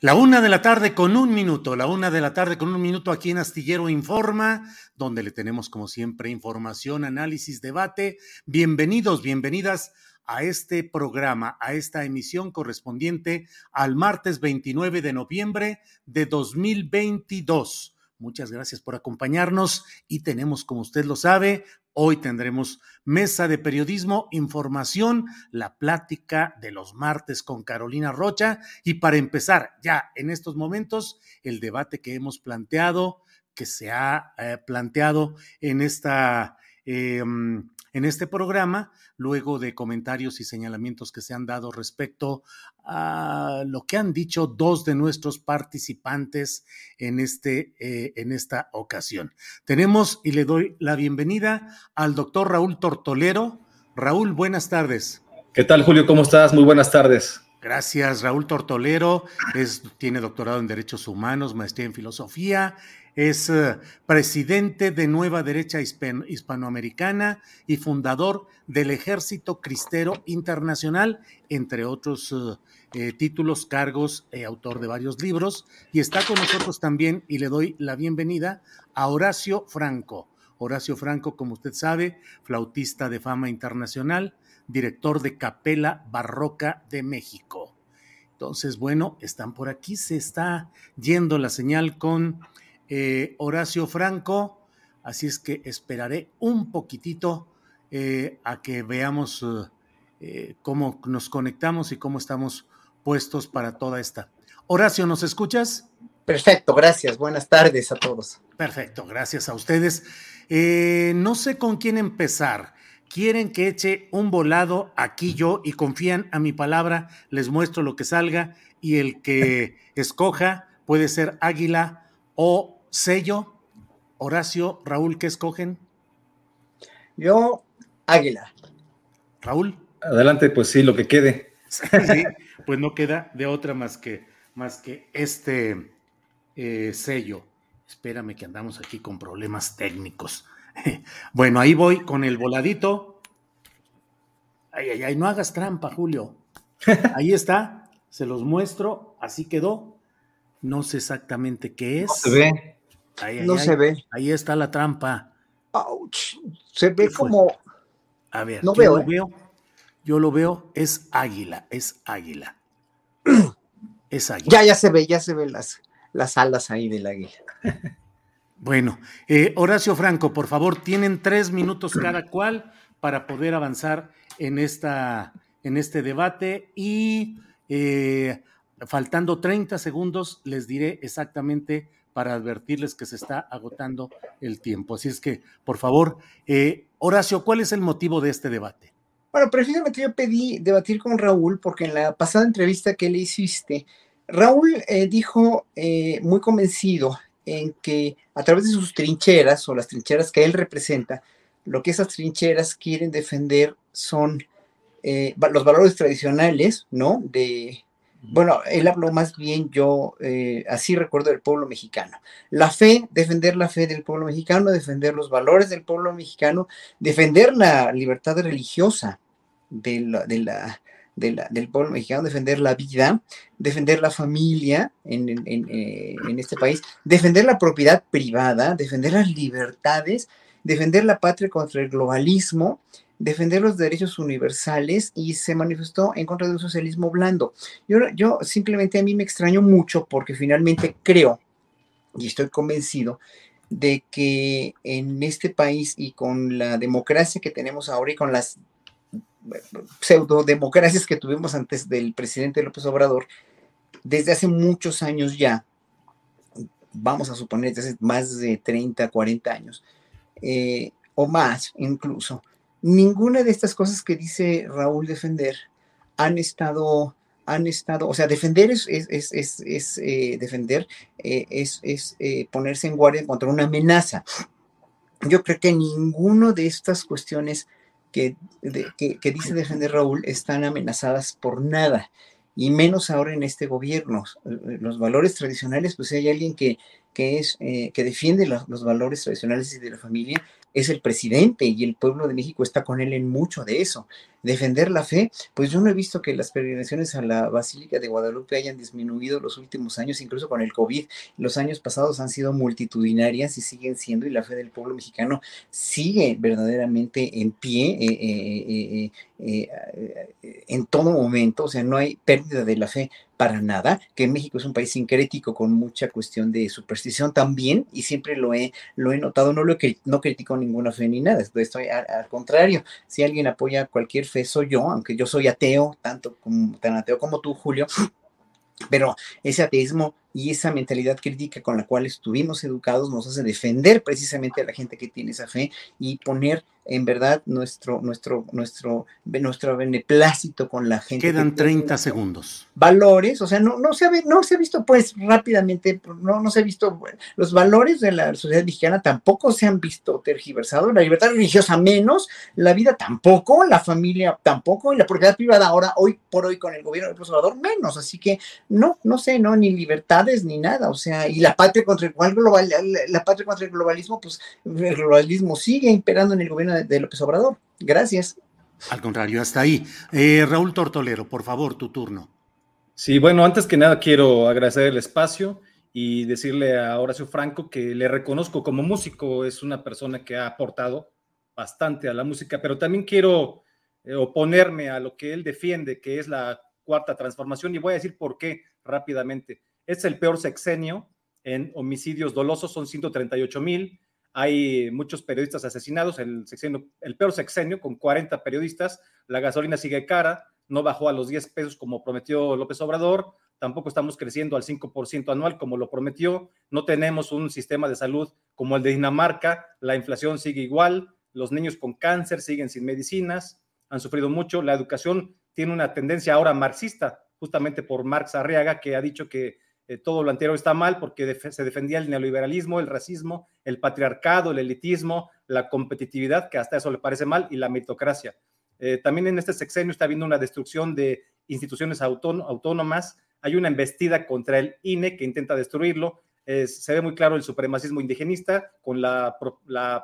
La una de la tarde con un minuto, la una de la tarde con un minuto aquí en Astillero Informa, donde le tenemos como siempre información, análisis, debate. Bienvenidos, bienvenidas a este programa, a esta emisión correspondiente al martes 29 de noviembre de 2022. Muchas gracias por acompañarnos y tenemos, como usted lo sabe, Hoy tendremos mesa de periodismo, información, la plática de los martes con Carolina Rocha. Y para empezar ya en estos momentos el debate que hemos planteado, que se ha eh, planteado en esta... Em, en este programa, luego de comentarios y señalamientos que se han dado respecto a lo que han dicho dos de nuestros participantes en, este, eh, en esta ocasión. Tenemos y le doy la bienvenida al doctor Raúl Tortolero. Raúl, buenas tardes. ¿Qué tal, Julio? ¿Cómo estás? Muy buenas tardes. Gracias, Raúl Tortolero. Es, tiene doctorado en Derechos Humanos, maestría en Filosofía, es eh, presidente de Nueva Derecha Hispanoamericana y fundador del Ejército Cristero Internacional, entre otros eh, eh, títulos, cargos, autor de varios libros. Y está con nosotros también, y le doy la bienvenida a Horacio Franco. Horacio Franco, como usted sabe, flautista de fama internacional, director de Capela Barroca de México. Entonces, bueno, están por aquí, se está yendo la señal con eh, Horacio Franco, así es que esperaré un poquitito eh, a que veamos eh, cómo nos conectamos y cómo estamos puestos para toda esta. Horacio, ¿nos escuchas? Perfecto, gracias. Buenas tardes a todos. Perfecto, gracias a ustedes. no sé con quién empezar. ¿Quieren que eche un volado aquí yo y confían a mi palabra? Les muestro lo que salga y el que escoja puede ser Águila o sello, Horacio, Raúl, ¿qué escogen? Yo, Águila. Raúl. Adelante, pues sí, lo que quede. Sí, pues no queda de otra más que, más que este eh, sello. Espérame que andamos aquí con problemas técnicos. Bueno, ahí voy con el voladito. Ay, ay, ay, no hagas trampa, Julio. Ahí está, se los muestro, así quedó. No sé exactamente qué es. se ve no se ve. Ahí está la trampa. Se ve como. A ver, no veo, lo ¿eh? veo. Yo lo veo, es águila, es águila. es águila. Ya, ya se ve, ya se ven las, las alas ahí del águila. Bueno, eh, Horacio Franco, por favor, tienen tres minutos cada cual para poder avanzar en, esta, en este debate y eh, faltando 30 segundos les diré exactamente para advertirles que se está agotando el tiempo. Así es que, por favor, eh, Horacio, ¿cuál es el motivo de este debate? Bueno, precisamente yo pedí debatir con Raúl porque en la pasada entrevista que le hiciste, Raúl eh, dijo eh, muy convencido en que a través de sus trincheras o las trincheras que él representa, lo que esas trincheras quieren defender son los valores tradicionales, ¿no? De, bueno, él habló más bien yo, así recuerdo del pueblo mexicano. La fe, defender la fe del pueblo mexicano, defender los valores del pueblo mexicano, defender la libertad religiosa del pueblo mexicano, defender la vida, defender la familia en, eh, en, este país, defender la propiedad privada, defender las libertades, defender la patria contra el globalismo, defender los derechos universales y se manifestó en contra de un socialismo blando. Yo, yo simplemente a mí me extraño mucho porque finalmente creo y estoy convencido de que en este país y con la democracia que tenemos ahora y con las pseudodemocracias que tuvimos antes del presidente López Obrador, desde hace muchos años ya, vamos a suponer desde hace más de 30, 40 años, eh, o más incluso, ninguna de estas cosas que dice Raúl defender han estado, han estado, o sea, defender es, es, es, es eh, defender, eh, es, ponerse en guardia contra una amenaza. Yo creo que ninguna de estas cuestiones que, que, dice defender Raúl están amenazadas por nada, y menos ahora en este gobierno. Eh, los valores tradicionales, pues si hay alguien que, que, es, eh, que defiende los, los, valores tradicionales y de la familia, es el presidente y el pueblo de México está con él en mucho de eso. Defender la fe, pues yo no he visto que las peregrinaciones a la Basílica de Guadalupe hayan disminuido los últimos años, incluso con el COVID. Los años pasados han sido multitudinarias y siguen siendo, y la fe del pueblo mexicano sigue verdaderamente en pie eh, eh, eh, en todo momento, o sea, no hay pérdida de la fe para nada, que México es un país sincrético con mucha cuestión de superstición también, y siempre lo he, lo he notado, no, lo no critico ninguna fe ni nada, estoy al, al, contrario, si alguien apoya cualquier fe soy yo, aunque yo soy ateo, tanto como, tan ateo como tú, Julio, pero ese ateísmo y esa mentalidad crítica con la cual estuvimos educados nos hace defender precisamente a la gente que tiene esa fe y poner en verdad nuestro, nuestro, nuestro, nuestro beneplácito con la gente. Quedan 30 segundos. Valores, o sea, no, no, se ha, no se ha visto pues rápidamente, no, no se ha visto, los valores de la sociedad mexicana tampoco se han visto tergiversados, la libertad religiosa menos, la vida tampoco, la familia tampoco, y la propiedad privada ahora, hoy por hoy con el gobierno del conservador menos, así que no, no sé, no, ni libertades ni nada, o sea, y la patria contra el, global, la patria contra el globalismo, pues el globalismo sigue imperando en el gobierno de, López Obrador. Gracias. Al contrario, hasta ahí. Eh, Raúl Tortolero, por favor, tu turno. Sí, bueno, antes que nada quiero agradecer el espacio y decirle a Horacio Franco que le reconozco como músico, es una persona que ha aportado bastante a la música, pero también quiero eh, oponerme a lo que él defiende, que es la cuarta transformación, y voy a decir por qué rápidamente. Es el peor sexenio en homicidios dolosos, son 138 mil, hay muchos periodistas asesinados, el, sexenio, el peor sexenio con 40 periodistas, la gasolina sigue cara, no bajó a los 10 pesos como prometió López Obrador, tampoco estamos creciendo al 5% anual como lo prometió, no tenemos un sistema de salud como el de Dinamarca, la inflación sigue igual, los niños con cáncer siguen sin medicinas, han sufrido mucho, la educación tiene una tendencia ahora marxista, justamente por Marx Arriaga, que ha dicho que eh, todo lo anterior está mal porque se defendía el neoliberalismo, el racismo, el patriarcado, el elitismo, la competitividad, que hasta eso le parece mal, y la meritocracia. Eh, también en este sexenio está habiendo una destrucción de instituciones autónomas, hay una embestida contra el INE que intenta destruirlo, se ve muy claro el supremacismo indigenista con la,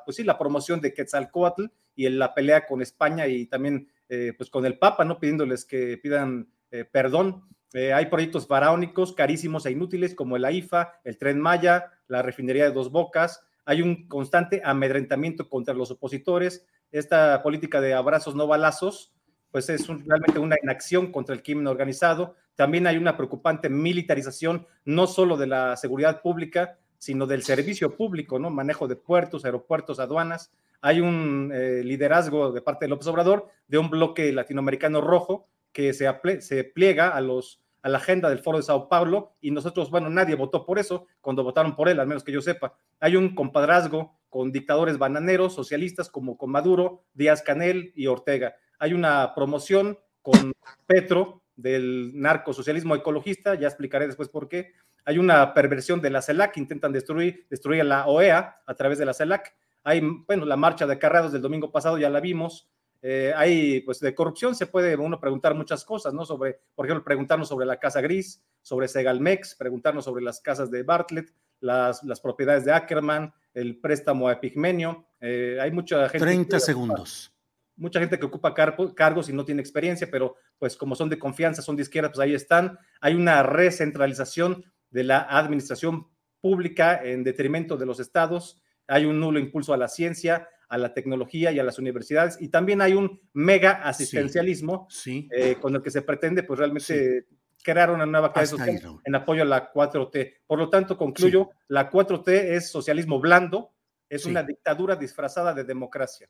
pues sí, la promoción de Quetzalcoatl y la pelea con España y también eh, pues con el Papa, ¿no? Pidiéndoles que pidan perdón eh, hay proyectos faraónicos carísimos e inútiles como el AIFA, el Tren Maya, la refinería de Dos Bocas. Hay un constante amedrentamiento contra los opositores. Esta política de abrazos no balazos, pues es realmente una inacción contra el crimen organizado. También hay una preocupante militarización, no solo de la seguridad pública, sino del servicio público, ¿no? Manejo de puertos, aeropuertos, aduanas. Hay un eh, liderazgo de parte de López Obrador de un bloque latinoamericano rojo que se, se pliega a los a la agenda del Foro de Sao Paulo y nosotros, bueno, nadie votó por eso cuando votaron por él, al menos que yo sepa. Hay un compadrazgo con dictadores bananeros, socialistas como con Maduro, Díaz Canel y Ortega. Hay una promoción con Petro del narcosocialismo ecologista, ya explicaré después por qué. Hay una perversión de la CELAC, intentan destruir, destruir a la OEA a través de la CELAC. Hay, bueno, la marcha de carrados del domingo pasado ya la vimos. Eh, hay, pues, de corrupción se puede uno preguntar muchas cosas, ¿no? Sobre, por ejemplo, preguntarnos sobre la Casa Gris, sobre Segalmex, preguntarnos sobre las casas de Bartlett, las, las propiedades de Ackerman, el préstamo a Epigmenio. Eh, hay mucha gente. 30 segundos. Mucha gente que ocupa cargos y no tiene experiencia, pero pues como son de confianza, son de izquierda, pues ahí están. Hay una recentralización de la administración pública en detrimento de los estados. Hay un nulo impulso a la ciencia, a la tecnología y a las universidades. Y también hay un mega asistencialismo eh, con el que se pretende pues realmente crear una nueva clase en apoyo a la 4T. Por lo tanto, concluyo, la 4T es socialismo blando, es una dictadura disfrazada de democracia.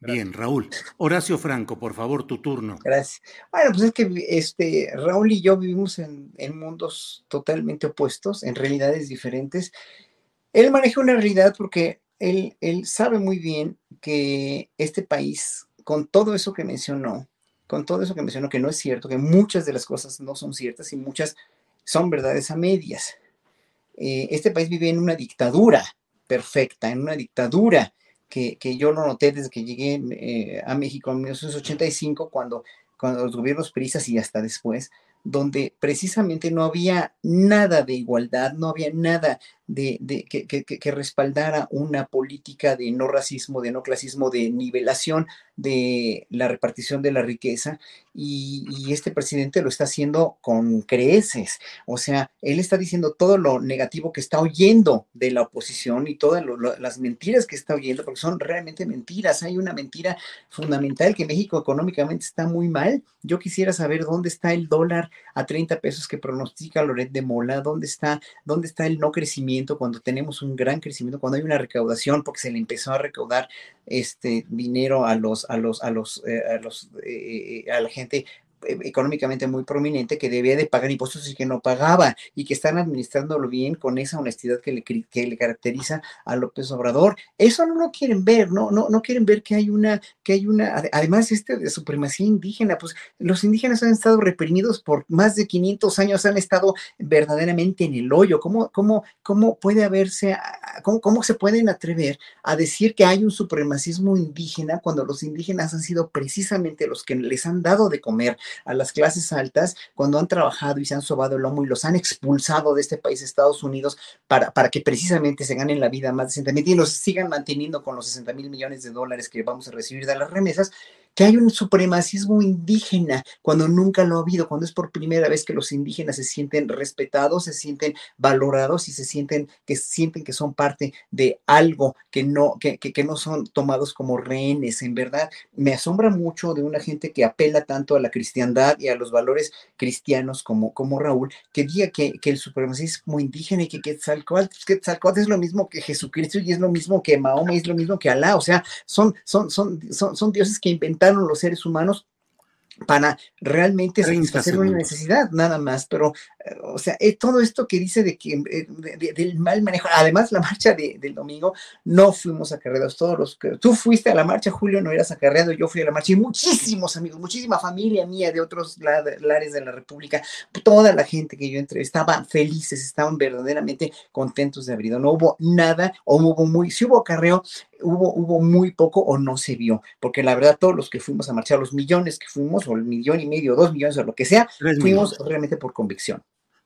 Bien, Raúl. Horacio Franco, por favor, tu turno. Gracias. Bueno, pues es que este, Raúl y yo vivimos en, en mundos totalmente opuestos, en realidades diferentes. Él maneja una realidad porque él, sabe muy bien que este país, con todo eso que mencionó, con todo eso que mencionó, que no es cierto, que muchas de las cosas no son ciertas y muchas son verdades a medias. Eh, este país vive en una dictadura perfecta, en una dictadura que, que yo lo noté desde que llegué eh, a México en 1985, cuando, cuando los gobiernos prisas y hasta después, donde precisamente no había nada de igualdad, no había nada de, que, respaldara una política de no racismo, de no clasismo, de nivelación de la repartición de la riqueza. Y, este presidente lo está haciendo con creces. O sea, él está diciendo todo lo negativo que está oyendo de la oposición y todas las mentiras que está oyendo, porque son realmente mentiras. Hay una mentira fundamental que México económicamente está muy mal. Yo quisiera saber dónde está el dólar a 30 pesos que pronostica Loret de Mola, dónde está, dónde está el no crecimiento cuando tenemos un gran crecimiento, cuando hay una recaudación, porque se le empezó a recaudar este dinero a los, a los, a los, eh, a los, eh, eh, a la gente económicamente muy prominente que debía de pagar impuestos y que no pagaba y que están administrándolo bien con esa honestidad que le, que le caracteriza a López Obrador. Eso no lo quieren ver, no, no, no quieren ver que hay una, que hay una, además este de supremacía indígena, pues los indígenas han estado reprimidos por más de 500 años, han estado verdaderamente en el hoyo. ¿Cómo, cómo, cómo puede haberse, cómo, cómo se pueden atrever a decir que hay un supremacismo indígena cuando los indígenas han sido precisamente los que les han dado de comer, a las clases altas cuando han trabajado y se han sobado el lomo y los han expulsado de este país, Estados Unidos, para, para que precisamente se ganen la vida más decentemente y los sigan manteniendo con los 60 mil millones de dólares que vamos a recibir de las remesas, que hay un supremacismo indígena cuando nunca lo ha habido, cuando es por primera vez que los indígenas se sienten respetados, se sienten valorados y se sienten que sienten que son parte de algo que no que, que, no son tomados como rehenes. En verdad, me asombra mucho de una gente que apela tanto a la cristiandad y a los valores cristianos como, como Raúl, que diga que, que el supremacismo indígena y que Quetzalcóatl, pues, Quetzalcóatl es lo mismo que Jesucristo y es lo mismo que Mahoma y es lo mismo que Alá, o sea, son, son, son, son, son dioses que inventaron los seres humanos para realmente satisfacer una necesidad, nada más. Pero, o sea, eh, todo esto que dice de que eh, del mal manejo, además la marcha del domingo, no fuimos acarreados todos los que tú fuiste a la marcha, Julio, no eras acarreado, yo fui a la marcha y muchísimos amigos, muchísima familia mía de otros lares de la República, toda la gente que yo entrevistaba felices, estaban verdaderamente contentos de haber ido. No hubo nada, o hubo muy, si hubo acarreo, hubo, hubo muy poco o no se vio, porque la verdad todos los que fuimos a marchar, los millones que fuimos, o el millón y medio, dos millones o lo que sea, fuimos realmente por convicción.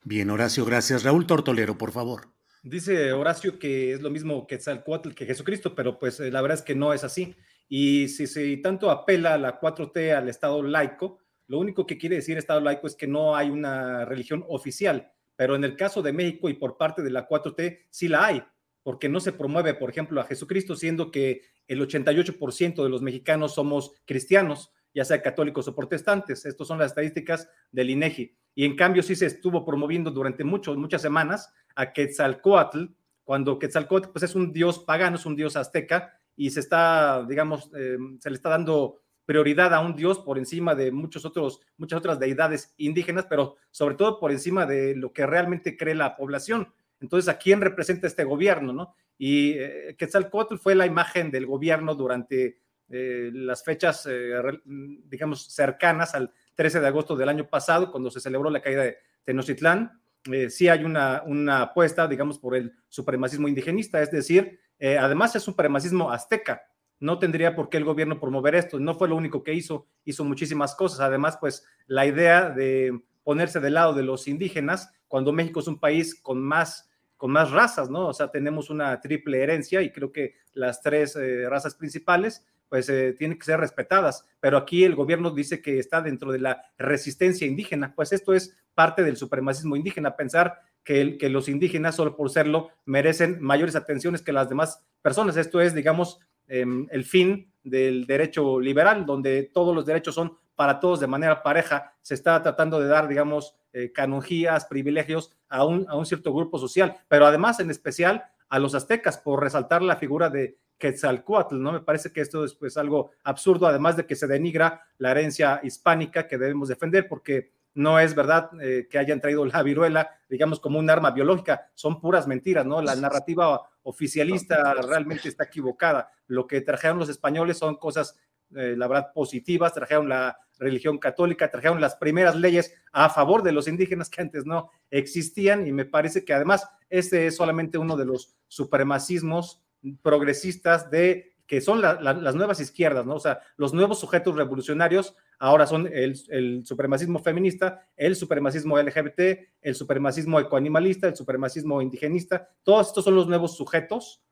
Bien, Horacio, gracias. Raúl Tortolero, por favor. Dice Horacio que es lo mismo que Tzalcoatl que Jesucristo, pero pues eh, la verdad es que no es así. Y si se tanto apela a la 4T al Estado laico, lo único que quiere decir Estado laico es que no hay una religión oficial, pero en el caso de México y por parte de la 4T sí la hay porque no se promueve, por ejemplo, a Jesucristo, siendo que el 88% de los mexicanos somos cristianos, ya sea católicos o protestantes. Estas son las estadísticas del INEGI. Y en cambio sí se estuvo promoviendo durante muchos, muchas semanas a Quetzalcoatl, cuando Quetzalcoatl pues, es un dios pagano, es un dios azteca, y se está, digamos, eh, se le está dando prioridad a un dios por encima de muchos otros, muchas otras deidades indígenas, pero sobre todo por encima de lo que realmente cree la población. Entonces, ¿a quién representa este gobierno? ¿no? Y eh, Quetzalcoatl fue la imagen del gobierno durante eh, las fechas, eh, digamos, cercanas al 13 de agosto del año pasado, cuando se celebró la caída de Tenochtitlán. Eh, sí hay una, una apuesta, digamos, por el supremacismo indigenista, es decir, además es supremacismo azteca, no tendría por qué el gobierno promover esto. No fue lo único que hizo, hizo muchísimas cosas. Además, pues la idea de ponerse del lado de los indígenas, cuando México es un país con más, con más razas, ¿no? O sea, tenemos una triple herencia y creo que las tres eh, razas principales, pues eh, tienen que ser respetadas. Pero aquí el gobierno dice que está dentro de la resistencia indígena. Pues esto es parte del supremacismo indígena, pensar que, los indígenas, solo por serlo, merecen mayores atenciones que las demás personas. Esto es, digamos, Em, el fin del derecho liberal, donde todos los derechos son para todos de manera pareja, se está tratando de dar, digamos, eh, canonjías, privilegios a un, a un cierto grupo social, pero además en especial a los aztecas por resaltar la figura de Quetzalcoatl, ¿no? Me parece que esto es pues algo absurdo, además de que se denigra la herencia hispánica que debemos defender, porque no es verdad eh, que hayan traído la viruela, digamos, como un arma biológica, son puras mentiras, ¿no? La narrativa oficialista realmente está equivocada. Lo que trajeron los españoles son cosas, eh, la verdad, positivas, trajeron la religión católica, trajeron las primeras leyes a favor de los indígenas que antes no existían y me parece que además este es solamente uno de los supremacismos progresistas de que son las nuevas izquierdas, ¿no? O sea, los nuevos sujetos revolucionarios ahora son el, supremacismo feminista, el supremacismo LGBT, el supremacismo ecoanimalista, el supremacismo indigenista, todos estos son los nuevos sujetos.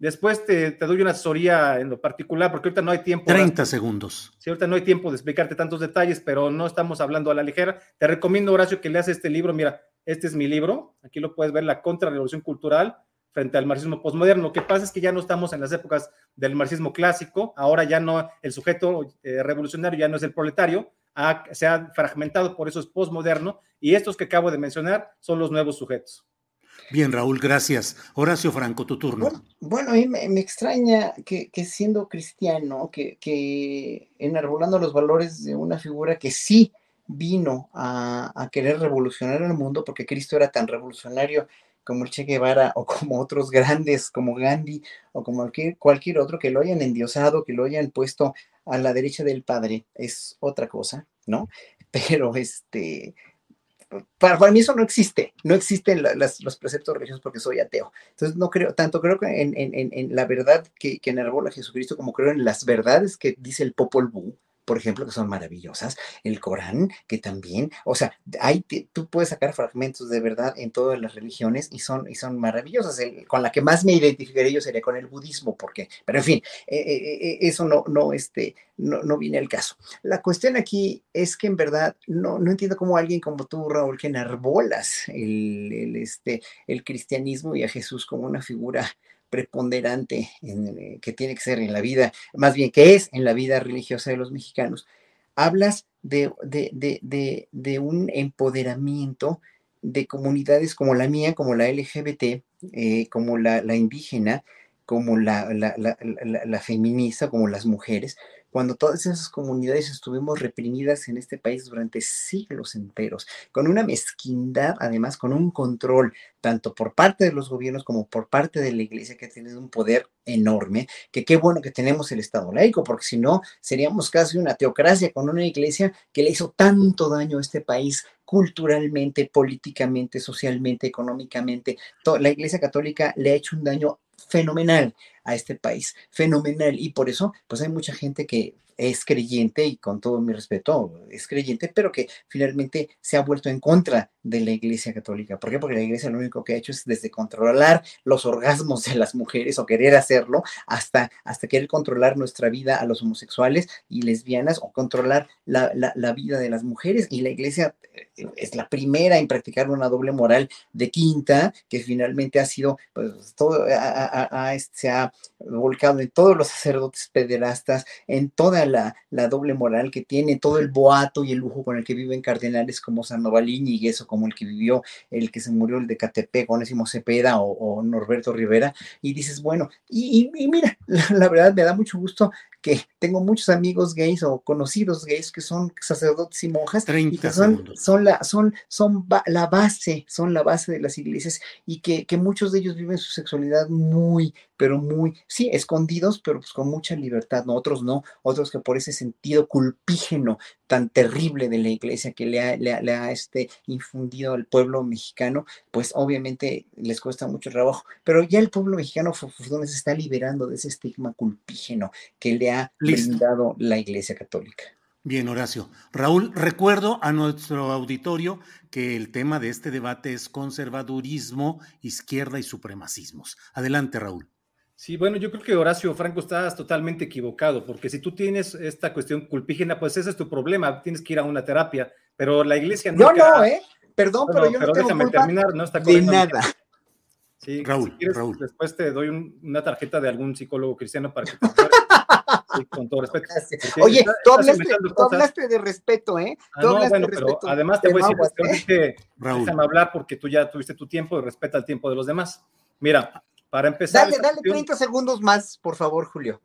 Después te, doy una asesoría en lo particular, porque ahorita no hay tiempo. 30 segundos. Sí, ahorita no hay tiempo de explicarte tantos detalles, pero no estamos hablando a la ligera. Te recomiendo, Horacio, que leas este libro. Mira, este es mi libro. Aquí lo puedes ver, La Contrarrevolución Cultural frente al marxismo postmoderno. Lo que pasa es que ya no estamos en las épocas del marxismo clásico, ahora ya no, el sujeto eh, revolucionario ya no es el proletario, se ha fragmentado, por eso es postmoderno, y estos que acabo de mencionar son los nuevos sujetos. Bien, Raúl, gracias. Horacio Franco, tu turno. Bueno, a mí me, extraña que, siendo cristiano, que, enarbolando los valores de una figura que sí vino a, querer revolucionar el mundo, porque Cristo era tan revolucionario como el Che Guevara o como otros grandes como Gandhi o como cualquier otro que lo hayan endiosado, que lo hayan puesto a la derecha del Padre, es otra cosa, ¿no? Pero este, para, para, mí eso no existe, no existen los preceptos religiosos porque soy ateo. Entonces no creo, tanto creo que en, la verdad que, que enarbola Jesucristo como creo en las verdades que dice el Popol Vuh, por ejemplo, que son maravillosas, el Corán, que también, o sea, hay, tú puedes sacar fragmentos de verdad en todas las religiones y son, y son maravillosas. con la que más me identificaría yo sería con el budismo, porque, pero en fin, eh, eh, eh, eso no, no, este, no, no viene al caso. La cuestión aquí es que en verdad no, no entiendo cómo alguien como tú, Raúl, que enarbolas el, el, este, el cristianismo y a Jesús como una figura preponderante eh, que tiene que ser en la vida, más bien que es en la vida religiosa de los mexicanos, hablas de, de, un empoderamiento de comunidades como la mía, como la LGBT, eh, como la, indígena, como la, la, feminista, como las mujeres, cuando todas esas comunidades estuvimos reprimidas en este país durante siglos enteros, con una mezquindad, además, con un control, tanto por parte de los gobiernos como por parte de la iglesia, que ha tenido un poder enorme, que qué bueno que tenemos el Estado laico, porque si no, seríamos casi una teocracia con una iglesia que le hizo tanto daño a este país culturalmente, políticamente, socialmente, económicamente. La Iglesia Católica le ha hecho un daño fenomenal a este país, fenomenal. Y por eso, pues hay mucha gente que es creyente y con todo mi respeto es creyente, pero que finalmente se ha vuelto en contra de la Iglesia Católica. ¿Por qué? Porque la Iglesia lo único que ha hecho es desde controlar los orgasmos de las mujeres o querer hacerlo hasta, hasta querer controlar nuestra vida a los homosexuales y lesbianas o controlar la, la, vida de las mujeres. Y la Iglesia eh, es la primera en practicar una doble moral de quinta que finalmente ha sido, pues todo, se ha volcado en todos los sacerdotes pederastas, en toda la, la doble moral que tiene, todo el boato y el lujo con el que viven cardenales como Sandoval y eso como el que vivió, el que se murió, el de Catepec, Onésimo Cepeda o, Norberto Rivera, y dices, bueno, y, mira, la, verdad me da mucho gusto que tengo muchos amigos gays o conocidos gays que son sacerdotes y monjas y que son, son, la, son, son la base, son la base de las iglesias y que, que muchos de ellos viven su sexualidad muy, pero muy, sí, escondidos, pero pues con mucha libertad, ¿no? Otros no, otros que por ese sentido culpígeno tan terrible de la iglesia que le ha, le ha, este, infundido al pueblo mexicano, pues obviamente les cuesta mucho trabajo, pero ya el pueblo mexicano se está liberando de ese estigma culpígeno que le ha brindado la iglesia católica. Bien, Horacio. Raúl, recuerdo a nuestro auditorio que el tema de este debate es conservadurismo, izquierda y supremacismos. Adelante, Raúl. Sí, bueno, yo creo que Horacio Franco estás totalmente equivocado, porque si tú tienes esta cuestión culpígena, pues ese es tu problema, tienes que ir a una terapia, pero la iglesia no. Yo no, ¿eh? Perdón, pero yo no tengo déjame terminar, no está De nada. Sí, Raúl, Raúl. Después te doy una tarjeta de algún psicólogo cristiano para que te sí, con todo respeto. Oye, tú, hablaste, de respeto, ¿eh? Ah, no, bueno, pero además te voy a decir, que déjame hablar porque tú ya tuviste tu tiempo y respeta el tiempo de los demás. Mira, para empezar. Dale, dale 30 segundos más, por favor, Julio.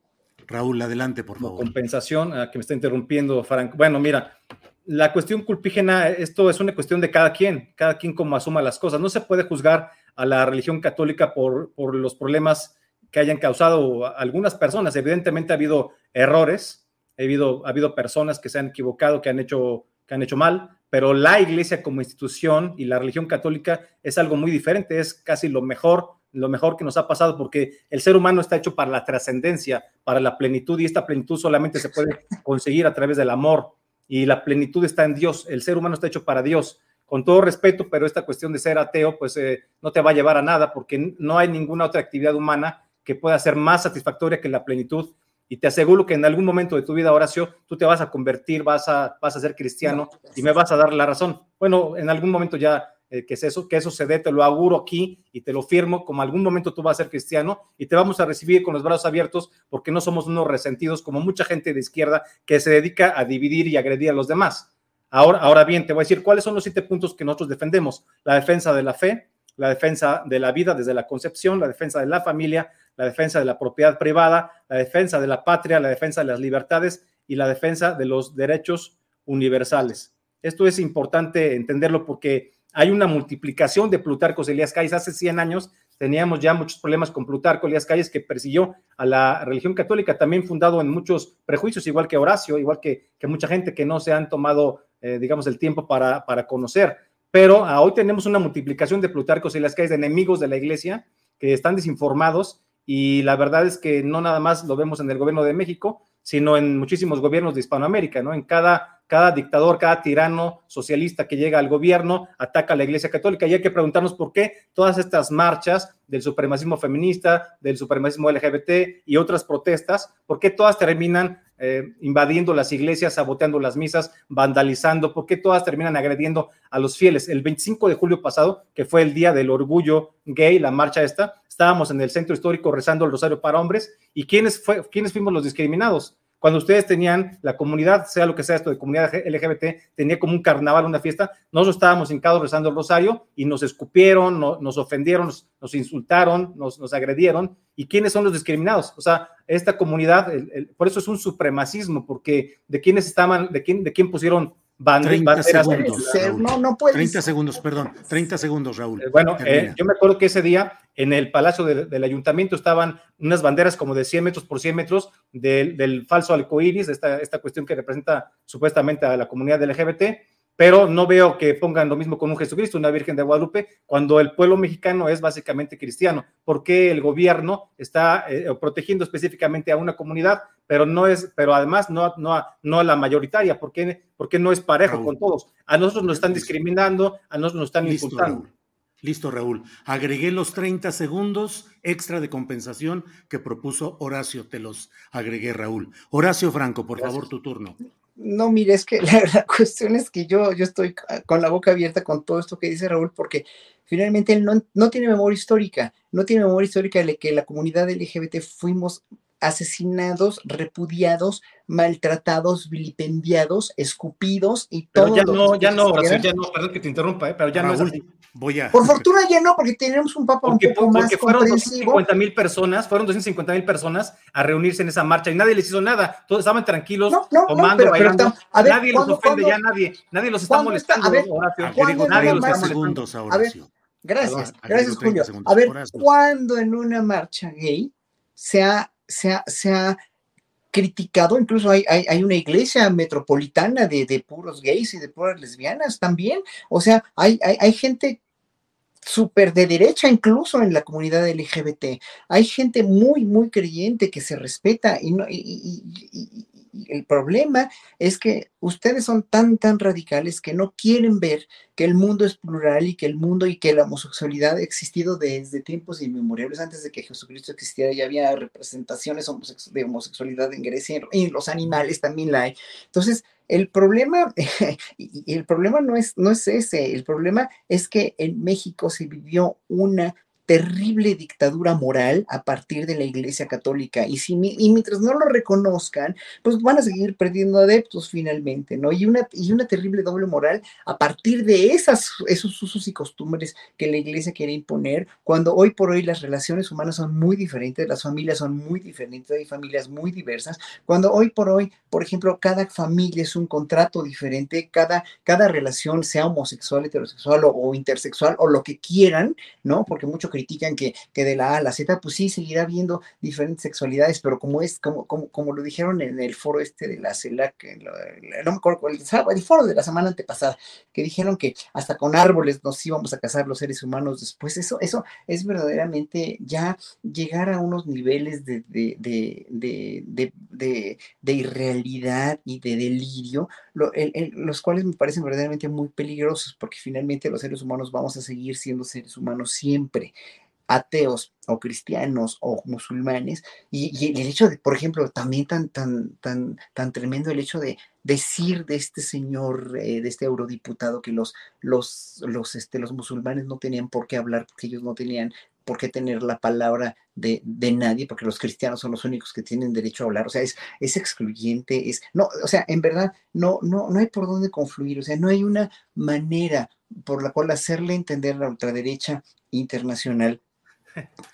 Raúl, adelante, por favor. Compensación, a que me está interrumpiendo, Frank. Bueno, mira, la cuestión culpígena, esto es una cuestión de cada quien, cada quien como asuma las cosas. No se puede juzgar a la religión católica por, por los problemas que hayan causado algunas personas. Evidentemente ha habido errores, ha habido, ha habido personas que se han equivocado, que han, hecho, que han hecho mal, pero la iglesia como institución y la religión católica es algo muy diferente, es casi lo mejor lo mejor que nos ha pasado, porque el ser humano está hecho para la trascendencia, para la plenitud, y esta plenitud solamente se puede conseguir a través del amor, y la plenitud está en Dios, el ser humano está hecho para Dios. Con todo respeto, pero esta cuestión de ser ateo, pues eh, no te va a llevar a nada, porque no hay ninguna otra actividad humana que pueda ser más satisfactoria que la plenitud. Y te aseguro que en algún momento de tu vida, Horacio, tú te vas a convertir, vas a, vas a ser cristiano y me vas a dar la razón. Bueno, en algún momento ya eh, que es eso, que eso se dé, te lo auguro aquí y te lo firmo, como algún momento tú vas a ser cristiano y te vamos a recibir con los brazos abiertos porque no somos unos resentidos como mucha gente de izquierda que se dedica a dividir y agredir a los demás. Ahora, ahora bien, te voy a decir cuáles son los siete puntos que nosotros defendemos. La defensa de la fe, la defensa de la vida desde la concepción, la defensa de la familia, la defensa de la propiedad privada, la defensa de la patria, la defensa de las libertades y la defensa de los derechos universales. Esto es importante entenderlo porque hay una multiplicación de Plutarco Elías Calles. Hace 100 años teníamos ya muchos problemas con Plutarco Elías Calles, que persiguió a la religión católica, también fundado en muchos prejuicios, igual que Horacio, igual que, que mucha gente que no se han tomado, eh, digamos, el tiempo para, para conocer. Pero ah, hoy tenemos una multiplicación de Plutarco Elías Calles, de enemigos de la iglesia, que están desinformados, y la verdad es que no nada más lo vemos en el gobierno de México, sino en muchísimos gobiernos de Hispanoamérica, ¿no? En cada cada dictador, cada tirano socialista que llega al gobierno ataca a la Iglesia Católica y hay que preguntarnos por qué todas estas marchas del supremacismo feminista, del supremacismo LGBT y otras protestas, por qué todas terminan eh, invadiendo las iglesias, saboteando las misas, vandalizando, por qué todas terminan agrediendo a los fieles. El 25 de julio pasado, que fue el día del orgullo gay, la marcha esta, estábamos en el centro histórico rezando el rosario para hombres y ¿quiénes, fue, ¿quiénes fuimos los discriminados? Cuando ustedes tenían la comunidad, sea lo que sea esto de comunidad LGBT, tenía como un carnaval, una fiesta, nosotros estábamos hincados rezando el rosario y nos escupieron, nos ofendieron, nos, insultaron, nos, agredieron. ¿Y quiénes son los discriminados? O sea, esta comunidad, por eso es un supremacismo, porque de quiénes estaban, de quién, de quién pusieron 30 segundos, no, no 30 segundos, perdón, 30 segundos, Raúl. Eh, bueno, eh, yo me acuerdo que ese día en el Palacio del Ayuntamiento estaban unas banderas como de 100 metros por 100 metros del, del falso arcoíris, esta, esta cuestión que representa supuestamente a la comunidad LGBT, pero no veo que pongan lo mismo con un Jesucristo, una Virgen de Guadalupe, cuando el pueblo mexicano es básicamente cristiano. ¿Por qué el gobierno está eh, protegiendo específicamente a una comunidad, pero no es, pero además no, no, no a la mayoritaria? ¿Por qué, no es parejo con todos? A nosotros nos están discriminando, a nosotros nos están insultando. Listo, Raúl. Agregué los 30 segundos extra de compensación que propuso Horacio. Te los agregué, Raúl. Horacio Franco, por favor, tu turno. No, mire, es que la, cuestión es que yo, yo estoy con la boca abierta con todo esto que dice Raúl, porque finalmente él no, no tiene memoria histórica, no tiene memoria histórica de que la comunidad LGBT fuimos asesinados, repudiados, maltratados, vilipendiados, escupidos y todo. Pero ya no, ya no, ya no, perdón que te interrumpa, ¿eh? pero ya no es así. Voy a... Por fortuna ya no, porque tenemos un papa un poco más porque fueron 250 mil personas, fueron 250 mil personas a reunirse en esa marcha y nadie les hizo nada, todos estaban tranquilos, tomando, bailando, nadie los ofende ya, nadie, nadie los está molestando, nadie los está molestando. A ver, gracias, gracias Julio. A ver, ¿cuándo en una marcha gay se ha, se ha, se ha criticado, incluso hay, hay, una iglesia metropolitana de, de, puros gays y de puras lesbianas también. O sea, hay, hay, hay gente súper de derecha incluso en la comunidad LGBT. Hay gente muy, muy creyente que se respeta y, no, y, el problema es que ustedes son tan, tan radicales que no quieren ver que el mundo es plural y que el mundo y que la homosexualidad ha existido desde tiempos inmemoriales. Antes de que Jesucristo existiera ya había representaciones de homosexualidad en Grecia y en los animales también la hay. Entonces, el problema, el problema no es, no es ese, el problema es que en México se vivió una terrible dictadura moral a partir de la Iglesia Católica. Y, si, y mientras no lo reconozcan, pues van a seguir perdiendo adeptos finalmente, ¿no? Y una, y una terrible doble moral a partir de esas, esos usos y costumbres que la Iglesia quiere imponer, cuando hoy por hoy las relaciones humanas son muy diferentes, las familias son muy diferentes, hay familias muy diversas, cuando hoy por hoy, por ejemplo, cada familia es un contrato diferente, cada, cada relación, sea homosexual, heterosexual o, o intersexual o lo que quieran, ¿no? Porque mucho critican que, que de la A a la Z, pues sí, seguirá habiendo diferentes sexualidades, pero como es, como, como, como lo dijeron en el foro este de la CELAC, no me acuerdo cuál, el foro de la semana antepasada, que dijeron que hasta con árboles nos íbamos a casar los seres humanos después, eso, eso es verdaderamente ya llegar a unos niveles de, de, de, de irrealidad y de delirio, los cuales me parecen verdaderamente muy peligrosos, porque finalmente los seres humanos vamos a seguir siendo seres humanos siempre ateos o cristianos o musulmanes y, el hecho de, por ejemplo, también tan, tan, tan, tan tremendo el hecho de decir de este señor, eh, de este eurodiputado que los, los, los, este, los musulmanes no tenían por qué hablar, que ellos no tenían por qué tener la palabra de, de, nadie, porque los cristianos son los únicos que tienen derecho a hablar, o sea, es, es excluyente, es, no, o sea, en verdad, no, no, no hay por dónde confluir, o sea, no hay una manera por la cual hacerle entender a la ultraderecha internacional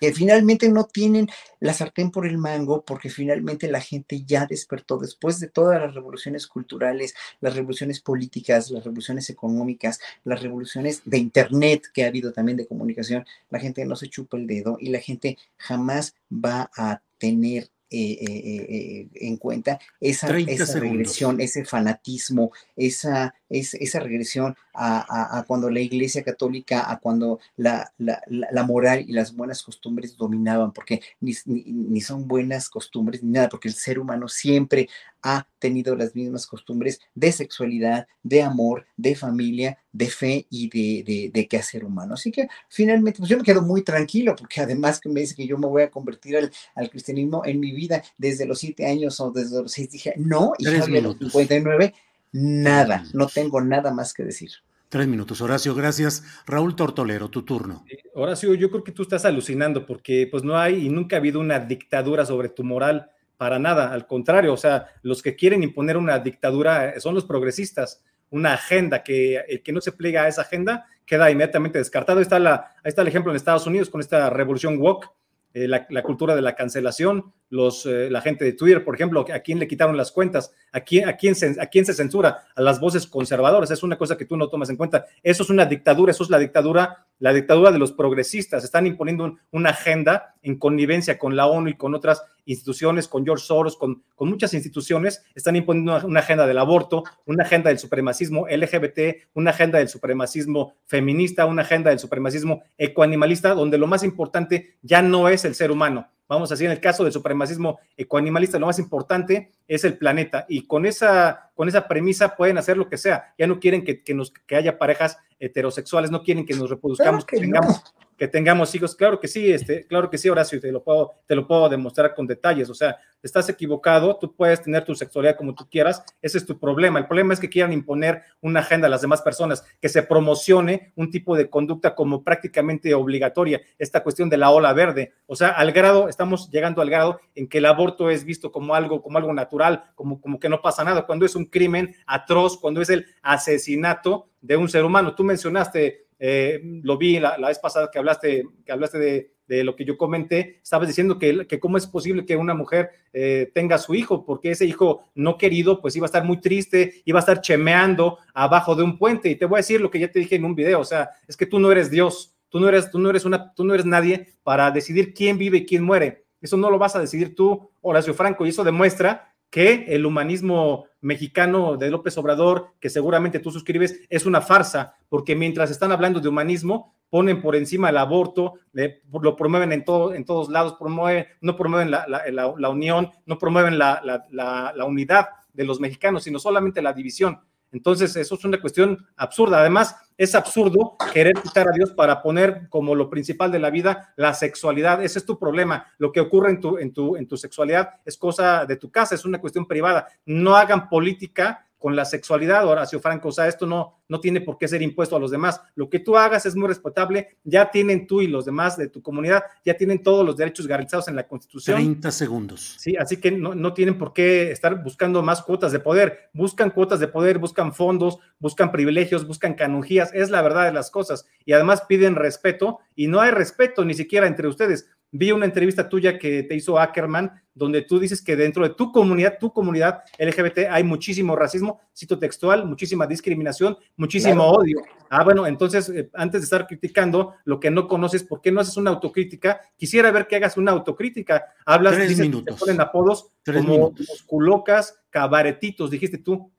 que finalmente no tienen la sartén por el mango porque finalmente la gente ya despertó después de todas las revoluciones culturales, las revoluciones políticas, las revoluciones económicas, las revoluciones de Internet que ha habido también de comunicación, la gente no se chupa el dedo y la gente jamás va a tener eh, eh, eh, en cuenta esa, esa regresión, ese fanatismo, esa, esa regresión a, cuando la Iglesia Católica, a cuando la, la, moral y las buenas costumbres dominaban, porque ni, ni, son buenas costumbres ni nada, porque el ser humano siempre ha tenido las mismas costumbres de sexualidad, de amor, de familia, de fe y de, de, de quehacer humano. Así que finalmente, pues yo me quedo muy tranquilo, porque además que me dice que yo me voy a convertir al, al cristianismo en mi vida desde los siete años o desde los seis, dije, no, y a los 59 nada, no tengo nada más que decir. Tres minutos, Horacio, gracias. Raúl Tortolero, tu turno. Horacio, yo creo que tú estás alucinando porque pues no hay y nunca ha habido una dictadura sobre tu moral para nada, al contrario, o sea, los que quieren imponer una dictadura son los progresistas, una agenda que el que no se plega a esa agenda queda inmediatamente descartado. Ahí está, la, ahí está el ejemplo en Estados Unidos con esta revolución woke, eh, la, cultura de la cancelación, los, eh, la gente de Twitter, por ejemplo, a quién le quitaron las cuentas, a quién, a, quién se, a quién se censura, a las voces conservadoras, es una cosa que tú no tomas en cuenta. Eso es una dictadura, eso es la dictadura, la dictadura de los progresistas, están imponiendo una agenda en connivencia con la ONU y con otras instituciones, con George Soros, con, con muchas instituciones, están imponiendo una, agenda del aborto, una agenda del supremacismo LGBT, una agenda del supremacismo feminista, una agenda del supremacismo ecoanimalista, donde lo más importante ya no es el ser humano. Vamos a decir, en el caso del supremacismo ecoanimalista, lo más importante es el planeta. Y con esa, con esa premisa pueden hacer lo que sea. Ya no quieren que, nos, que haya parejas heterosexuales, no quieren que nos reproduzcamos, que, tengamos, que tengamos hijos. Claro que sí, este, claro que sí, Horacio, te lo puedo, te lo puedo demostrar con detalles. O sea, estás equivocado, tú puedes tener tu sexualidad como tú quieras, ese es tu problema. El problema es que quieran imponer una agenda a las demás personas, que se promocione un tipo de conducta como prácticamente obligatoria, esta cuestión de la ola verde. O sea, al grado, estamos llegando al grado en que el aborto es visto como algo, como algo natural, como, como que no pasa nada, cuando es un crimen atroz, cuando es el asesinato de un ser humano. Tú mencionaste, eh, lo vi la, vez pasada que hablaste, que hablaste de, lo que yo comenté, estabas diciendo que, que cómo es posible que una mujer eh, tenga su hijo, porque ese hijo no querido, pues iba a estar muy triste, iba a estar chemeando abajo de un puente. Y te voy a decir lo que ya te dije en un video, o sea, es que tú no eres Dios, tú no eres, tú no eres una, tú no eres nadie para decidir quién vive y quién muere. Eso no lo vas a decidir tú, Horacio Franco, y eso demuestra que el humanismo mexicano de López Obrador, que seguramente tú suscribes, es una farsa, porque mientras están hablando de humanismo, ponen por encima el aborto, lo promueven en, todo, en todos lados, promueven, no promueven la, unión, no promueven la, unidad de los mexicanos, sino solamente la división. Entonces, eso es una cuestión absurda. Además, es absurdo querer quitar a Dios para poner como lo principal de la vida la sexualidad. Ese es tu problema. Lo que ocurre en tu, en tu, en tu sexualidad es cosa de tu casa, es una cuestión privada. No hagan política con la sexualidad, Horacio Franco. O sea, esto no, no tiene por qué ser impuesto a los demás. Lo que tú hagas es muy respetable. Ya tienen tú y los demás de tu comunidad, ya tienen todos los derechos garantizados en la Constitución. 30 segundos. Sí, así que no, no tienen por qué estar buscando más cuotas de poder. Buscan cuotas de poder, buscan fondos, buscan privilegios, buscan canonjías. Es la verdad de las cosas. Y además piden respeto y no hay respeto ni siquiera entre ustedes vi una entrevista tuya que te hizo Ackerman, donde tú dices que dentro de tu comunidad, tu comunidad LGBT, hay muchísimo racismo, cito textual, muchísima discriminación, muchísimo odio. Ah, bueno, entonces, eh, antes de estar criticando lo que no conoces, ¿por qué no haces una autocrítica? Quisiera ver que hagas una autocrítica. Hablas, Tres dices, minutos. te ponen apodos Tres como minutos. musculocas, cabaretitos, dijiste tú,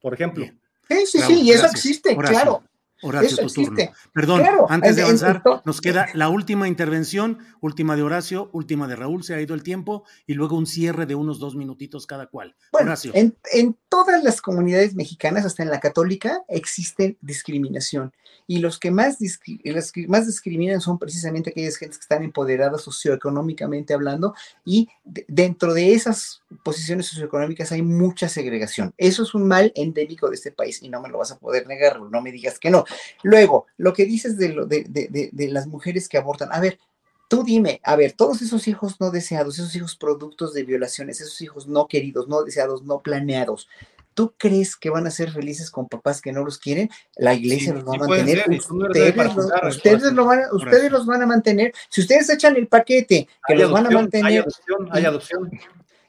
por ejemplo. Bien. Sí, sí, sí, y eso existe, Horacio, claro. Horacio, Eso tu existe. turno. Perdón, Claro, antes de avanzar, nos queda la última intervención, última de Horacio, última de Raúl, se ha ido el tiempo, y luego un cierre de unos dos minutitos cada cual. Bueno, Horacio. en, en todas las comunidades mexicanas, hasta en la católica, existe discriminación. Y los que más, discri- los que más discriminan son precisamente aquellas gentes que están empoderadas socioeconómicamente hablando y de- dentro de esas posiciones socioeconómicas hay mucha segregación. Eso es un mal endémico de este país y no me lo vas a poder negar, no me digas que no. Luego, lo que dices de, lo, de, de- de- las mujeres que abortan, a ver, Tú dime, a ver, todos esos hijos no deseados, esos hijos productos de violaciones, esos hijos no queridos, no deseados, no planeados, ¿tú crees que van a ser felices con papás que no los quieren? La iglesia Sí, los va sí a mantener, ser, no ustedes, los, ustedes, lo van, a- ustedes los van a mantener. Si ustedes echan el paquete que los van a hay mantener, adopción, hay adopción.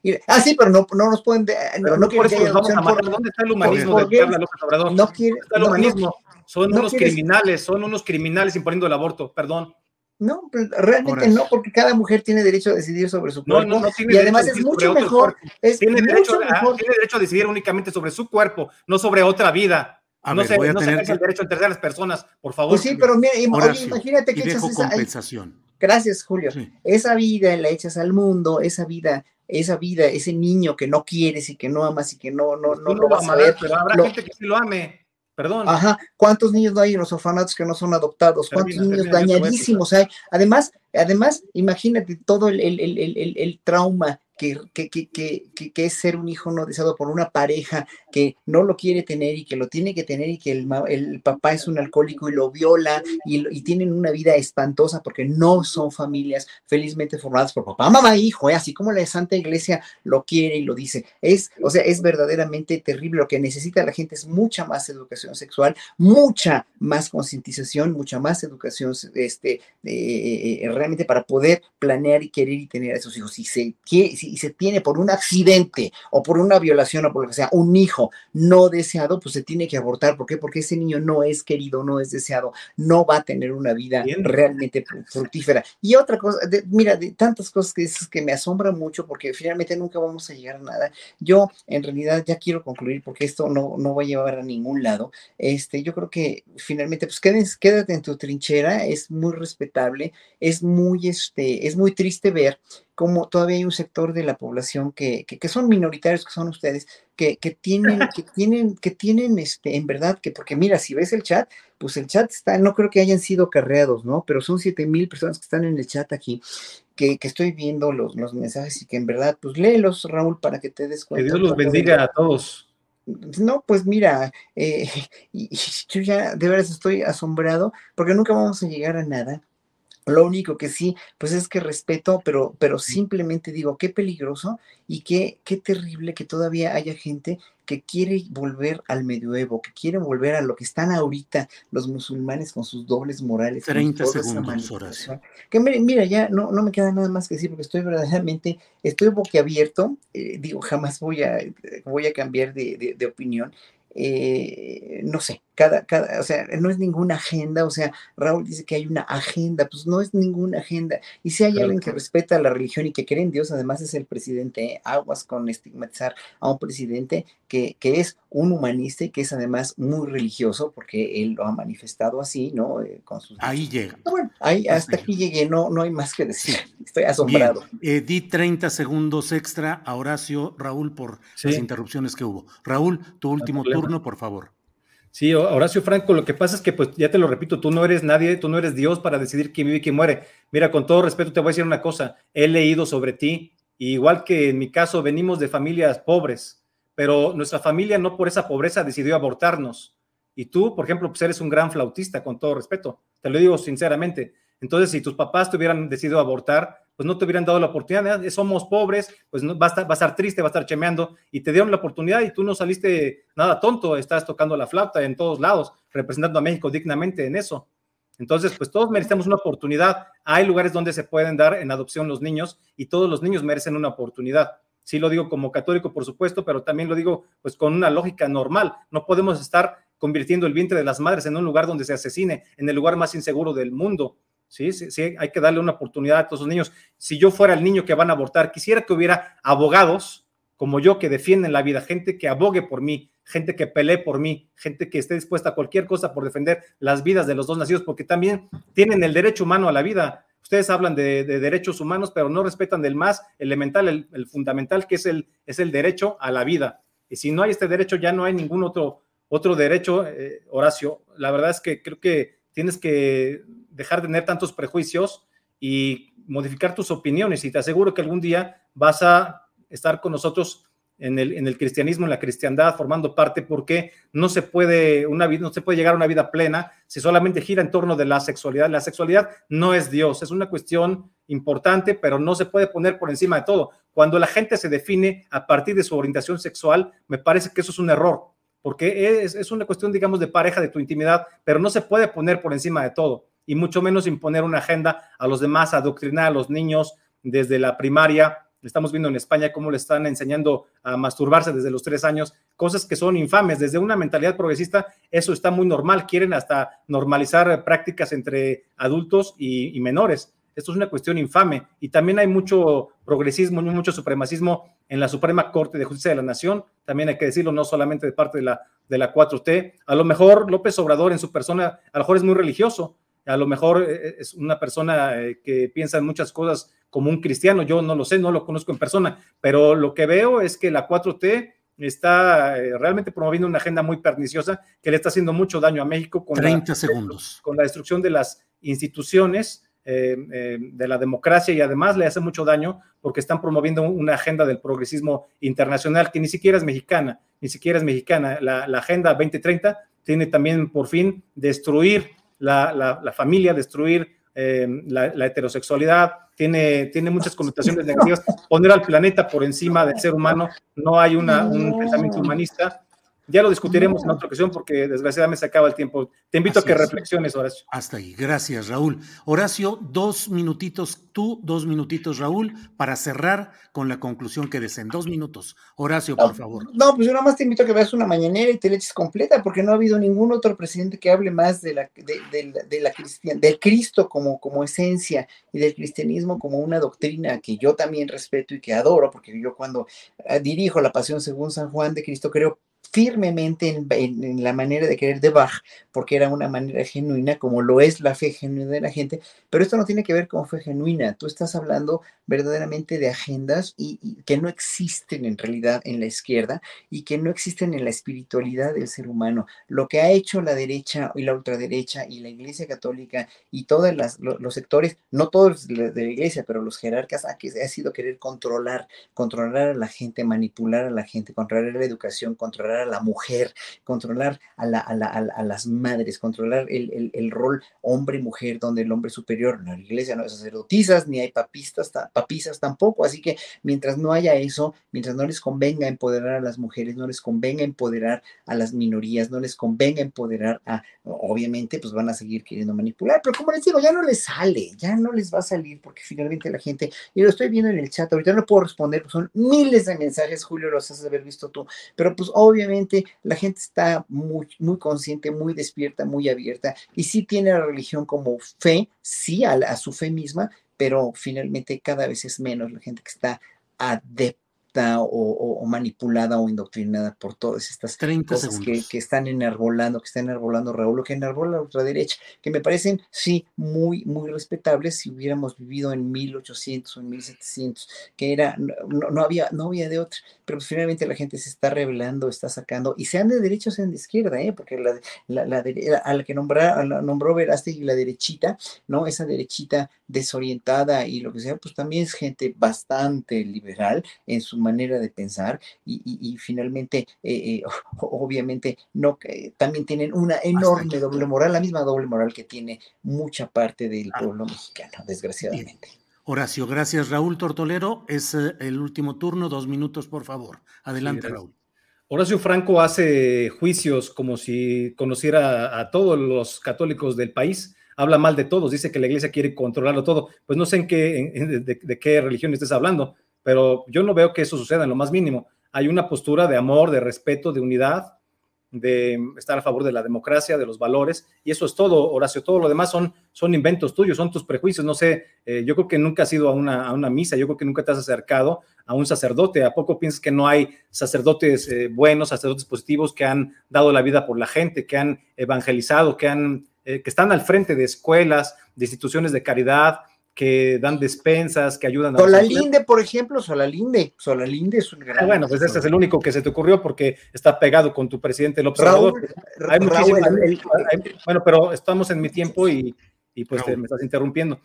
y- ah, sí, pero no, no nos pueden, de- no, Pero no no por quieren que haya adopción por- ¿Dónde está el humanismo por del que gays. habla López Obrador? no quiere- ¿Dónde está el humanismo? Son no unos quieres- criminales, son unos criminales imponiendo el aborto, perdón. No, pues, realmente no, porque cada mujer tiene derecho a decidir sobre su No, cuerpo. no, no tiene y derecho además a es mucho sobre otro mejor, cuerpo. es Tiene derecho, a, mejor. tiene derecho a decidir únicamente sobre su cuerpo, no sobre otra vida. A no ver, se, voy a no se tener ejerce que- el derecho en terceras personas, por favor. Pues sí, pero mira, Horacio, imagínate que echas esa, ay, compensación. Gracias, Julio. Sí. Esa vida la echas al mundo, esa vida, esa vida, ese niño que no quieres y que no amas y que no, no, Pues no lo vas a ver. pero habrá Lo- gente que sí lo ame. Perdón. Ajá, ¿cuántos niños no hay en los orfanatos que no son adoptados? ¿Cuántos Termina, niños termina, dañadísimos hay? Además, además, imagínate todo el, el- el- el- trauma que, que, que- que es ser un hijo no deseado por una pareja que no lo quiere tener y que lo tiene que tener y que el, el papá es un alcohólico y lo viola y, y tienen una vida espantosa porque no son familias felizmente formadas por papá, mamá, hijo, ¿eh? así como la Santa Iglesia lo quiere y lo dice. Es, o sea, es verdaderamente terrible. Lo que necesita la gente es mucha más educación sexual, mucha más concientización, mucha más educación este, eh, realmente para poder planear y querer y tener a esos hijos. Si se, quiere- si se tiene por un accidente o por una violación o por lo que sea, un hijo no deseado, pues se tiene que abortar. ¿Por qué? Porque ese niño no es querido, no es deseado, no va a tener una vida Bien. realmente fru- fructífera. Y otra cosa, de- mira, de tantas cosas que dices que me asombran mucho porque finalmente nunca vamos a llegar a nada. Yo en realidad ya quiero concluir porque esto no, no va a llevar a ningún lado. Este, yo creo que finalmente, pues quédense- quédate en tu trinchera, es muy respetable, es muy, este, es muy triste ver cómo todavía hay un sector de la población que, que, son minoritarios, que son ustedes, que, que tienen, que tienen, que tienen, este, en verdad, que porque mira, si ves el chat, pues el chat está, no creo que hayan sido carreados, ¿no? Pero son siete mil personas que están en el chat aquí, que, que, estoy viendo los, los mensajes y que en verdad, pues léelos, Raúl, para que te des cuenta. Que Dios los bendiga a todos. No, pues mira, eh, yo ya de veras estoy asombrado porque nunca vamos a llegar a nada lo único que sí, pues es que respeto, pero, pero simplemente digo, qué peligroso y qué, qué terrible que todavía haya gente que quiere volver al medioevo, que quiere volver a lo que están ahorita los musulmanes con sus dobles morales. 30 segundos, oración. Que mira, ya no, no me queda nada más que decir porque estoy verdaderamente, estoy boquiabierto, eh, digo, jamás voy a, voy a cambiar de, de opinión eh, no sé, cada, cada, o sea, no es ninguna agenda, o sea, Raúl dice que hay una agenda, pues no es ninguna agenda. Y si hay alguien que respeta la religión y que cree en Dios, además es el presidente, ¿eh? aguas con estigmatizar a un presidente que, que, es un humanista y que es además muy religioso, porque él lo ha manifestado así, ¿no? Eh, con sus... Ahí llega. Bueno, ahí, hasta aquí llegué, no, no hay más que decir, estoy asombrado. di 30 segundos extra a Horacio, Raúl, por las interrupciones que hubo. Raúl, tu último turno por favor. Sí, Horacio Franco, lo que pasa es que, pues ya te lo repito, tú no eres nadie, tú no eres Dios para decidir quién vive y quién muere. Mira, con todo respeto te voy a decir una cosa, he leído sobre ti, igual que en mi caso venimos de familias pobres, pero nuestra familia no por esa pobreza decidió abortarnos. Y tú, por ejemplo, pues eres un gran flautista, con todo respeto, te lo digo sinceramente. Entonces, si tus papás te hubieran decidido abortar, pues no te hubieran dado la oportunidad, somos pobres, pues no, va, a estar, va a estar triste, va a estar chemeando, y te dieron la oportunidad y tú no saliste nada tonto, estás tocando la flauta en todos lados, representando a México dignamente en eso. Entonces, pues todos merecemos una oportunidad. Hay lugares donde se pueden dar en adopción los niños y todos los niños merecen una oportunidad. Sí lo digo como católico, por supuesto, pero también lo digo pues con una lógica normal. No podemos estar convirtiendo el vientre de las madres en un lugar donde se asesine, en el lugar más inseguro del mundo. Sí, sí, sí, hay que darle una oportunidad a todos los niños. Si yo fuera el niño que van a abortar, quisiera que hubiera abogados como yo que defienden la vida, gente que abogue por mí, gente que pelee por mí, gente que esté dispuesta a cualquier cosa por defender las vidas de los dos nacidos, porque también tienen el derecho humano a la vida. Ustedes hablan de, derechos humanos, pero no respetan del más elemental, el, fundamental, que es el, es el derecho a la vida. Y si no hay este derecho, ya no hay ningún otro, otro derecho, eh, Horacio. La verdad es que creo que tienes que dejar de tener tantos prejuicios y modificar tus opiniones. Y te aseguro que algún día vas a estar con nosotros en el, en el cristianismo, en la cristiandad, formando parte, porque no se puede una vida, no se puede llegar a una vida plena si solamente gira en torno de la sexualidad. La sexualidad no es Dios, es una cuestión importante, pero no se puede poner por encima de todo. Cuando la gente se define a partir de su orientación sexual, me parece que eso es un error, porque es, es una cuestión, digamos, de pareja, de tu intimidad, pero no se puede poner por encima de todo y mucho menos imponer una agenda a los demás, adoctrinar a los niños desde la primaria. Estamos viendo en España cómo le están enseñando a masturbarse desde los tres años, cosas que son infames. Desde una mentalidad progresista, eso está muy normal. Quieren hasta normalizar prácticas entre adultos y, menores. Esto es una cuestión infame. Y también hay mucho progresismo, mucho supremacismo en la Suprema Corte de Justicia de la Nación. También hay que decirlo, no solamente de parte de la, de la 4T. A lo mejor López Obrador en su persona, a lo mejor es muy religioso, a lo mejor eh, eh, es una persona eh, que piensa en muchas cosas como un cristiano, yo no lo sé, no lo conozco en persona, pero lo que veo es que la 4T está realmente promoviendo una agenda muy perniciosa que le está haciendo mucho daño a México con, 30 segundos. con la destrucción de las instituciones, de la democracia y además le hace mucho daño porque están promoviendo una agenda del progresismo internacional que ni siquiera es mexicana, ni siquiera es mexicana. La, la Agenda 2030 tiene también por fin destruir la, familia, destruir eh, la, heterosexualidad, tiene, tiene muchas connotaciones negativas. Poner al planeta por encima del ser humano, no hay una, un pensamiento humanista. Ya lo discutiremos en otra ocasión porque desgraciadamente se acaba el tiempo. Te invito a que reflexiones, Horacio. Hasta ahí. Gracias, Raúl. Horacio, dos minutitos tú, dos minutitos, Raúl, para cerrar con la conclusión que deseen. Dos minutos. Horacio, por favor. No, pues yo nada más te invito a que veas una mañanera y te le eches completa porque no ha habido ningún otro presidente que hable más de la, de, de, la cristian, del Cristo como, como esencia y del cristianismo como una doctrina que yo también respeto y que adoro porque yo cuando eh, dirijo la pasión según San Juan de Cristo creo firmemente en, la manera de querer de Bach, porque era una manera genuina, como lo es la fe genuina de la gente, pero esto no tiene que ver con fe genuina, tú estás hablando verdaderamente de agendas y, que no existen en realidad en la izquierda y que no existen en la espiritualidad del ser humano. Lo que ha hecho la derecha y la ultraderecha y la Iglesia Católica y todos los, sectores, no todos de la Iglesia, pero los jerarcas, ha, ha sido querer controlar, controlar a la gente, manipular a la gente, controlar la educación, controlar a la mujer, controlar a, las madres, controlar el, rol hombre-mujer, donde el hombre superior, no, la iglesia no hay sacerdotisas, ni hay papistas, papisas tampoco, así que mientras no haya eso, mientras no les convenga empoderar a las mujeres, no les convenga empoderar a las minorías, no les convenga empoderar a, obviamente, pues van a seguir queriendo manipular, pero como les digo, ya no les sale, ya no les va a salir, porque finalmente la gente, y lo estoy viendo en el chat, ahorita no puedo responder, pues son miles de mensajes, Julio, los has de haber visto tú, pero pues obviamente la gente está muy, consciente, muy despierta, muy abierta y sí tiene la religión como fe, sí a, su fe misma, pero finalmente cada vez es menos la gente que está adepta o, manipulada o indoctrinada por todas estas cosas que, están enarbolando, que están enarbolando Raúl, lo que enarbola la ultraderecha, que me parecen, sí, muy, muy respetables si hubiéramos vivido en 1800 o en 1700, que era, no, había, no había de otra, pero pues finalmente la gente se está revelando, está sacando, y sean de derecha o sean de izquierda, ¿eh? porque la, la, la, a la que nombra, nombró y la derechita, ¿no? Esa derechita desorientada y lo que sea, pues también es gente bastante liberal en su manera de pensar y, finalmente, eh, eh, obviamente, no, también tienen una enorme doble moral, la misma doble moral que tiene mucha parte del ah. pueblo mexicano, desgraciadamente. Horacio, gracias. Raúl Tortolero, es eh, el último turno, dos minutos, por favor. Adelante, Raúl. Horacio Franco hace juicios como si conociera a todos los católicos del país habla mal de todos, dice que la iglesia quiere controlarlo todo. Pues no sé en qué, de, qué religión estés hablando, pero yo no veo que eso suceda en lo más mínimo. Hay una postura de amor, de respeto, de unidad, de estar a favor de la democracia, de los valores, y eso es todo, Horacio. Todo lo demás son, son inventos tuyos, son tus prejuicios. No sé, eh, yo creo que nunca has ido a una, a una, misa, yo creo que nunca te has acercado a un sacerdote. ¿A poco piensas que no hay sacerdotes eh, buenos, sacerdotes positivos que han dado la vida por la gente, que han evangelizado, que han eh, que están al frente de escuelas, de instituciones de caridad, que dan despensas, que ayudan a... Solalinde, por ejemplo, Solalinde. Solalinde es un gran... Ah, bueno, pues ese es el único que se te ocurrió porque está pegado con tu presidente López Obrador. Hay bueno, pero estamos en mi tiempo y, pues me estás interrumpiendo.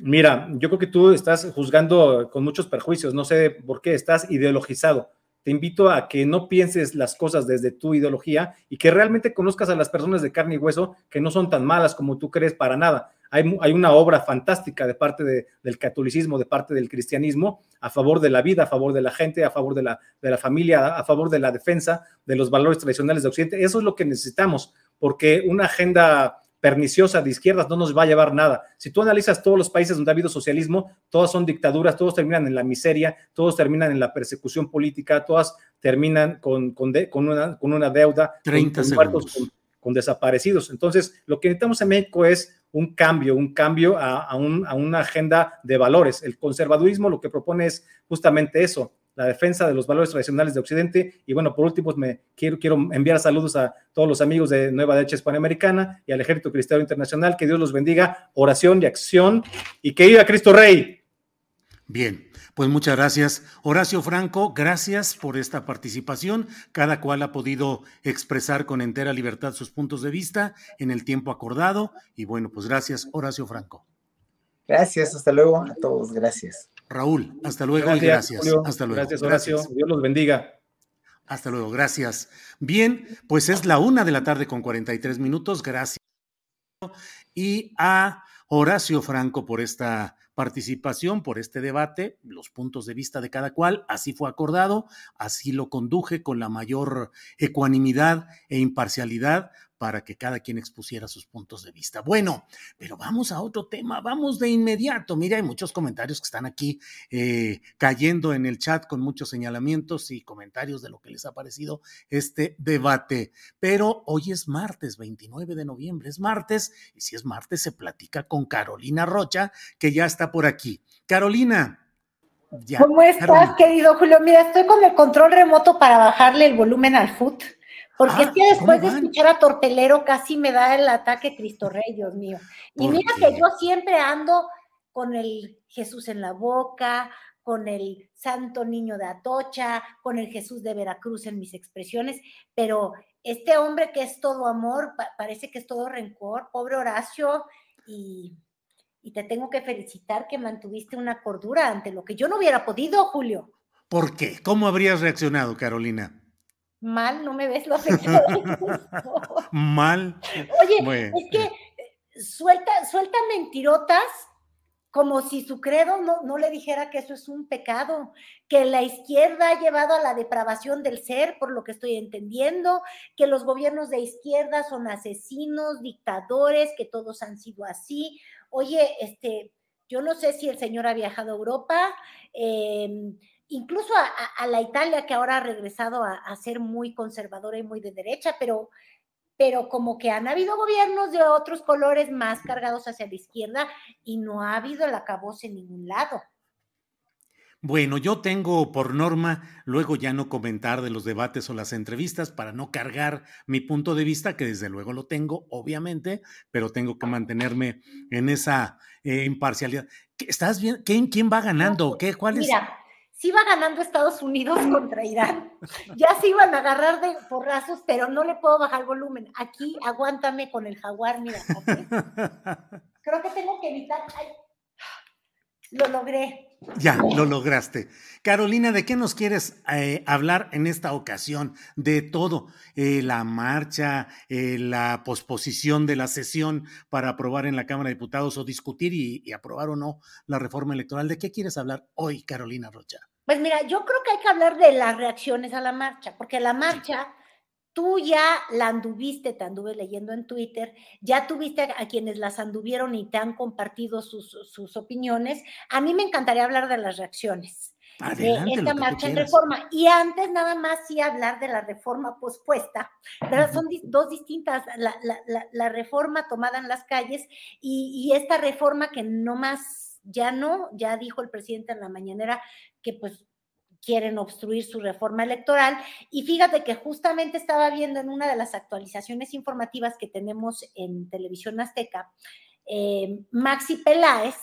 Mira, yo creo que tú estás juzgando con muchos perjuicios, no sé por qué, estás ideologizado te invito a que no pienses las cosas desde tu ideología y que realmente conozcas a las personas de carne y hueso que no son tan malas como tú crees para nada. Hay, hay una obra fantástica de parte del catolicismo, de parte del cristianismo, a favor de la vida, a favor de la gente, a favor de la, de la familia, a favor de la defensa de los valores tradicionales de Occidente. Eso es lo que necesitamos, porque una agenda perniciosa de izquierdas no nos va a llevar nada. Si tú analizas todos los países donde ha habido socialismo, todas son dictaduras, todos terminan en la miseria, todos terminan en la persecución política, todas terminan con, con, una, con una, deuda, 30 con, muertos, con, desaparecidos. Entonces, lo que necesitamos en México es un cambio, un cambio a, a, a una agenda de valores. El conservadurismo lo que propone es justamente eso, la defensa de los valores tradicionales de Occidente. Y bueno, por último, me quiero, quiero enviar saludos a todos los amigos de Nueva Derecha Hispanoamericana y al Ejército Cristiano Internacional. Que Dios los bendiga, oración y acción y que viva Cristo Rey. Bien, pues muchas gracias. Horacio Franco, gracias por esta participación. Cada cual ha podido expresar con entera libertad sus puntos de vista en el tiempo acordado. Y bueno, pues gracias, Horacio Franco. Gracias, hasta luego a todos, gracias. Raúl, hasta luego y gracias. Hasta luego. Gracias, Horacio. Dios los bendiga. Hasta luego, gracias. Bien, pues es la una de la tarde con 43 minutos. Gracias. Y a Horacio Franco por esta participación, por este debate, los puntos de vista de cada cual. Así fue acordado, así lo conduje con la mayor ecuanimidad e imparcialidad para que cada quien expusiera sus puntos de vista. Bueno, pero vamos a otro tema, vamos de inmediato. Mira, hay muchos comentarios que están aquí eh, cayendo en el chat con muchos señalamientos y comentarios de lo que les ha parecido este debate. Pero hoy es martes, 29 de noviembre, es martes, y si es martes se platica con Carolina Rocha, que ya está por aquí. Carolina. ¿Cómo estás, querido Julio? Mira, estoy con el control remoto para bajarle el volumen al foot Porque es que después de escuchar a Tortelero casi me da el ataque Cristo Rey, Dios mío. Y mira que yo siempre ando con el Jesús en la boca, con el Santo Niño de Atocha, con el Jesús de Veracruz en mis expresiones, pero este hombre que es todo amor, parece que es todo rencor, pobre Horacio, y, y te tengo que felicitar que mantuviste una cordura ante lo que yo no hubiera podido, Julio. ¿Por qué? ¿Cómo habrías reaccionado, Carolina? Mal, no me ves lo Mal. Oye, es que eh, suelta, suelta mentirotas como si su credo no, le dijera que eso es un pecado, que la izquierda ha llevado a la depravación del ser, por lo que estoy entendiendo, que los gobiernos de izquierda son asesinos, dictadores, que todos han sido así. Oye, este, yo no sé si el señor ha viajado a Europa, em, incluso a, la Italia, que ahora ha regresado a, a ser muy conservadora y muy de derecha, pero pero como que han habido gobiernos de otros colores más cargados hacia la izquierda y no ha habido el acabose en ningún lado. Bueno, yo tengo por norma luego ya no comentar de los debates o las entrevistas para no cargar mi punto de vista, que desde luego lo tengo, obviamente, pero tengo que mantenerme en esa eh, imparcialidad. ¿Estás bien? ¿Quién, quién va ganando? ¿Qué? ¿Cuál es? Mira, sí va ganando Estados Unidos contra Irán. Ya se iban a agarrar de porrazos, pero no le puedo bajar volumen. Aquí, aguántame con el jaguar, mira. Creo que tengo que evitar. lo logré. Ya, lo lograste. Carolina, ¿de qué nos quieres eh, hablar en esta ocasión? De todo, eh, la marcha, eh, la posposición de la sesión para aprobar en la Cámara de Diputados o discutir y, y aprobar o no la reforma electoral. ¿De qué quieres hablar hoy, Carolina Rocha? Pues mira, yo creo que hay que hablar de las reacciones a la marcha, porque la marcha, tú ya la anduviste, te anduve leyendo en Twitter, ya tuviste a, quienes las anduvieron y te han compartido sus, opiniones. A mí me encantaría hablar de las reacciones. de esta marcha en reforma. Y antes nada más sí hablar de la reforma pospuesta, pero son dos distintas, la, reforma tomada en las calles y, y esta reforma que no más ya no, ya dijo el presidente en la mañanera que pues quieren obstruir su reforma electoral. Y fíjate que justamente estaba viendo en una de las actualizaciones informativas que tenemos en Televisión Azteca, eh, Maxi Peláez,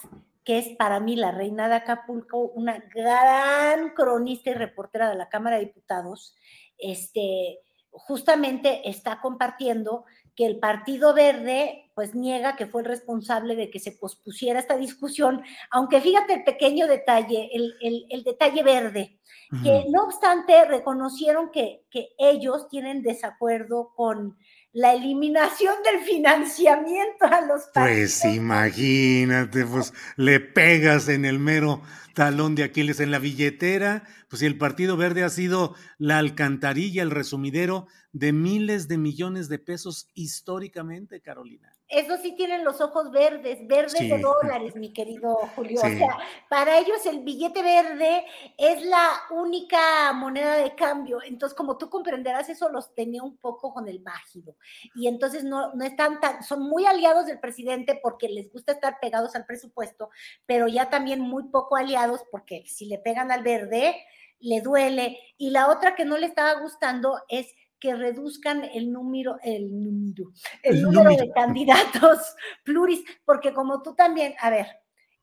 que es para mí la reina de Acapulco, una gran cronista y reportera de la Cámara de Diputados, este, justamente está compartiendo que el Partido Verde pues niega que fue el responsable de que se pospusiera esta discusión, aunque fíjate el pequeño detalle, el, detalle verde, que no obstante reconocieron que, que ellos tienen desacuerdo con la eliminación del financiamiento a los partidos. Pues imagínate, pues le pegas en el mero talón de Aquiles en la billetera, pues el Partido Verde ha sido la alcantarilla, el resumidero de miles de millones de pesos históricamente, Carolina. Eso sí tienen los ojos verdes, verdes de dólares, mi querido Julio. O sea, para ellos el billete verde es la única moneda de cambio. Entonces, como tú comprenderás, eso los tenía un poco con el bájido. Y entonces no, no están tan, son muy aliados del presidente porque les gusta estar pegados al presupuesto, pero ya también muy poco aliados porque si le pegan al verde, le duele. Y la otra que no le estaba gustando es que reduzcan el número, el número, el, número, de candidatos pluris, porque como tú también, a ver,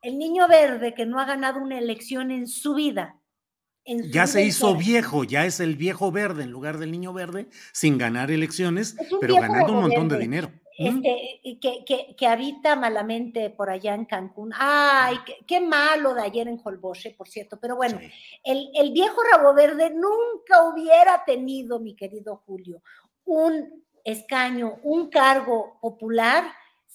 el niño verde que no ha ganado una elección en su vida. ya se hizo viejo, ya es el viejo verde en lugar del niño verde, sin ganar elecciones, pero ganando un montón de dinero. Este, que, que, habita malamente por allá en Cancún. Ay, qué, malo de ayer en Holboche, por cierto. Pero bueno, el, el, viejo rabo verde nunca hubiera tenido, mi querido Julio, un escaño, un cargo popular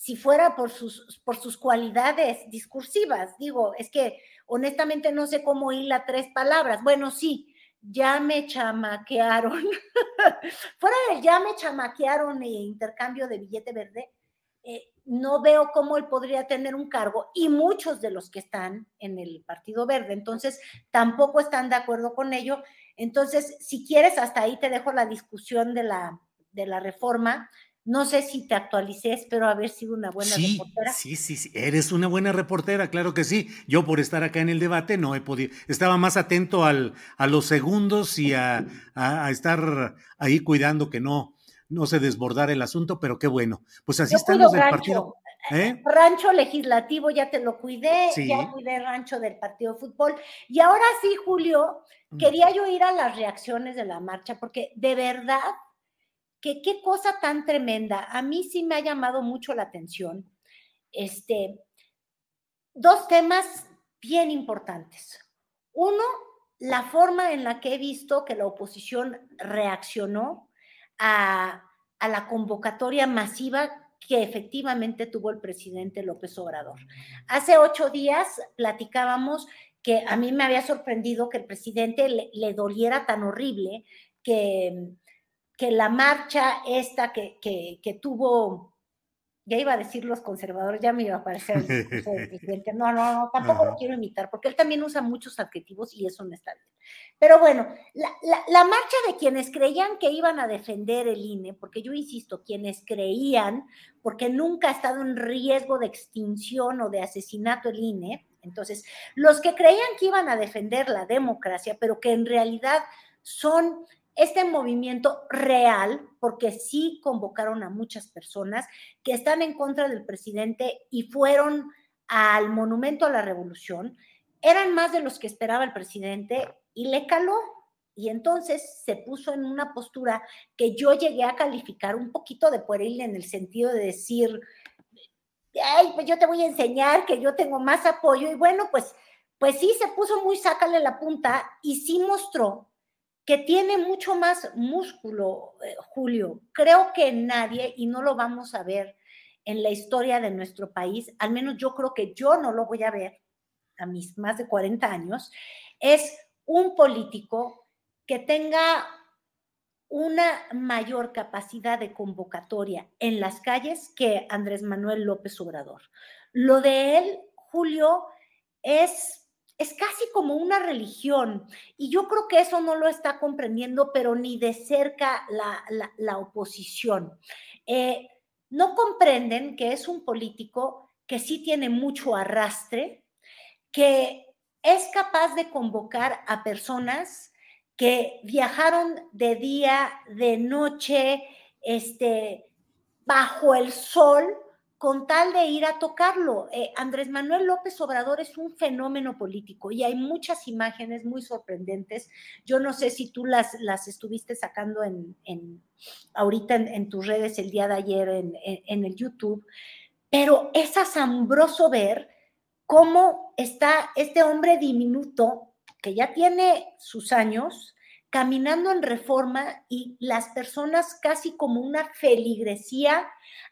si fuera por sus, por sus cualidades discursivas. Digo, es que honestamente no sé cómo hila tres palabras. Bueno, sí, ya me chamaquearon. Fuera del ya me chamaquearon e intercambio de billete verde, eh, no veo cómo él podría tener un cargo y muchos de los que están en el Partido Verde, entonces tampoco están de acuerdo con ello. Entonces, si quieres, hasta ahí te dejo la discusión de la, de la reforma. No sé si te actualicé, espero haber sido una buena reportera. Sí, sí, sí, eres una buena reportera, claro que sí. Yo por estar acá en el debate no he podido, estaba más atento al, a los segundos y a, estar ahí cuidando que no, no se desbordara el asunto, pero qué bueno. Pues así están los del partido. ¿Eh? Rancho legislativo ya te lo cuidé, ya cuidé rancho del partido de fútbol. Y ahora sí, Julio, mm. quería yo ir a las reacciones de la marcha, porque de verdad que qué cosa tan tremenda. A mí sí me ha llamado mucho la atención. Este, dos temas bien importantes. Uno, la forma en la que he visto que la oposición reaccionó a, a la convocatoria masiva que efectivamente tuvo el presidente López Obrador. Hace ocho días platicábamos que a mí me había sorprendido que el presidente le, le doliera tan horrible que que la marcha esta que, que, tuvo, ya iba a decir los conservadores, ya me iba a parecer el presidente, no, no, no, tampoco lo quiero imitar, porque él también usa muchos adjetivos y eso no está bien. Pero bueno, la, la, marcha de quienes creían que iban a defender el INE, porque yo insisto, quienes creían, porque nunca ha estado en riesgo de extinción o de asesinato el INE, entonces, los que creían que iban a defender la democracia, pero que en realidad son este movimiento real, porque sí convocaron a muchas personas que están en contra del presidente y fueron al Monumento a la Revolución, eran más de los que esperaba el presidente y le caló. Y entonces se puso en una postura que yo llegué a calificar un poquito de pueril en el sentido de decir, ay, pues yo te voy a enseñar que yo tengo más apoyo. Y bueno, pues, pues sí, se puso muy sácale la punta y sí mostró que tiene mucho más músculo, eh, Julio. Creo que nadie, y no lo vamos a ver en la historia de nuestro país, al menos yo creo que yo no lo voy a ver a mis más de 40 años, es un político que tenga una mayor capacidad de convocatoria en las calles que Andrés Manuel López Obrador. Lo de él, Julio, es es casi como una religión. Y yo creo que eso no lo está comprendiendo, pero ni de cerca la, oposición. Eh, no comprenden que es un político que sí tiene mucho arrastre, que es capaz de convocar a personas que viajaron de día, de noche, este, bajo el sol, con tal de ir a tocarlo. Eh, Andrés Manuel López Obrador es un fenómeno político y hay muchas imágenes muy sorprendentes. Yo no sé si tú las, las estuviste sacando en, ahorita en, tus redes el día de ayer en, en el YouTube, pero es asombroso ver cómo está este hombre diminuto que ya tiene sus años, caminando en reforma y las personas casi como una feligresía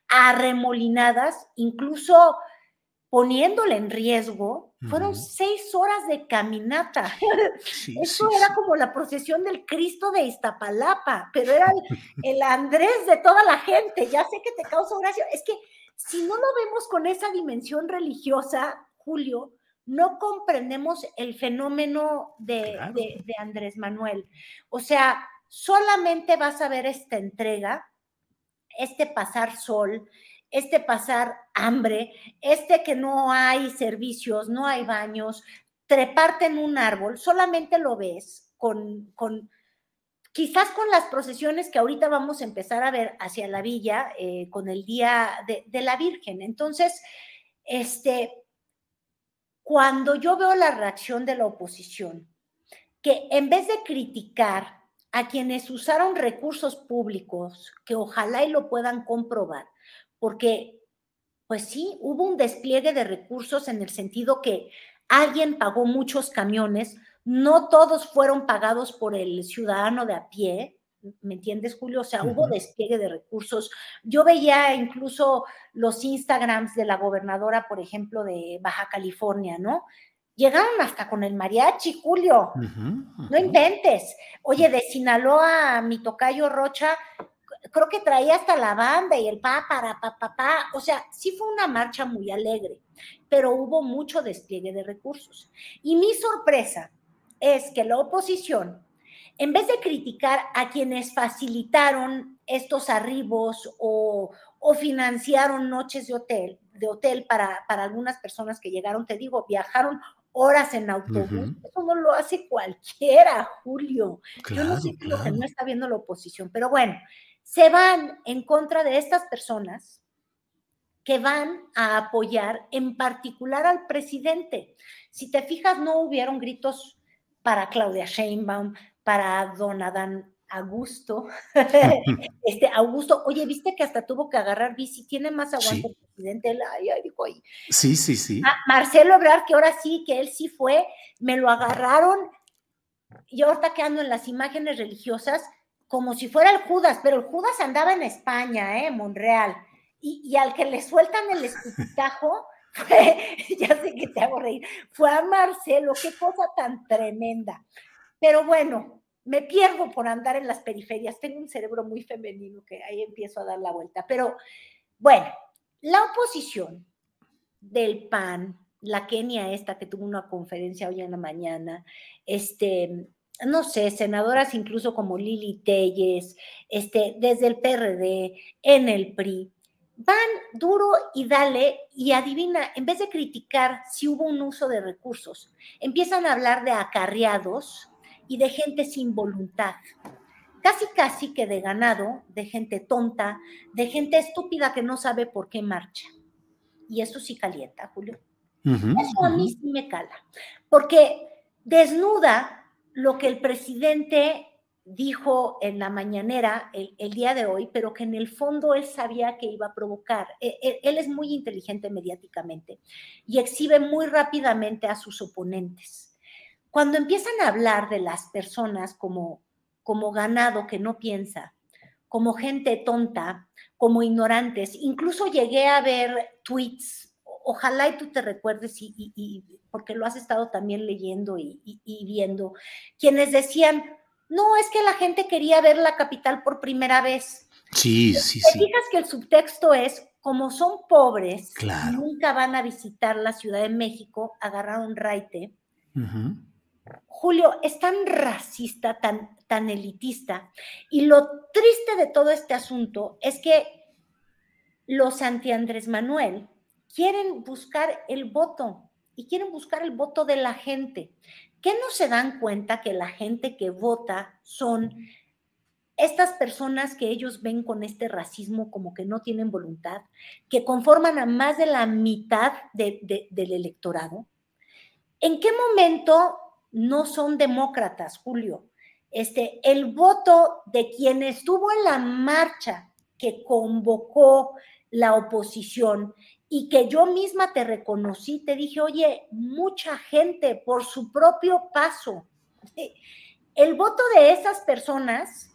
arremolinadas, incluso poniéndole en riesgo, fueron seis horas de caminata. Eso era como la procesión del Cristo de Iztapalapa, pero era el, Andrés de toda la gente. Ya sé que te causa gracia. Es que si no lo vemos con esa dimensión religiosa, Julio, no comprendemos el fenómeno de, de Andrés Manuel. O sea, solamente vas a ver esta entrega este pasar sol, este pasar hambre, este que no hay servicios, no hay baños, treparte en un árbol, solamente lo ves con, con quizás con las procesiones que ahorita vamos a empezar a ver hacia la villa eh, con el Día de, de, la Virgen. Entonces, este, cuando yo veo la reacción de la oposición, que en vez de criticar a quienes usaron recursos públicos, que ojalá y lo puedan comprobar, porque pues sí, hubo un despliegue de recursos en el sentido que alguien pagó muchos camiones, no todos fueron pagados por el ciudadano de a pie, ¿me entiendes, Julio? O sea, hubo despliegue de recursos. Yo veía incluso los Instagrams de la gobernadora, por ejemplo, de Baja California, ¿no? Llegaron hasta con el mariachi, Julio. No inventes. Oye, de Sinaloa, mi tocayo Rocha, creo que traía hasta la banda y el pa, para, pa, pa, pa. O sea, sí fue una marcha muy alegre, pero hubo mucho despliegue de recursos. Y mi sorpresa es que la oposición en vez de criticar a quienes facilitaron estos arribos o, financiaron noches de hotel, de hotel para, para, algunas personas que llegaron, te digo, viajaron horas en autobús. Eso no lo hace cualquiera, Julio. Yo no sé lo que no está viendo la oposición, pero bueno, se van en contra de estas personas que van a apoyar en particular al presidente. Si te fijas, no hubieron gritos para Claudia Sheinbaum, para Don Adán Augusto. este Augusto, oye, viste que hasta tuvo que agarrar bici, tiene más aguante el presidente. Ay, ay, dijo ahí. Sí, sí, sí. Marcelo Ebrard, que ahora sí, que él sí fue, me lo agarraron. Y ahorita quedando en las imágenes religiosas, como si fuera el Judas, pero el Judas andaba en España, ¿eh? Monreal. Y, al que le sueltan el escupitajo, ya sé que te hago reír, fue a Marcelo, qué cosa tan tremenda. Pero bueno, me pierdo por andar en las periferias, tengo un cerebro muy femenino que ahí empiezo a dar la vuelta. Pero bueno, la oposición del PAN, la Kenia esta que tuvo una conferencia hoy en la mañana, este, no sé, senadoras incluso como Lili Telles, este, desde el PRD, en el PRI, van duro y dale y adivina, en vez de criticar si hubo un uso de recursos, empiezan a hablar de acarreados y de gente sin voluntad. Casi, casi que de ganado, de gente tonta, de gente estúpida que no sabe por qué marcha. Y eso sí calienta, Julio. eso a mí sí me cala, porque desnuda lo que el presidente dijo en la mañanera el, día de hoy, pero que en el fondo él sabía que iba a provocar. E, e, él, es muy inteligente mediáticamente y exhibe muy rápidamente a sus oponentes. Cuando empiezan a hablar de las personas como, como ganado que no piensa, como gente tonta, como ignorantes, incluso llegué a ver tweets ojalá y tú te recuerdes, y, porque lo has estado también leyendo y, viendo, quienes decían, no, es que la gente quería ver la capital por primera vez. Sí, sí, sí. Te que el subtexto es, como son pobres, nunca van a visitar la Ciudad de México, agarrar un raite. Julio, es tan racista, tan, tan elitista. Y lo triste de todo este asunto es que los anti Andrés Manuel quieren buscar el voto y quieren buscar el voto de la gente. ¿Qué no se dan cuenta que la gente que vota son estas personas que ellos ven con este racismo como que no tienen voluntad, que conforman a más de la mitad del electorado? ¿En qué momento no son demócratas, Julio? Este, el voto de quien estuvo en la marcha que convocó la oposición y que yo misma te reconocí, te dije, oye, mucha gente por su propio paso. El voto de esas personas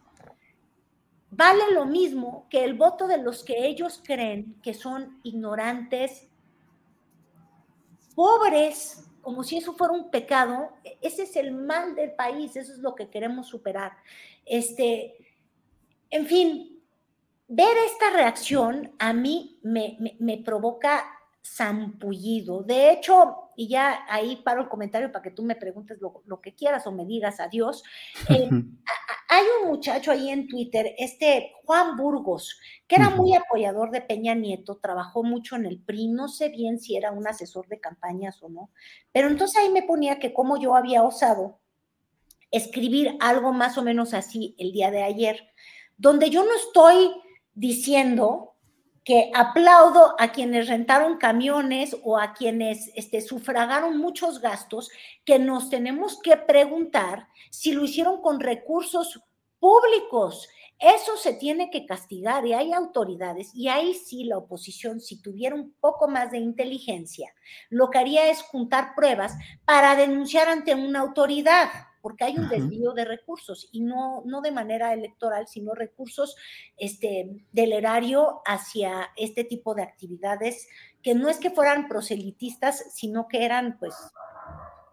vale lo mismo que el voto de los que ellos creen que son ignorantes, pobres, como si eso fuera un pecado. Ese es el mal del país, eso es lo que queremos superar. Este, en fin, ver esta reacción a mí me, provoca zampullido. De hecho, y ya ahí paro el comentario para que tú me preguntes lo, que quieras o me digas adiós. Eh, hay un muchacho ahí en Twitter, este Juan Burgos, que era muy apoyador de Peña Nieto, trabajó mucho en el PRI, no sé bien si era un asesor de campañas o no, pero entonces ahí me ponía que como yo había osado escribir algo más o menos así el día de ayer, donde yo no estoy diciendo que aplaudo a quienes rentaron camiones o a quienes este, sufragaron muchos gastos, que nos tenemos que preguntar si lo hicieron con recursos públicos. Eso se tiene que castigar y hay autoridades, y ahí sí la oposición, si tuviera un poco más de inteligencia, lo que haría es juntar pruebas para denunciar ante una autoridad porque hay un desvío de recursos y no, no de manera electoral, sino recursos este, del erario hacia este tipo de actividades que no es que fueran proselitistas, sino que eran pues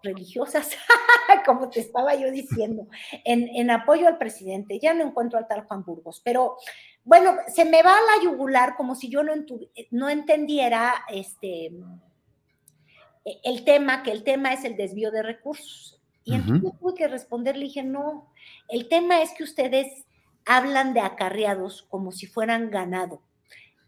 religiosas, como te estaba yo diciendo, en, en, apoyo al presidente. Ya no encuentro al tal Juan Burgos, pero bueno, se me va a la yugular como si yo no, no entendiera este, el tema, que el tema es el desvío de recursos Y entonces tuve que responder, le dije, no, el tema es que ustedes hablan de acarreados como si fueran ganado.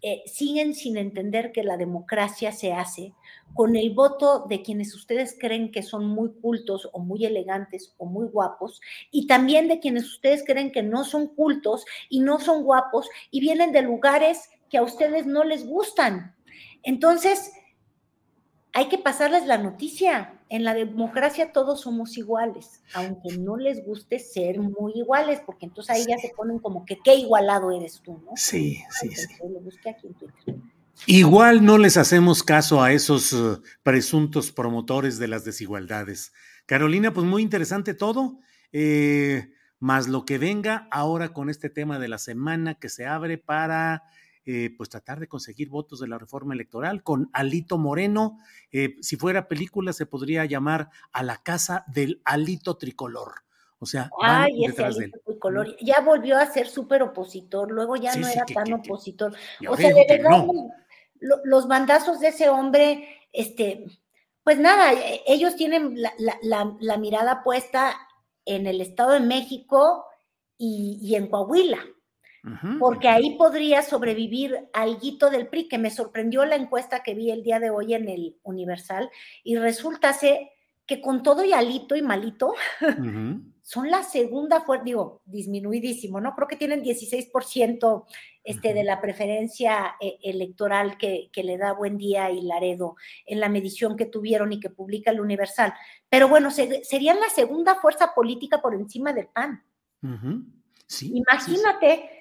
Eh, siguen sin entender que la democracia se hace con el voto de quienes ustedes creen que son muy cultos o muy elegantes o muy guapos, y también de quienes ustedes creen que no son cultos y no son guapos y vienen de lugares que a ustedes no les gustan. Entonces, hay que pasarles la noticia. En la democracia todos somos iguales, aunque no les guste ser muy iguales, porque entonces ahí ya se ponen como que qué igualado eres tú, ¿no? Sí, sí, sí. Igual no les hacemos caso a esos eh, presuntos promotores de las desigualdades. Carolina, pues muy interesante todo, eh, más lo que venga ahora con este tema de la semana que se abre para eh, pues tratar de conseguir votos de la reforma electoral con Alito Moreno. si fuera película se podría llamar A la casa del Alito Tricolor. O sea, Ay, ese Alito Tricolor ya volvió a ser súper opositor, luego ya no era tan opositor. o sea, de verdad, los bandazos de ese hombre, este, pues nada, e, ellos tienen la, mirada puesta en el Estado de México y, en Coahuila, porque ahí podría sobrevivir alguito del PRI, que me sorprendió la encuesta que vi el día de hoy en el Universal, y resulta que con todo y alito y malito, son la segunda fuerza, digo, disminuidísimo, ¿no? Creo que tienen 16% este, de la preferencia eh, electoral que, le da Buen Día y Laredo en la medición que tuvieron y que publica el Universal. Pero bueno, serían la segunda fuerza política por encima del PAN. Imagínate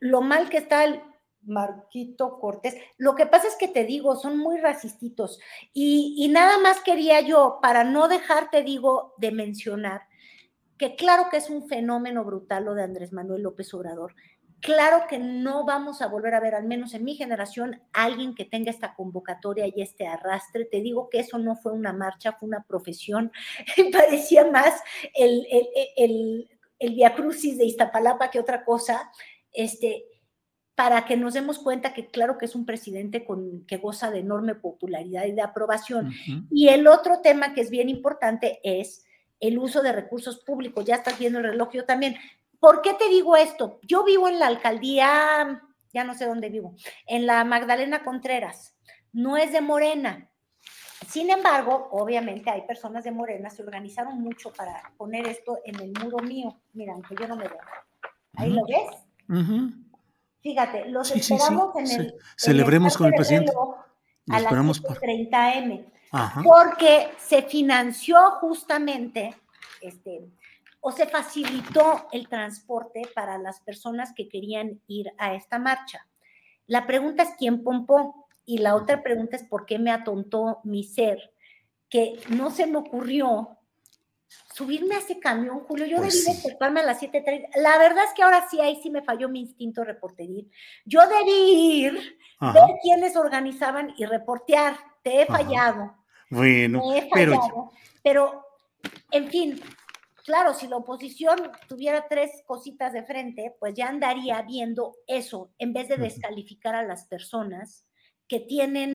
lo mal que está el Marquito Cortés. Lo que pasa es que te digo, son muy racistitos. Y, nada más quería yo, para no dejarte, digo, de mencionar, que claro que es un fenómeno brutal lo de Andrés Manuel López Obrador. Claro que no vamos a volver a ver, al menos en mi generación, alguien que tenga esta convocatoria y este arrastre. Te digo que eso no fue una marcha, fue una profesión. Parecía más el, el, el, el Via Crucis de Iztapalapa que otra cosa. Este, para que nos demos cuenta que claro que es un presidente con, que goza de enorme popularidad y de aprobación. Y el otro tema que es bien importante es el uso de recursos públicos. Ya estás viendo el reloj, yo también. ¿Por qué te digo esto? Yo vivo en la alcaldía, ya no sé dónde vivo, en la Magdalena Contreras. No es de Morena. Sin embargo, obviamente hay personas de Morena, se organizaron mucho para poner esto en el muro mío. Mira, aunque yo no me veo. ¿Ahí lo ves? Fíjate, los esperamos en el. Celebremos con el presidente. A las 30 M porque se financió justamente, este, o se facilitó el transporte para las personas que querían ir a esta marcha. La pregunta es quién pompó y la otra pregunta es por qué me atontó mi ser, que no se me ocurrió subirme a ese camión, Julio. Yo pues debí despertarme a las 7.30. La verdad es que ahora sí, ahí sí me falló mi instinto reporteril. Yo debí ir, ver quiénes organizaban y reportear. Te he fallado. Bueno, pero... pero, en fin, claro, si la oposición tuviera tres cositas de frente, pues ya andaría viendo eso, en vez de descalificar a las personas que tienen.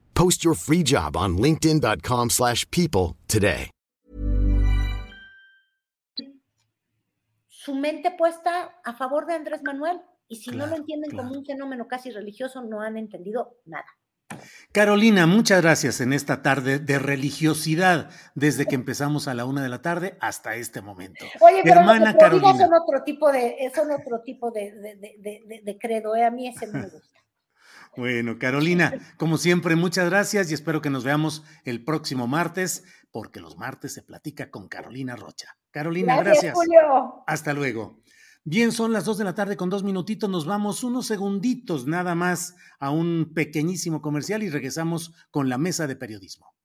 Post your free job on linkedin.com/people today. Su mente puesta a favor de Andrés Manuel y si no lo entienden como un fenómeno casi religioso no han entendido nada. Carolina, muchas gracias en esta tarde de religiosidad, desde que empezamos a la una de la tarde hasta este momento. Oye, pero Hermana Carolina. son otro tipo de, son otro tipo de, de, de credo, ¿eh? a mí ese me gusta. Bueno, Carolina, como siempre, muchas gracias y espero que nos veamos el próximo martes, porque los martes se platica con Carolina Rocha. Carolina, gracias. Julio. Hasta luego. Bien, son las dos de la tarde con dos minutitos. Nos vamos unos segunditos nada más a un pequeñísimo comercial y regresamos con la mesa de periodismo.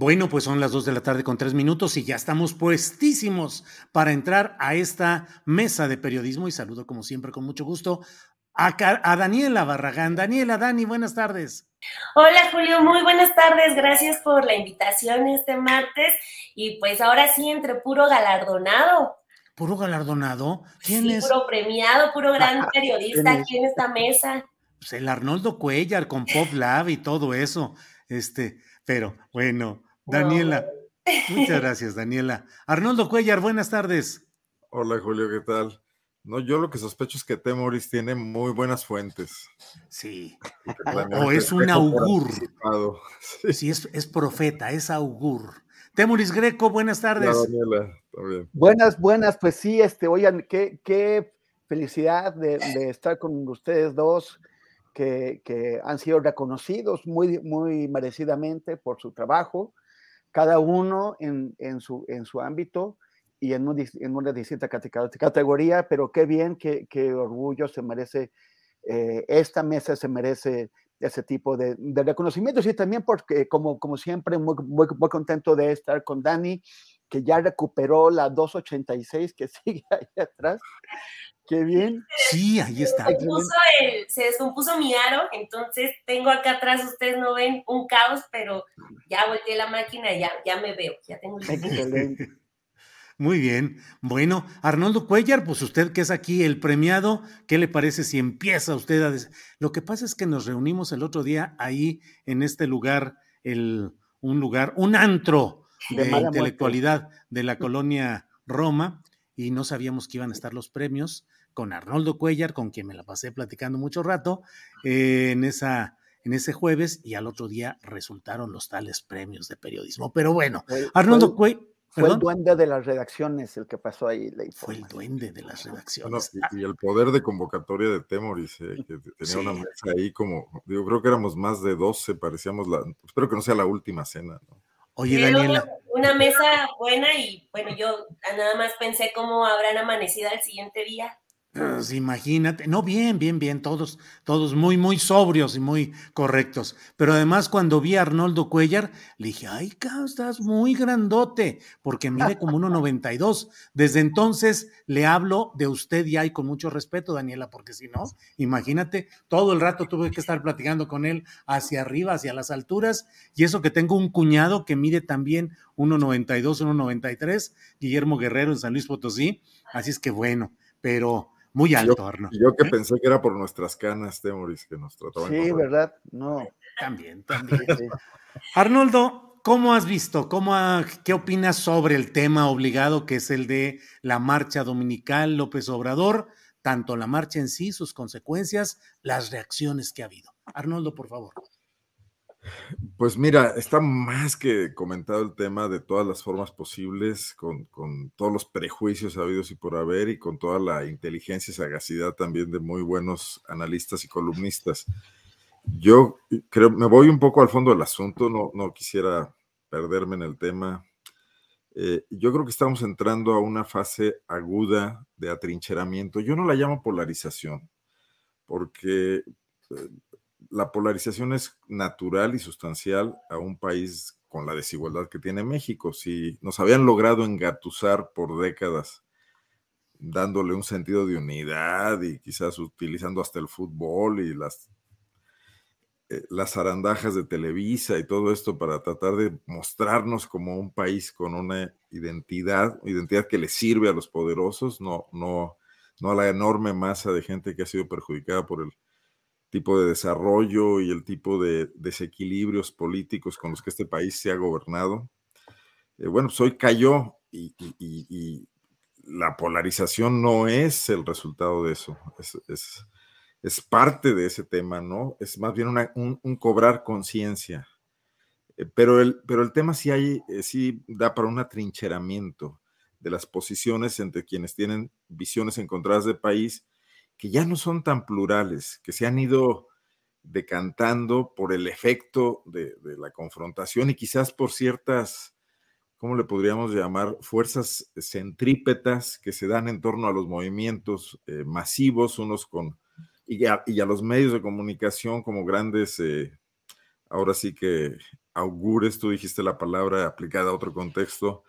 Bueno, pues son las dos de la tarde con tres minutos y ya estamos puestísimos para entrar a esta mesa de periodismo y saludo como siempre con mucho gusto a, a Daniela Barragán. Daniela, Dani, buenas tardes. Hola Julio, muy buenas tardes, gracias por la invitación este martes y pues ahora sí entre puro galardonado. ¿Puro galardonado? ¿Quién sí, puro premiado, puro gran periodista aquí en esta mesa. Pues el Arnoldo Cuellar con Pop Lab y todo eso. Este, pero bueno, Daniela. Muchas gracias, Daniela. Arnoldo Cuellar, buenas tardes. Hola, Julio, ¿qué tal? No, yo lo que sospecho es que Temoris tiene muy buenas fuentes. Sí. O, es un augur. Sí, es, es, profeta, es augur. Temoris Greco, buenas tardes. Hola, Daniela, también. Buenas, buenas, pues sí, este, oigan, qué, qué felicidad de, de estar con ustedes dos que, han sido reconocidos muy, muy merecidamente por su trabajo, cada uno en, en, su, en su ámbito y en, en una distinta categoría, pero qué bien, qué, qué orgullo se merece, eh, esta mesa se merece ese tipo de, de, reconocimientos y también porque, como, como siempre, muy, muy, muy contento de estar con Dani, que ya recuperó la 286 que sigue ahí atrás. Qué bien. Sí, ahí está. Se descompuso, mi aro, entonces tengo acá atrás, ustedes no ven un caos, pero ya volteé la máquina, ya, ya me veo, ya tengo Excelente. Muy bien. Bueno, Arnoldo Cuellar, pues usted que es aquí el premiado, ¿qué le parece si empieza usted a... Lo que pasa es que nos reunimos el otro día ahí en este lugar, el, un lugar, un antro de, de intelectualidad de la colonia Roma, y no sabíamos que iban a estar los premios con Arnoldo Cuellar, con quien me la pasé platicando mucho rato, eh, en, esa, en ese jueves, y al otro día resultaron los tales premios de periodismo. Pero bueno, Arnoldo Cuellar. Fue el duende de las redacciones el que pasó ahí. fue el duende de las redacciones. Ah. y, el poder de convocatoria de Temoris, eh, que tenía una mesa ahí como, yo creo que éramos más de 12, parecíamos la, espero que no sea la última cena. Oye, Daniela. Una, mesa buena y bueno, yo nada más pensé cómo habrán amanecido al siguiente día. Pues imagínate, no, bien, bien, bien, todos, todos muy, muy sobrios y muy correctos. Pero además cuando vi a Arnoldo Cuellar, le dije, ay, cabrón, estás muy grandote, porque mide como 1,92. Desde entonces le hablo de usted y hay con mucho respeto, Daniela, porque si no, imagínate, todo el rato tuve que estar platicando con él hacia arriba, hacia las alturas, y eso que tengo un cuñado que mide también 1,92, 1,93, Guillermo Guerrero en San Luis Potosí. Así es que bueno, pero muy alto, yo, Arnoldo. Yo que ¿eh? pensé que era por nuestras canas, Temoris, que nos trataban. Sí, ¿verdad? No. También, también. Arnoldo, ¿cómo has visto? ¿Cómo ¿Qué opinas sobre el tema obligado que es el de la marcha dominical López Obrador? Tanto la marcha en sí, sus consecuencias, las reacciones que ha habido. Arnoldo, por favor. Pues mira, está más que comentado el tema de todas las formas posibles, con, todos los prejuicios habidos y por haber, y con toda la inteligencia y sagacidad también de muy buenos analistas y columnistas. Yo creo, me voy un poco al fondo del asunto, no, no quisiera perderme en el tema. Eh, yo creo que estamos entrando a una fase aguda de atrincheramiento. Yo no la llamo polarización, porque eh, la polarización es natural y sustancial a un país con la desigualdad que tiene México. Si nos habían logrado engatusar por décadas, dándole un sentido de unidad y quizás utilizando hasta el fútbol y las eh, las arandajas de Televisa y todo esto para tratar de mostrarnos como un país con una identidad, identidad que le sirve a los poderosos, no, no, no a la enorme masa de gente que ha sido perjudicada por el tipo de desarrollo y el tipo de desequilibrios políticos con los que este país se ha gobernado. Eh, bueno, pues hoy cayó y, la polarización no es el resultado de eso, es, es, parte de ese tema, ¿no? Es más bien un, cobrar conciencia. Eh, pero, el, pero el tema sí, hay, eh, sí da para un atrincheramiento de las posiciones entre quienes tienen visiones encontradas de país que ya no son tan plurales, que se han ido decantando por el efecto de, la confrontación y quizás por ciertas ¿cómo le podríamos llamar? Fuerzas centrípetas que se dan en torno a los movimientos eh, masivos, unos con, y a, los medios de comunicación como grandes, eh, ahora sí que augures, tú dijiste la palabra aplicada a otro contexto,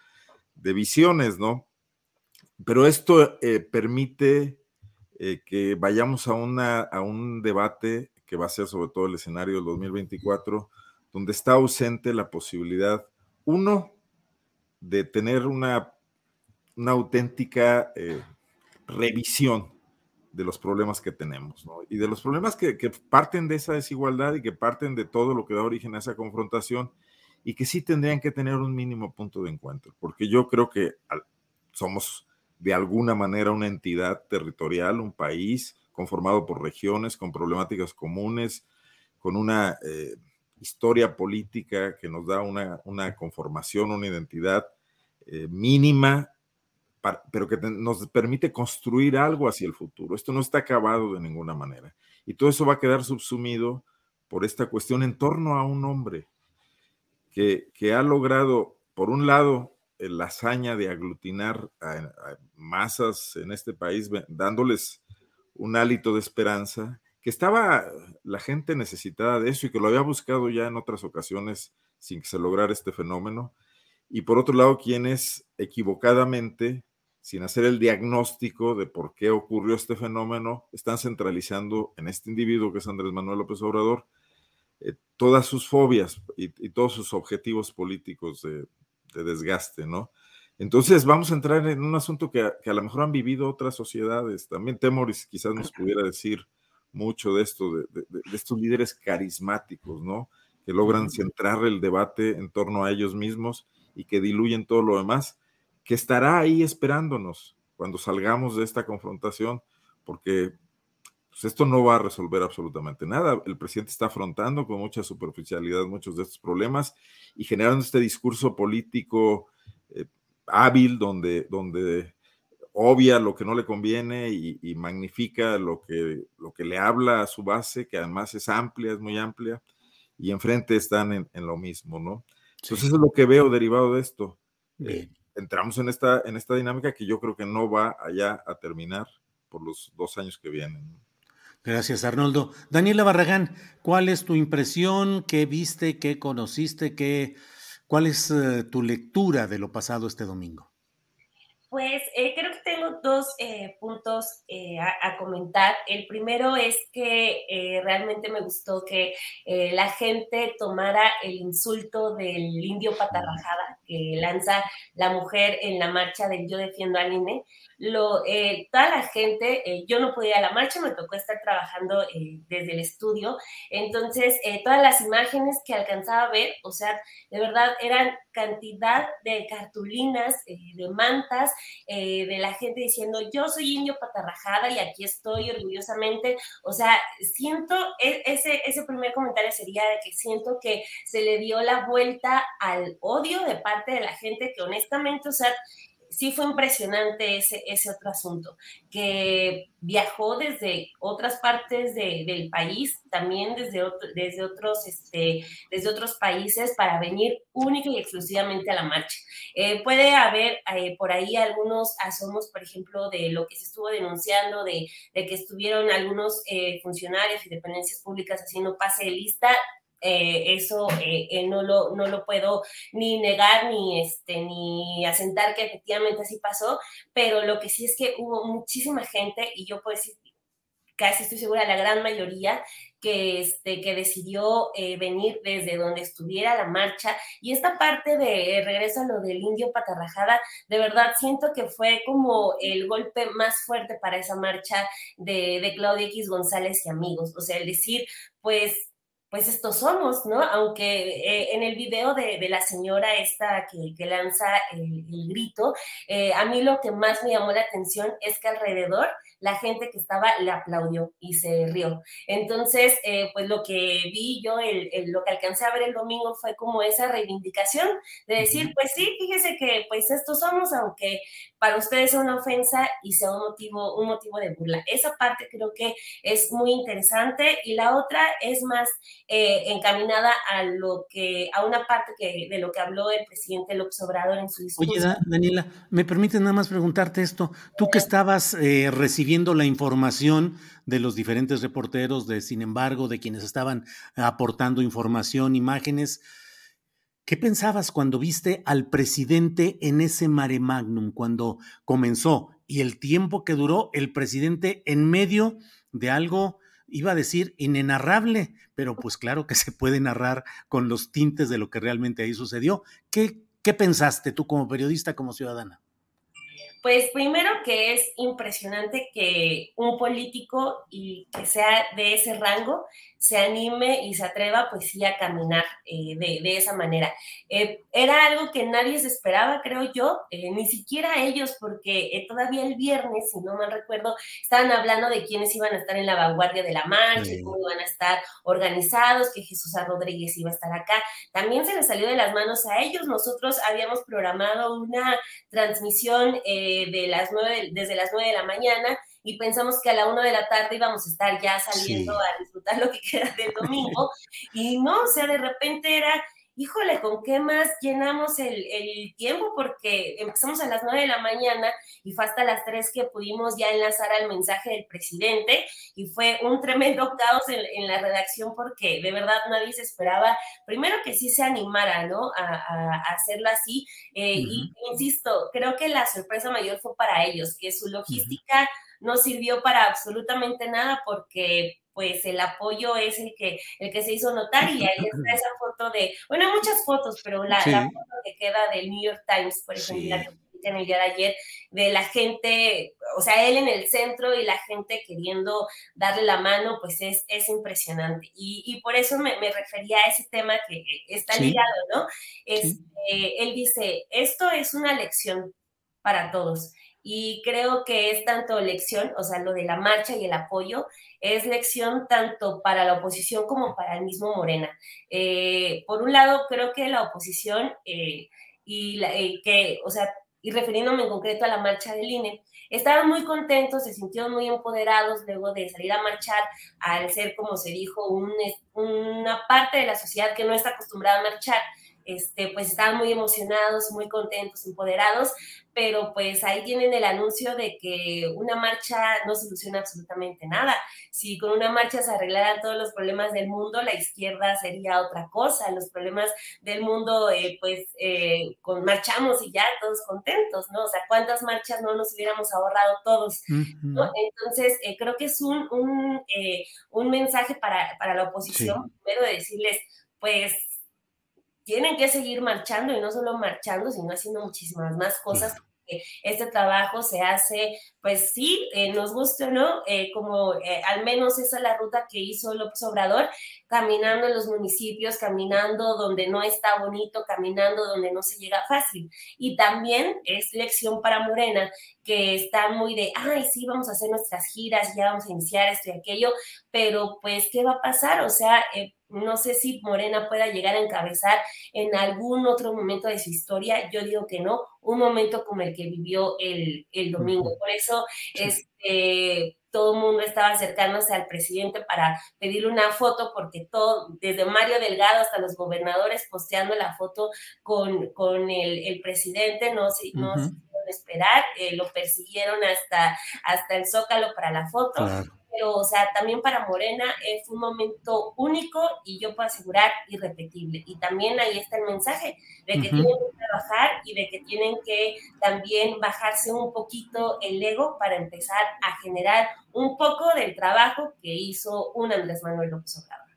de visiones, ¿no? Pero esto eh, permite que vayamos a, una, a un debate que va a ser sobre todo el escenario del 2024, donde está ausente la posibilidad, uno, de tener una, una auténtica eh, revisión de los problemas que tenemos, ¿no? Y de los problemas que, parten de esa desigualdad y que parten de todo lo que da origen a esa confrontación y que sí tendrían que tener un mínimo punto de encuentro, porque yo creo que somos de alguna manera una entidad territorial, un país conformado por regiones con problemáticas comunes, con una eh, historia política que nos da una, una conformación, una identidad eh, mínima, pero que nos permite construir algo hacia el futuro. Esto no está acabado de ninguna manera. Y todo eso va a quedar subsumido por esta cuestión en torno a un hombre que, que ha logrado, por un lado, la hazaña de aglutinar a masas en este país, dándoles un hálito de esperanza que estaba la gente necesitada de eso y que lo había buscado ya en otras ocasiones sin que se lograra este fenómeno. Y por otro lado, quienes equivocadamente, sin hacer el diagnóstico de por qué ocurrió este fenómeno, están centralizando en este individuo que es Andrés Manuel López Obrador eh, todas sus fobias y, todos sus objetivos políticos de, desgaste, ¿no? Entonces vamos a entrar en un asunto que a, que a, lo mejor han vivido otras sociedades. También Temoris quizás nos pudiera decir mucho de esto, de, estos líderes carismáticos, ¿no? Que logran centrar el debate en torno a ellos mismos y que diluyen todo lo demás, que estará ahí esperándonos cuando salgamos de esta confrontación, porque pues, esto no va a resolver absolutamente nada. El presidente está afrontando con mucha superficialidad muchos de estos problemas y generando este discurso político eh, hábil donde, donde obvia lo que no le conviene y, magnifica lo que, lo que le habla a su base, que además es amplia, es muy amplia, y enfrente están en, lo mismo, ¿no? Entonces eso es lo que veo derivado de esto. Eh, entramos en esta, en esta dinámica que yo creo que no va allá a terminar por los dos años que vienen. Gracias, Arnoldo. Daniela Barragán, ¿cuál es tu impresión? ¿Qué viste? ¿Qué conociste? ¿Qué, ¿Cuál es eh, tu lectura de lo pasado este domingo? Pues eh, creo que tengo dos eh, puntos eh, a, comentar. El primero es que realmente me gustó que la gente tomara el insulto del indio patarrajada que lanza la mujer en la marcha del Yo defiendo al INE. Lo, toda la gente, yo no podía a la marcha, me tocó estar trabajando desde el estudio. Entonces, todas las imágenes que alcanzaba a ver, o sea, de verdad eran cantidad de cartulinas, de mantas, eh, de la gente diciendo, yo soy indio patarrajada y aquí estoy orgullosamente. O sea, siento, e, ese, ese primer comentario sería de que siento que se le dio la vuelta al odio de parte de la gente que honestamente, o sea, sí fue impresionante ese, ese otro asunto, que viajó desde otras partes del país, también desde, desde, otros, este, desde otros países para venir única y exclusivamente a la marcha. Eh, puede haber eh, por ahí algunos asomos, por ejemplo, de lo que se estuvo denunciando, de, de que estuvieron algunos eh, funcionarios y dependencias públicas haciendo pase de lista eh, eso eh, eh, no, lo, no lo puedo ni negar ni, este, ni asentar que efectivamente así pasó, pero lo que sí es que hubo muchísima gente y yo puedo decir casi estoy segura, la gran mayoría, que, este, que decidió venir desde donde estuviera la marcha. Y esta parte de regreso a lo del indio patarrajada, de verdad siento que fue como el golpe más fuerte para esa marcha de, de Claudia X González y amigos. O sea, el decir, pues pues estos somos, ¿no? Aunque eh, en el video de, la señora esta que, lanza el, grito, a mí lo que más me llamó la atención es que alrededor la gente que estaba le aplaudió y se rió. Entonces, eh, pues lo que vi yo, el, lo que alcancé a ver el domingo fue como esa reivindicación de decir, pues sí, fíjese que pues estos somos, aunque para ustedes es una ofensa y sea un motivo, un motivo de burla. Esa parte creo que es muy interesante y la otra es más eh, encaminada a lo que, a una parte que, de lo que habló el presidente López Obrador en su discurso. Oye, Daniela, ¿me permite nada más preguntarte esto? Tú que estabas eh, recibiendo la información de los diferentes reporteros, de sin embargo, de quienes estaban aportando información, imágenes. ¿Qué pensabas cuando viste al presidente en ese mare magnum, cuando comenzó y el tiempo que duró el presidente en medio de algo, iba a decir, inenarrable, pero pues claro que se puede narrar con los tintes de lo que realmente ahí sucedió. ¿Qué, qué pensaste tú como periodista, como ciudadana? Pues primero que es impresionante que un político y que sea de ese rango se anime y se atreva pues sí a caminar eh, de, esa manera. Eh, era algo que nadie se esperaba, creo yo, eh, ni siquiera ellos, porque todavía el viernes, si no mal recuerdo, estaban hablando de quiénes iban a estar en la vanguardia de la marcha, cómo iban a estar organizados, que Jesús Rodríguez iba a estar acá. También se les salió de las manos a ellos. Nosotros habíamos programado una transmisión de las nueve, desde las nueve de la mañana y pensamos que a la una de la tarde íbamos a estar ya saliendo a disfrutar lo que queda del domingo. y no, o sea, de repente era, híjole, ¿con qué más llenamos el, tiempo? Porque empezamos a las nueve de la mañana y fue hasta las tres que pudimos ya enlazar al mensaje del presidente y fue un tremendo caos en, la redacción porque de verdad nadie se esperaba, primero que sí se animara, ¿no? A, hacerlo así. Eh, y insisto, creo que la sorpresa mayor fue para ellos, que su logística no sirvió para absolutamente nada porque pues el apoyo es el que, el que se hizo notar y ahí está esa foto de, bueno, muchas fotos, pero la, foto que queda del New York Times, por ejemplo, la que en el día de ayer, de la gente, o sea, él en el centro y la gente queriendo darle la mano, pues es, es impresionante. Y, por eso me, refería a ese tema que está ligado, ¿no? Este, él dice, esto es una lección para todos y creo que es tanto lección, o sea, lo de la marcha y el apoyo, es lección tanto para la oposición como para el mismo Morena. Eh, por un lado, creo que la oposición eh, y eh, que, o sea, y refiriéndome en concreto a la marcha del INE, estaban muy contentos, se sintieron muy empoderados luego de salir a marchar, al ser, como se dijo, una parte de la sociedad que no está acostumbrada a marchar este, pues estaban muy emocionados, muy contentos, empoderados, pero pues ahí tienen el anuncio de que una marcha no soluciona absolutamente nada. Si con una marcha se arreglaran todos los problemas del mundo, la izquierda sería otra cosa. Los problemas del mundo, eh, pues eh, con marchamos y ya todos contentos, ¿no? O sea, ¿cuántas marchas no nos hubiéramos ahorrado todos? Entonces, eh, creo que es un, un, un mensaje para, para, la oposición, primero de decirles, pues tienen que seguir marchando y no solo marchando, sino haciendo muchísimas más cosas. Porque este trabajo se hace, pues sí, eh, nos guste o no, eh, como eh, al menos esa es la ruta que hizo López Obrador, caminando en los municipios, caminando donde no está bonito, caminando donde no se llega fácil. Y también es lección para Morena, que está muy de, ay, sí, vamos a hacer nuestras giras, ya vamos a iniciar esto y aquello, pero pues, ¿qué va a pasar? O sea, no sé si Morena pueda llegar a encabezar en algún otro momento de su historia. Yo digo que no, un momento como el que vivió el, domingo. Por eso este, todo el mundo estaba acercándose al presidente para pedirle una foto, porque todo, desde Mario Delgado hasta los gobernadores posteando la foto con, con el, presidente, no se, no esperar, eh, lo persiguieron hasta, hasta el Zócalo para la foto. Pero, o sea, también para Morena es un momento único y yo puedo asegurar irrepetible. Y también ahí está el mensaje de que tienen que trabajar y de que tienen que también bajarse un poquito el ego para empezar a generar un poco del trabajo que hizo un Andrés Manuel López Obrador.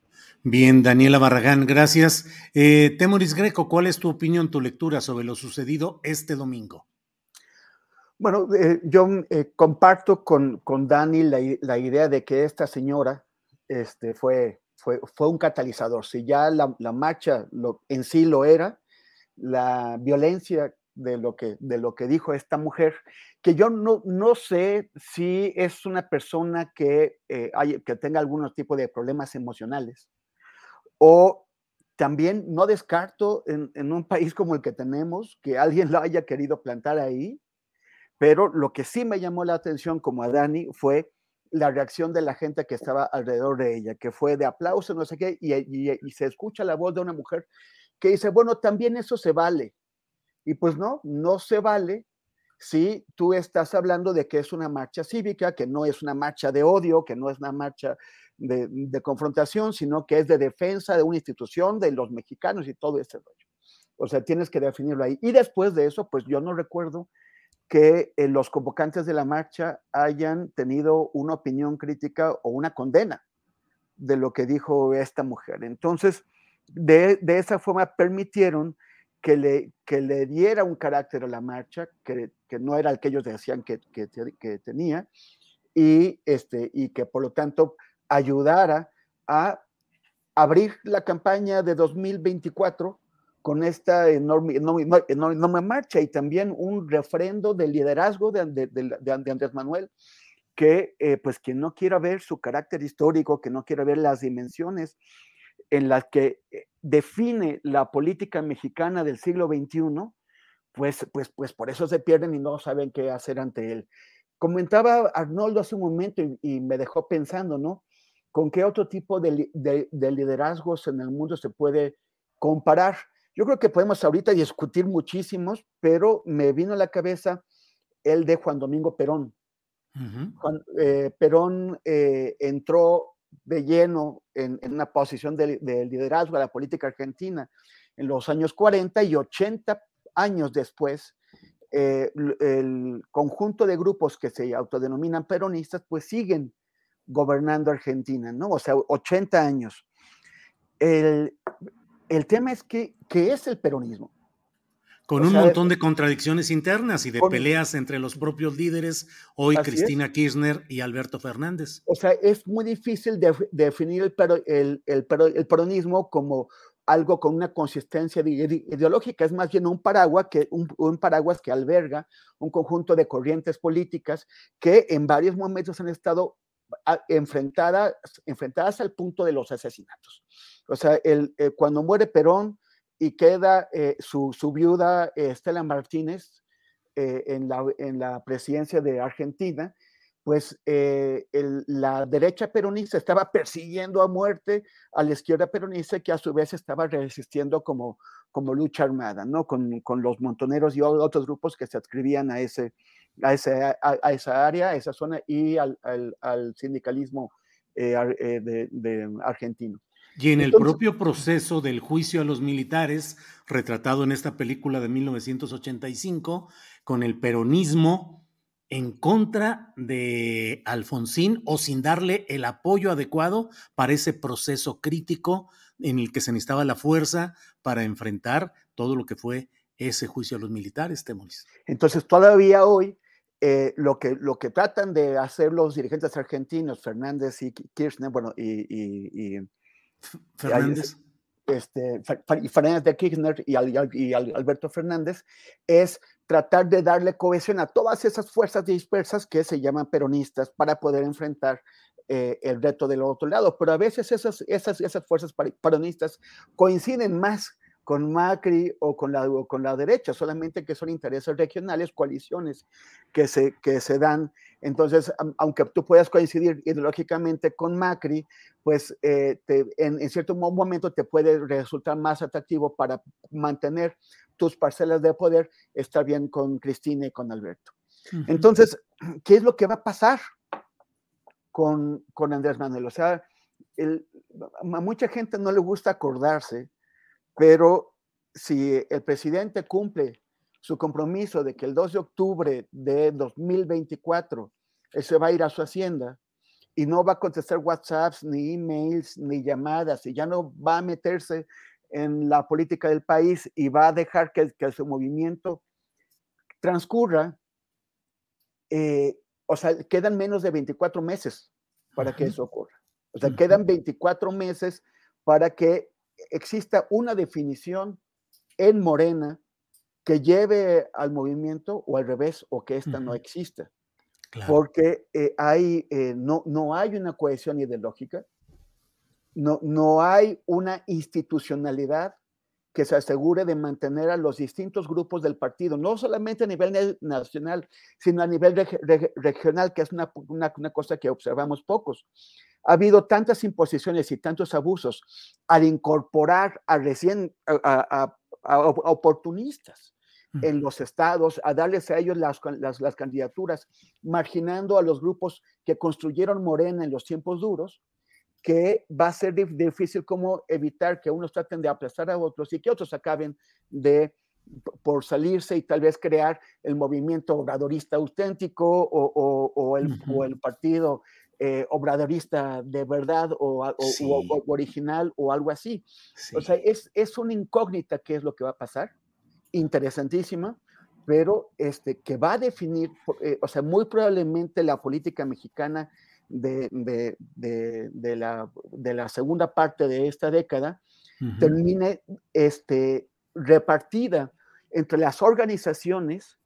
Bien, Daniela Barragán, gracias. Eh, Temoris Greco, ¿cuál es tu opinión, tu lectura sobre lo sucedido este domingo? Bueno, eh, yo eh, comparto con, con Dani la, idea de que esta señora este, fue, fue, fue un catalizador. Si ya la, la marcha lo, en sí lo era, la violencia de lo que, de lo que dijo esta mujer, que yo no, no sé si es una persona que, eh, hay, que tenga algún tipo de problemas emocionales o también no descarto en, en, un país como el que tenemos que alguien lo haya querido plantar ahí pero lo que sí me llamó la atención, como a Dani, fue la reacción de la gente que estaba alrededor de ella, que fue de aplauso, no sé qué, y, se escucha la voz de una mujer que dice, bueno, también eso se vale. Y pues no, no se vale si tú estás hablando de que es una marcha cívica, que no es una marcha de odio, que no es una marcha de, de confrontación, sino que es de defensa de una institución, de los mexicanos y todo ese rollo. O sea, tienes que definirlo ahí. Y después de eso, pues yo no recuerdo que eh, los convocantes de la marcha hayan tenido una opinión crítica o una condena de lo que dijo esta mujer. Entonces, de, esa forma permitieron que le, que le diera un carácter a la marcha, que, no era el que ellos decían que, que, tenía, y, este, y que por lo tanto ayudara a abrir la campaña de 2024 con esta enorme, enorme, marcha y también un refrendo del liderazgo de, Andrés Manuel, que eh, pues quien no quiera ver su carácter histórico, que no quiera ver las dimensiones en las que eh, define la política mexicana del siglo XXI, pues, pues, pues por eso se pierden y no saben qué hacer ante él. Comentaba Arnoldo hace un momento y, me dejó pensando, ¿no? ¿Con qué otro tipo de liderazgos en el mundo se puede comparar? Yo creo que podemos ahorita discutir muchísimos, pero me vino a la cabeza el de Juan Domingo Perón. Juan, eh, Perón eh, entró de lleno en, una posición de, liderazgo a la política argentina en los años 40 y 80 años después, eh, el conjunto de grupos que se autodenominan peronistas, pues siguen gobernando Argentina, ¿no? O sea, 80 años. El, el tema es que, ¿qué es el peronismo? Con un montón de contradicciones internas y de peleas entre los propios líderes, hoy Cristina Kirchner y Alberto Fernández. O sea, es muy difícil definir el, el, peronismo como algo con una consistencia ideológica, es más bien un paraguas, que, un, paraguas que alberga un conjunto de corrientes políticas que en varios momentos han estado enfrentadas, enfrentadas al punto de los asesinatos. O sea, el, eh, cuando muere Perón y queda eh, su, su, viuda eh, Estela Martínez en, la, en, la, presidencia de Argentina, pues la derecha peronista estaba persiguiendo a muerte a la izquierda peronista que a su vez estaba resistiendo como, como lucha armada, ¿no? Con, con los montoneros y otros grupos que se adscribían a, ese, a, ese, a, esa área, a esa zona y al, al, sindicalismo de, de argentino. Y en el propio proceso del juicio a los militares, retratado en esta película de 1985, con el peronismo en contra de Alfonsín o sin darle el apoyo adecuado para ese proceso crítico en el que se necesitaba la fuerza para enfrentar todo lo que fue ese juicio a los militares, Temoris. Entonces, todavía hoy eh, lo, que, lo que tratan de hacer los dirigentes argentinos, Fernández y Kirchner, bueno, y Fernández. Este, Fernández de Kirchner y, Alberto Fernández, es tratar de darle cohesión a todas esas fuerzas dispersas que se llaman peronistas para poder enfrentar eh, el reto del otro lado. Pero a veces esas, esas, esas fuerzas peronistas coinciden más con Macri o con la, con la derecha, solamente que son intereses regionales, coaliciones que se, que se dan. Entonces, aunque tú puedas coincidir ideológicamente con Macri, pues eh, en, cierto momento te puede resultar más atractivo para mantener tus parcelas de poder, estar bien con Cristina y con Alberto. Entonces, ¿qué es lo que va a pasar? con, con Andrés Manuel. O sea, a mucha gente no le gusta acordarse, pero si el presidente cumple su compromiso de que el 2 de octubre de 2024 él se va a ir a su hacienda y no va a contestar WhatsApps, ni emails, ni llamadas, y ya no va a meterse en la política del país y va a dejar que, que su movimiento transcurra, eh, o sea, quedan menos de 24 meses para que eso ocurra. O sea, quedan 24 meses para que exista una definición en Morena que lleve al movimiento o al revés, o que ésta no exista. Porque eh, hay, eh, no, no hay una cohesión ideológica, no, no hay una institucionalidad que se asegure de mantener a los distintos grupos del partido, no solamente a nivel nacional, sino a nivel regional, que es una, una, cosa que observamos pocos. Ha habido tantas imposiciones y tantos abusos al incorporar a recién a, oportunistas en los estados, a darles a ellos las, las, las, candidaturas, marginando a los grupos que construyeron Morena en los tiempos duros, que va a ser difícil como evitar que unos traten de aplastar a otros y que otros acaben de por salirse y tal vez crear el movimiento obradorista auténtico o, o, el, o el, partido eh, obradorista de verdad o, original o algo así. O sea, es, es una incógnita qué es lo que va a pasar, interesantísima, pero este, que va a definir, eh, o sea, muy probablemente la política mexicana de, de, la, de, la, segunda parte de esta década termine este, repartida entre las organizaciones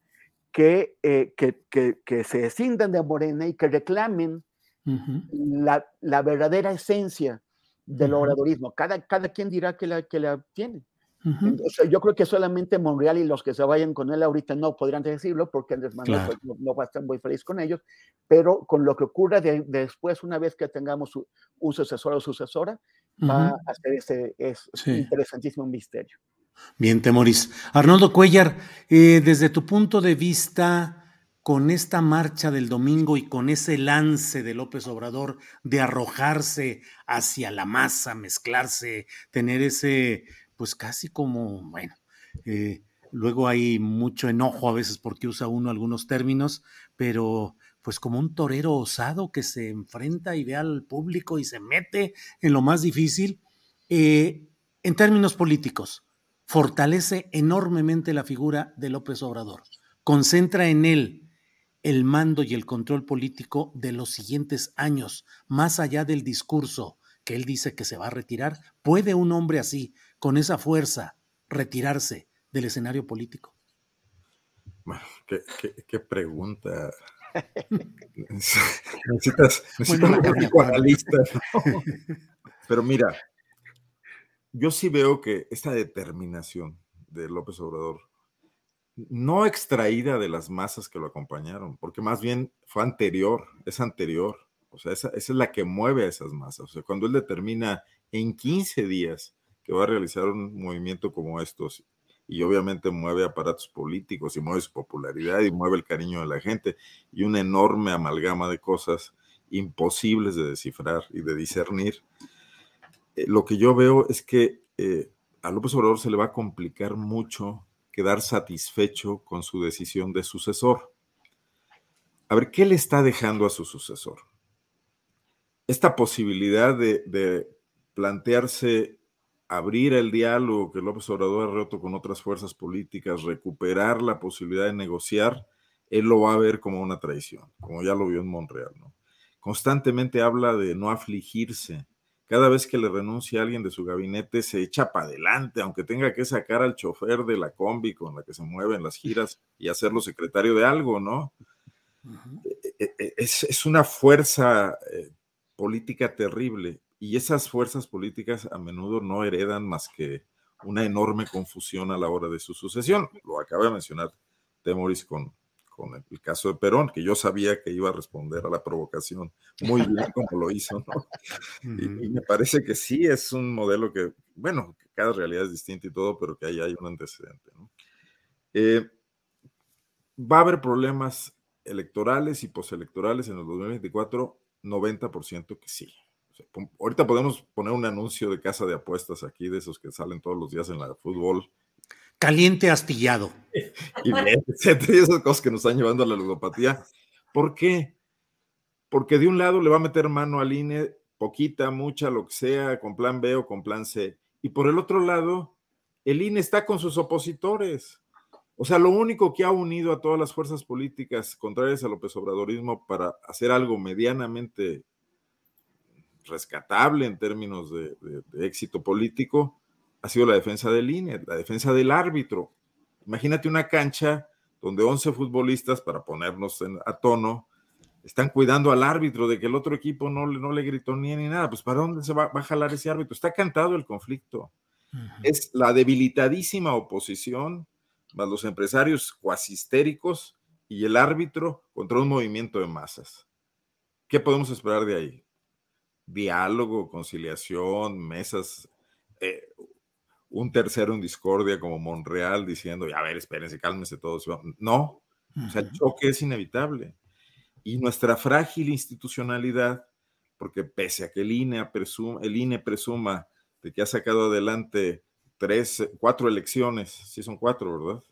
que, eh, que, que, se escindan de Morena y que reclamen la, la, verdadera esencia del oradorismo. Cada, cada quien dirá que la, que la tiene yo creo que solamente Monreal y los que se vayan con él ahorita no podrían decirlo porque Andrés Manuel pues, no, va a estar muy feliz con ellos, pero con lo que ocurra después, una vez que tengamos un sucesor o sucesora, va a ser ese es interesantísimo misterio. Bien, Temoris. Arnoldo Cuellar, eh, desde tu punto de vista, con esta marcha del domingo y con ese lance de López Obrador de arrojarse hacia la masa, mezclarse, tener ese pues casi como, bueno, eh, luego hay mucho enojo a veces porque usa uno algunos términos, pero pues como un torero osado que se enfrenta y ve al público y se mete en lo más difícil. Eh, en términos políticos, fortalece enormemente la figura de López Obrador, concentra en él el mando y el control político de los siguientes años, más allá del discurso que él dice que se va a retirar. ¿Puede un hombre así, con esa fuerza retirarse del escenario político? Bueno, qué, pregunta. necesitas, necesitas un analista. Pero mira, yo sí veo que esta determinación de López Obrador, no extraída de las masas que lo acompañaron, porque más bien fue anterior, es anterior. O sea, esa, esa es la que mueve a esas masas. O sea, cuando él determina en 15 días que va a realizar un movimiento como estos y obviamente mueve aparatos políticos y mueve su popularidad y mueve el cariño de la gente y una enorme amalgama de cosas imposibles de descifrar y de discernir. Eh, lo que yo veo es que eh, a López Obrador se le va a complicar mucho quedar satisfecho con su decisión de sucesor. A ver, ¿qué le está dejando a su sucesor? Esta posibilidad de, de plantearse abrir el diálogo que López Obrador ha roto con otras fuerzas políticas, recuperar la posibilidad de negociar, él lo va a ver como una traición, como ya lo vio en Montreal. ¿no? Constantemente habla de no afligirse. Cada vez que le renuncia a alguien de su gabinete, se echa para adelante, aunque tenga que sacar al chofer de la combi con la que se mueve en las giras y hacerlo secretario de algo, ¿no? E, e, e, es, es, una fuerza eh, política terrible y esas fuerzas políticas a menudo no heredan más que una enorme confusión a la hora de su sucesión. Lo acaba de mencionar Temoris con, con el caso de Perón, que yo sabía que iba a responder a la provocación muy bien como lo hizo, ¿no? y, me parece que sí es un modelo que, bueno, cada realidad es distinta y todo, pero que ahí hay un antecedente, ¿no? Eh, va a haber problemas electorales y postelectorales en el 2024 90% que sí. Ahorita podemos poner un anuncio de casa de apuestas aquí, de esos que salen todos los días en la fútbol. Caliente astillado. y, esas cosas que nos están llevando a la ludopatía. ¿Por qué? Porque de un lado le va a meter mano al INE, poquita, mucha, lo que sea, con plan B o con plan C. Y por el otro lado, el INE está con sus opositores. O sea, lo único que ha unido a todas las fuerzas políticas contrarias al López Obradorismo para hacer algo medianamente rescatable en términos de, éxito político ha sido la defensa del INE, la defensa del árbitro. Imagínate una cancha donde 11 futbolistas, para ponernos a tono, están cuidando al árbitro de que el otro equipo no, no le gritó ni ni nada. Pues ¿para dónde se va, va a jalar ese árbitro? Está cantado el conflicto. Es la debilitadísima oposición, más los empresarios cuasi histéricos y el árbitro contra un movimiento de masas. ¿Qué podemos esperar de ahí? Diálogo, conciliación, mesas, eh, un tercero en discordia como Monreal diciendo, a ver, espérense, cálmense todos. No, o sea, el choque es inevitable. Y nuestra frágil institucionalidad, porque pese a que el INE, presuma, el INE presuma de que ha sacado adelante tres, cuatro elecciones, sí son cuatro, ¿verdad?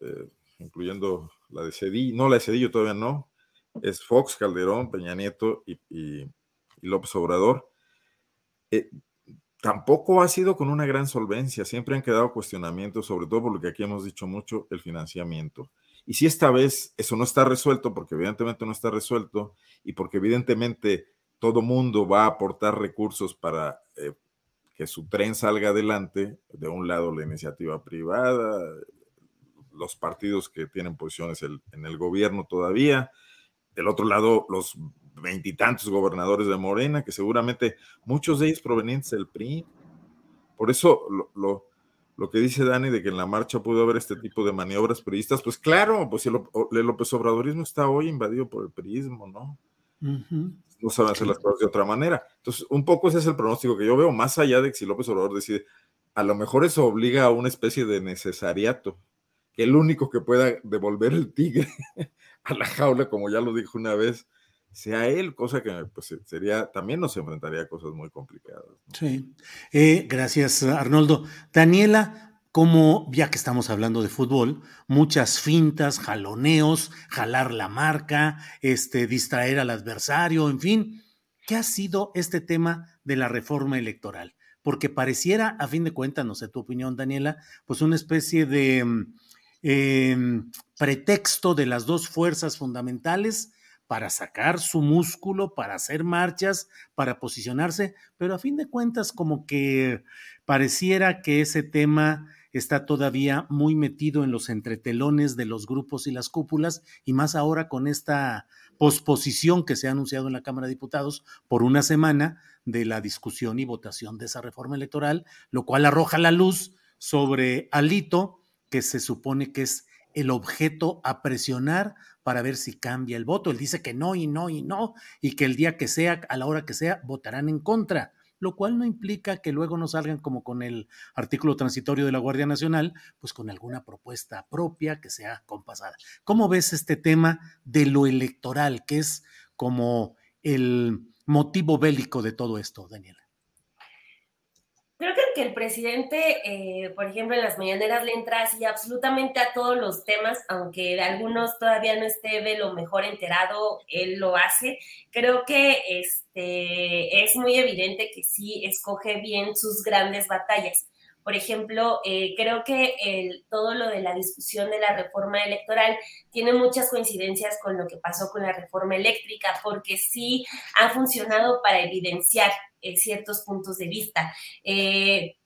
Eh, incluyendo la de Cedillo, no la de Cedillo todavía no, es Fox, Calderón, Peña Nieto y, López Obrador. Eh, tampoco ha sido con una gran solvencia, siempre han quedado cuestionamientos, sobre todo por lo que aquí hemos dicho mucho, el financiamiento. Y si esta vez eso no está resuelto, porque evidentemente no está resuelto y porque evidentemente todo mundo va a aportar recursos para eh, que su tren salga adelante, de un lado la iniciativa privada, los partidos que tienen posiciones en el gobierno todavía, del otro lado los veintitantos gobernadores de Morena, que seguramente muchos de ellos provenientes del PRI. Por eso lo, lo, que dice Dani de que en la marcha pudo haber este tipo de maniobras periodistas, pues claro, pues el, el López Obradorismo está hoy invadido por el priismo, ¿no? No saben hacer las cosas de otra manera. Entonces, un poco ese es el pronóstico que yo veo, más allá de que si López Obrador decide, a lo mejor eso obliga a una especie de necesariato, que el único que pueda devolver el tigre a la jaula, como ya lo dijo una vez, sea él, cosa que pues, sería, también nos enfrentaría a cosas muy complicadas. Sí, eh, gracias Arnoldo. Daniela, como ya que estamos hablando de fútbol, muchas fintas, jaloneos, jalar la marca, este, distraer al adversario, en fin, ¿qué ha sido este tema de la reforma electoral? Porque pareciera, a fin de cuentas, no sé tu opinión, Daniela, pues una especie de mm, em, pretexto de las dos fuerzas fundamentales para sacar su músculo, para hacer marchas, para posicionarse, pero a fin de cuentas como que pareciera que ese tema está todavía muy metido en los entretelones de los grupos y las cúpulas, y más ahora con esta posposición que se ha anunciado en la Cámara de Diputados por una semana de la discusión y votación de esa reforma electoral, lo cual arroja la luz sobre Alito, que se supone que es el objeto a presionar para ver si cambia el voto. Él dice que no y no y no, y que el día que sea, a la hora que sea, votarán en contra, lo cual no implica que luego no salgan como con el artículo transitorio de la Guardia Nacional, pues con alguna propuesta propia que sea compasada. ¿Cómo ves este tema de lo electoral, que es como el motivo bélico de todo esto, Daniela? Creo que, el presidente, eh, por ejemplo, en las mañaneras le entra así absolutamente a todos los temas, aunque de algunos todavía no esté de lo mejor enterado, él lo hace. Creo que este, es muy evidente que sí escoge bien sus grandes batallas. Por ejemplo, eh, creo que todo lo de la discusión de la reforma electoral tiene muchas coincidencias con lo que pasó con la reforma eléctrica, porque sí ha funcionado para evidenciar eh, ciertos puntos de vista. Eh,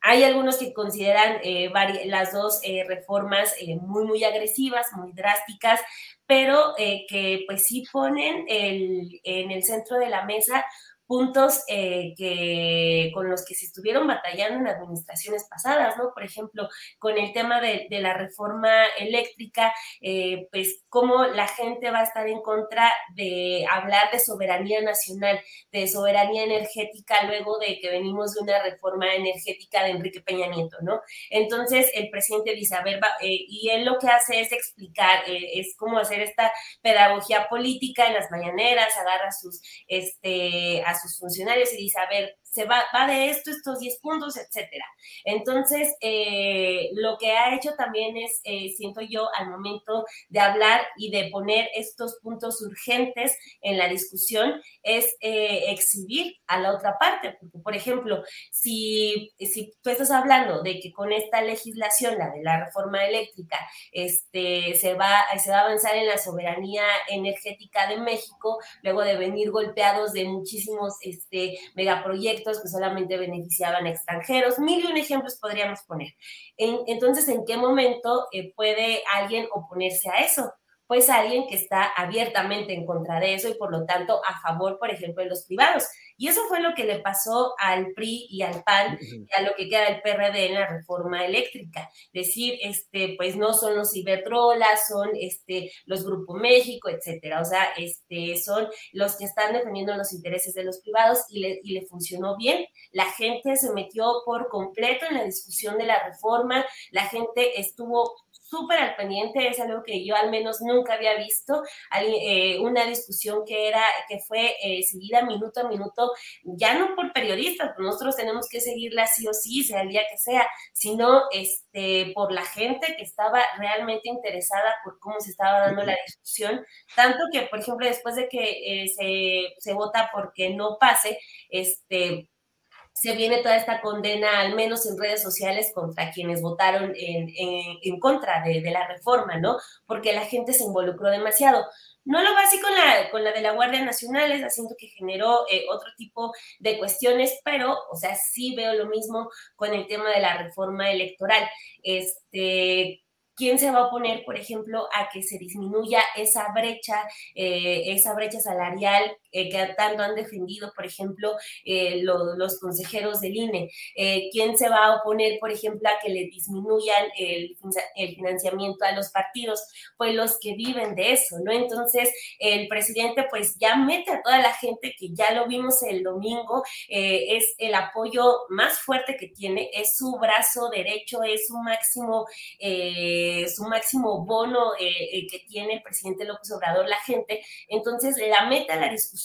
hay algunos que consideran eh, las dos reformas muy, muy agresivas, muy drásticas, pero que pues sí ponen en el centro de la mesa puntos eh, que, con los que se estuvieron batallando en administraciones pasadas, ¿no? Por ejemplo, con el tema de, la reforma eléctrica, eh, pues cómo la gente va a estar en contra de hablar de soberanía nacional, de soberanía energética, luego de que venimos de una reforma energética de Enrique Peña Nieto, ¿no? Entonces, el presidente dice, a ver, eh, y él lo que hace es explicar, es cómo hacer esta pedagogía política en las mañaneras, agarra sus, este, sus funcionarios y dice, a ver, se va, va de esto, estos 10 puntos, etcétera. Entonces, eh, lo que ha hecho también es, eh, siento yo, al momento de hablar y de poner estos puntos urgentes en la discusión, es eh, exhibir a la otra parte. Porque, por ejemplo, si, si tú estás hablando de que con esta legislación, la de la reforma eléctrica, este, se, va, se va a avanzar en la soberanía energética de México, luego de venir golpeados de muchísimos este, megaproyectos, que solamente beneficiaban extranjeros, mil y un ejemplos podríamos poner. entonces, ¿en qué momento eh, puede alguien oponerse a eso? Pues alguien que está abiertamente en contra de eso y por lo tanto a favor, por ejemplo, de los privados. Y eso fue lo que le pasó al PRI y al PAN y a lo que queda del PRD en la reforma eléctrica. Decir, este, pues no son los Iberdrola, son este, los Grupo México, etcétera. O sea, este, son los que están defendiendo los intereses de los privados y le, y le funcionó bien. La gente se metió por completo en la discusión de la reforma, la gente estuvo súper al pendiente, es algo que yo al menos nunca había visto, eh, una discusión que era, que fue eh, seguida minuto a minuto, ya no por periodistas, pues nosotros tenemos que seguirla sí o sí, sea el día que sea, sino este, por la gente que estaba realmente interesada por cómo se estaba dando la discusión, tanto que, por ejemplo, después de que eh, se, se vota porque no pase, este, se viene toda esta condena, al menos en redes sociales, contra quienes votaron en, en, contra de, de, la reforma, ¿no? Porque la gente se involucró demasiado. No lo va así con la, con la de la Guardia Nacional, es asiento que generó eh, otro tipo de cuestiones, pero, o sea, sí veo lo mismo con el tema de la reforma electoral. Este, ¿Quién se va a oponer, por ejemplo, a que se disminuya esa brecha, eh, esa brecha salarial eh, que tanto han defendido, por ejemplo, eh, los consejeros del INE? ¿Quién se va a oponer, por ejemplo, a que le disminuyan el, financiamiento a los partidos? Pues los que viven de eso, ¿no? Entonces, el presidente pues ya mete a toda la gente que ya lo vimos el domingo, es el apoyo más fuerte que tiene, es su brazo derecho, es su máximo... Eh, su máximo bono eh, eh, que tiene el presidente López Obrador, la gente. Entonces, la meta la discusión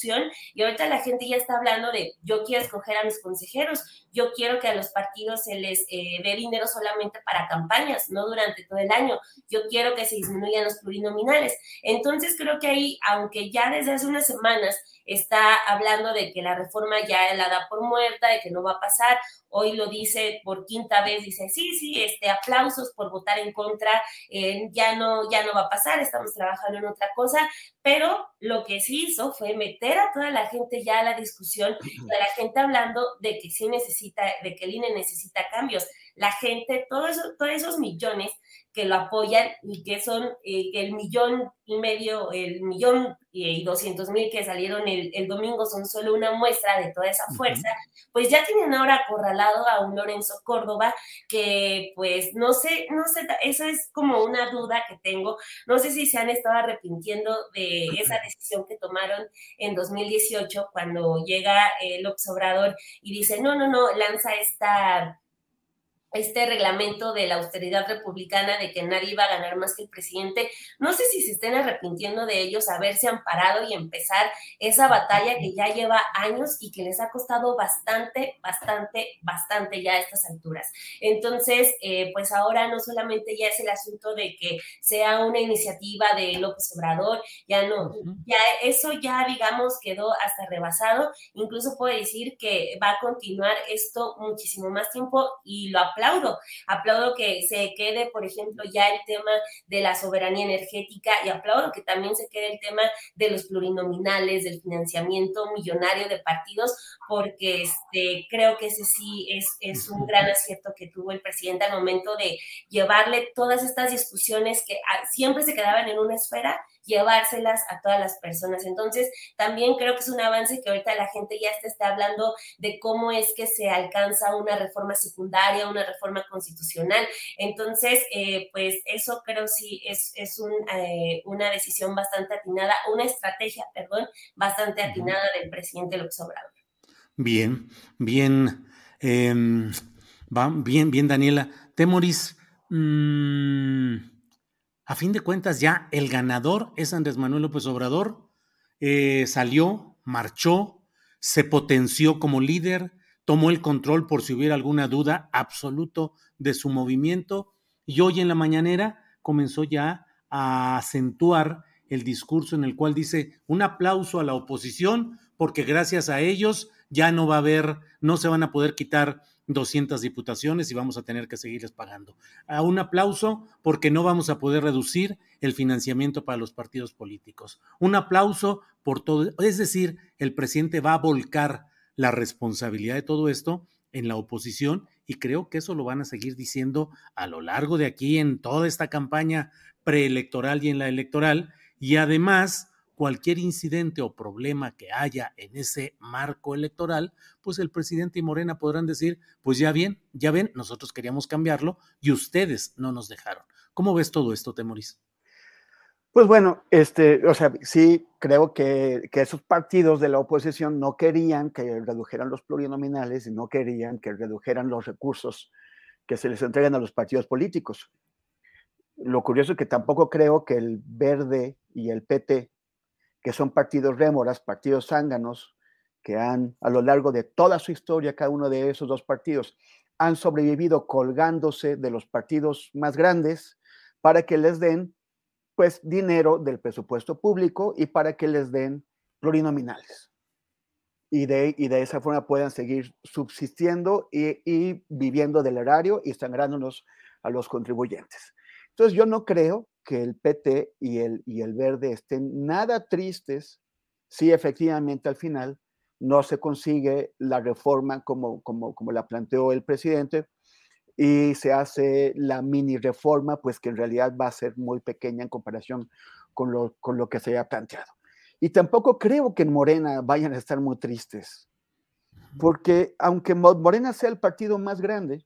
y ahorita la gente ya está hablando de yo quiero escoger a mis consejeros, yo quiero que a los partidos se les dé dinero solamente para campañas, no durante todo el año. Yo quiero que se disminuyan los plurinominales. Entonces, creo que ahí, aunque ya desde hace unas semanas está hablando de que la reforma ya la da por muerta, de que no va a pasar. Hoy lo dice por quinta vez, dice, sí, sí, este, aplausos por votar en contra, eh, ya, no, ya no va a pasar, estamos trabajando en otra cosa, pero lo que sí hizo fue meter a toda la gente ya a la discusión, a la gente hablando de que sí necesita, de que el INE necesita cambios. La gente, todos esos millones que lo apoyan y que son eh, el millón y medio, el millón y doscientos mil que salieron el, el, domingo son solo una muestra de toda esa fuerza, pues ya tienen ahora acorralado a un Lorenzo Córdoba que pues no sé, no sé, eso es como una duda que tengo, no sé si se han estado arrepintiendo de esa decisión que tomaron en 2018 cuando llega el observador y dice, no, no, no, lanza esta este reglamento de la austeridad republicana de que nadie iba a ganar más que el presidente. No sé si se estén arrepintiendo de ellos haberse amparado y empezar esa batalla que ya lleva años y que les ha costado bastante, bastante, bastante ya a estas alturas. Entonces, eh, pues ahora no solamente ya es el asunto de que sea una iniciativa de López Obrador, ya no, ya eso ya digamos quedó hasta rebasado. Incluso puedo decir que va a continuar esto muchísimo más tiempo y lo aplaudo. Aplaudo que se quede, por ejemplo, ya el tema de la soberanía energética y aplaudo que también se quede el tema de los plurinominales, del financiamiento millonario de partidos, porque este, creo que ese sí es, es un gran acierto que tuvo el presidente al momento de llevarle todas estas discusiones que ah, siempre se quedaban en una esfera llevárselas a todas las personas. Entonces, también creo que es un avance que ahorita la gente ya está hablando de cómo es que se alcanza una reforma secundaria, una reforma constitucional. Entonces, eh, pues eso creo sí es, es eh, una decisión bastante atinada, una estrategia, perdón, bastante atinada del presidente López Obrador. Bien, bien, em, va, bien, bien, Daniela. Temoris, mm, a fin de cuentas ya el ganador es Andrés Manuel López Obrador, eh, salió, marchó, se potenció como líder, tomó el control por si hubiera alguna duda absoluto de su movimiento y hoy en la mañanera comenzó ya a acentuar el discurso en el cual dice un aplauso a la oposición porque gracias a ellos ya no va a haber, no se van a poder quitar 200 diputaciones y vamos a tener que seguirles pagando. A un aplauso porque no vamos a poder reducir el financiamiento para los partidos políticos. Un aplauso por todo, es decir, el presidente va a volcar la responsabilidad de todo esto en la oposición y creo que eso lo van a seguir diciendo a lo largo de aquí en toda esta campaña preelectoral y en la electoral y además cualquier incidente o problema que haya en ese marco electoral, pues el presidente y Morena podrán decir, pues ya bien, ya ven, nosotros queríamos cambiarlo y ustedes no nos dejaron. ¿Cómo ves todo esto, Temoris? Pues bueno, este, o sea, sí creo que, que, esos partidos de la oposición no querían que redujeran los plurinominales y no querían que redujeran los recursos que se les entregan a los partidos políticos. Lo curioso es que tampoco creo que el Verde y el PT que son partidos rémoras, partidos zánganos, que han a lo largo de toda su historia, cada uno de esos dos partidos, han sobrevivido colgándose de los partidos más grandes para que les den pues dinero del presupuesto público y para que les den plurinominales. Y de, y de esa forma puedan seguir subsistiendo y, y viviendo del erario y sangrándonos a los contribuyentes. Entonces yo no creo que el PT y el, y el Verde estén nada tristes si efectivamente al final no se consigue la reforma como, como, como la planteó el presidente y se hace la mini reforma, pues que en realidad va a ser muy pequeña en comparación con lo, con lo que se haya planteado. Y tampoco creo que en Morena vayan a estar muy tristes, porque aunque Morena sea el partido más grande,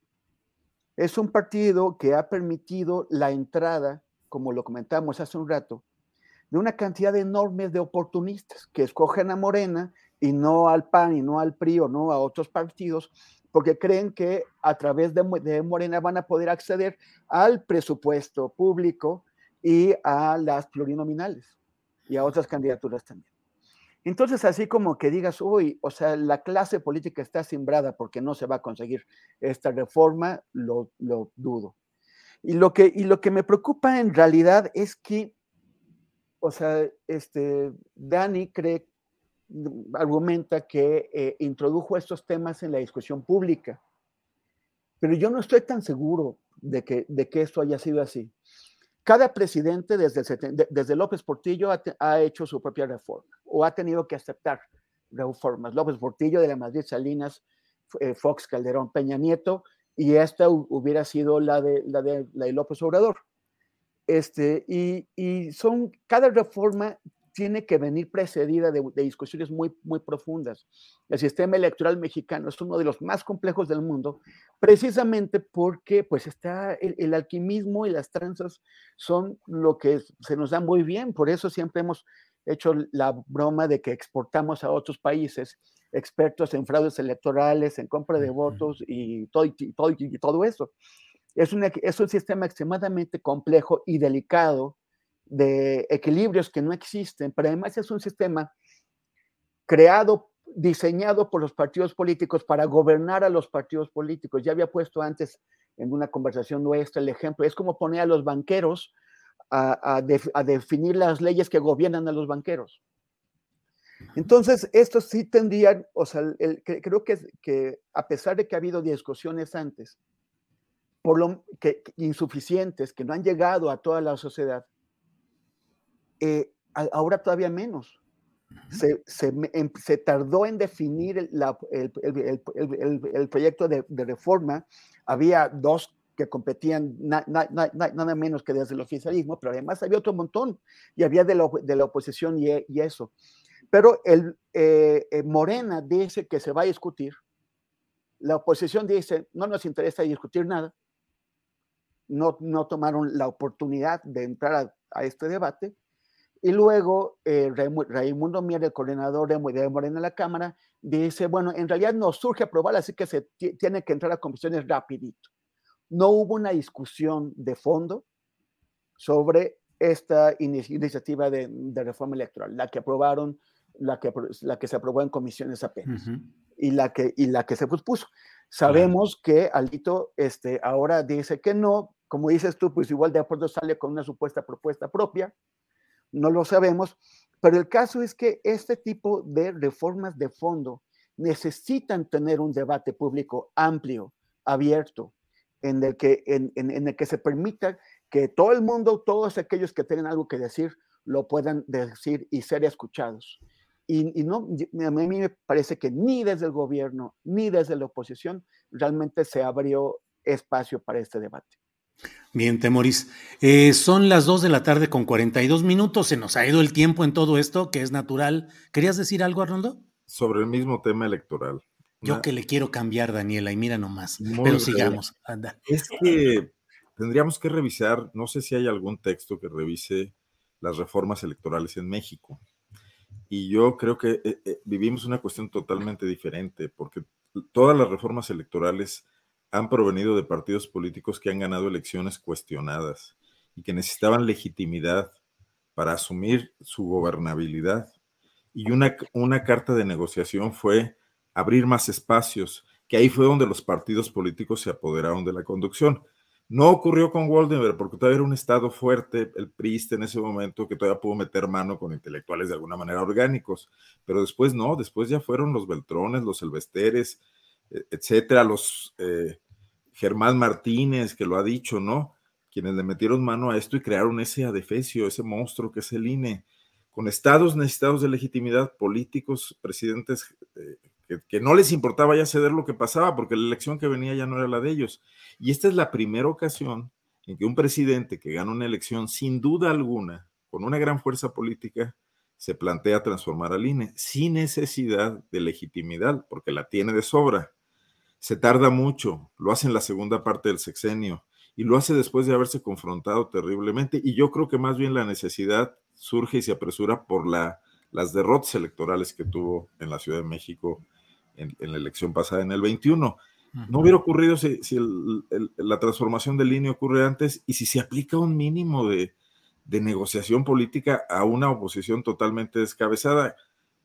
es un partido que ha permitido la entrada como lo comentamos hace un rato, de una cantidad enorme de oportunistas que escogen a Morena y no al PAN y no al PRI o no a otros partidos, porque creen que a través de, Morena van a poder acceder al presupuesto público y a las plurinominales y a otras candidaturas también. Entonces, así como que digas, uy, o sea, la clase política está simbrada porque no se va a conseguir esta reforma, lo, lo dudo. Y lo que, y lo que me preocupa en realidad es que, o sea, este, Dani cree, argumenta que eh, introdujo estos temas en la discusión pública, pero yo no estoy tan seguro de que, de que esto haya sido así. Cada presidente desde, el, desde López Portillo ha, hecho su propia reforma o ha tenido que aceptar reformas. López Portillo de la Madrid Salinas, eh, Fox Calderón, Peña Nieto, y esta hubiera sido la de, la de, la de López Obrador. Este, y, y, son, cada reforma tiene que venir precedida de, discusiones muy, muy profundas. El sistema electoral mexicano es uno de los más complejos del mundo, precisamente porque pues está el, el alquimismo y las tranzas son lo que se nos da muy bien, por eso siempre hemos hecho la broma de que exportamos a otros países expertos en fraudes electorales, en compra de votos y todo, y todo, y todo eso. Es, es un sistema extremadamente complejo y delicado de equilibrios que no existen, pero además es un sistema creado, diseñado por los partidos políticos para gobernar a los partidos políticos. Ya había puesto antes en una conversación nuestra el ejemplo, es como poner a los banqueros a, a, definir las leyes que gobiernan a los banqueros. Entonces, estos sí tendrían, o sea, creo que, que, a pesar de que ha habido discusiones antes, por lo que, insuficientes, que no han llegado a toda la sociedad, eh, ahora todavía menos. Se, se, em, se, tardó en definir la, el, el, el, proyecto de, de, reforma. Había dos que competían nada menos que desde el oficialismo, pero además había otro montón y había de la, de la oposición y, y, eso. Pero el, eh, eh, Morena dice que se va a discutir, la oposición dice no nos interesa discutir nada, no, no tomaron la oportunidad de entrar a, a este debate, y luego eh, Raimundo Mier, el coordinador de Morena en la Cámara, dice, bueno, en realidad nos surge aprobar, así que se tiene que entrar a comisiones rapidito. No hubo una discusión de fondo sobre esta iniciativa de, reforma electoral, la que aprobaron, la que, la que se aprobó en comisiones apenas y, la que, y la que se pospuso. Sabemos que Alito este, ahora dice que no, como dices tú, pues igual de acuerdo sale con una supuesta propuesta propia, no lo sabemos, pero el caso es que este tipo de reformas de fondo necesitan tener un debate público amplio, abierto, en el que, en, el que se permita que todo el mundo, todos aquellos que tengan algo que decir, lo puedan decir y ser escuchados. Y, y, no, a mí me parece que ni desde el gobierno ni desde la oposición realmente se abrió espacio para este debate. Bien, Temoris. Eh, son las 2 de la tarde con 42 minutos. Se nos ha ido el tiempo en todo esto, que es natural. ¿Querías decir algo, Arnoldo? Sobre el mismo tema electoral. Yo que le quiero cambiar, Daniela, y mira nomás. Pero sigamos. Anda. Es que tendríamos que revisar, no sé si hay algún texto que revise las reformas electorales en México. Y yo creo que eh, eh, vivimos una cuestión totalmente diferente, porque todas las reformas electorales han provenido de partidos políticos que han ganado elecciones cuestionadas y que necesitaban legitimidad para asumir su gobernabilidad. Y una, una carta de negociación fue abrir más espacios, que ahí fue donde los partidos políticos se apoderaron de la conducción. No ocurrió con Waldenberg, porque todavía era un Estado fuerte, el PRIST en ese momento, que todavía pudo meter mano con intelectuales de alguna manera orgánicos, pero después no, después ya fueron los Beltrones, los Elvesteres, e, etcétera, los eh, Germán Martínez, que lo ha dicho, ¿no? Quienes le metieron mano a esto y crearon ese adefesio, ese monstruo que es el INE, con estados necesitados de legitimidad, políticos, presidentes eh, que, no les importaba ya ceder lo que pasaba, porque la elección que venía ya no era la de ellos. Y esta es la primera ocasión en que un presidente que gana una elección, sin duda alguna, con una gran fuerza política, se plantea transformar al INE sin necesidad de legitimidad, porque la tiene de sobra se tarda mucho, lo hace en la segunda parte del sexenio y lo hace después de haberse confrontado terriblemente y yo creo que más bien la necesidad surge y se apresura por la, las derrotas electorales que tuvo en la Ciudad de México en, la elección pasada en el 21. No hubiera ocurrido si, la transformación de línea ocurre antes y si se aplica un mínimo de, de negociación política a una oposición totalmente descabezada.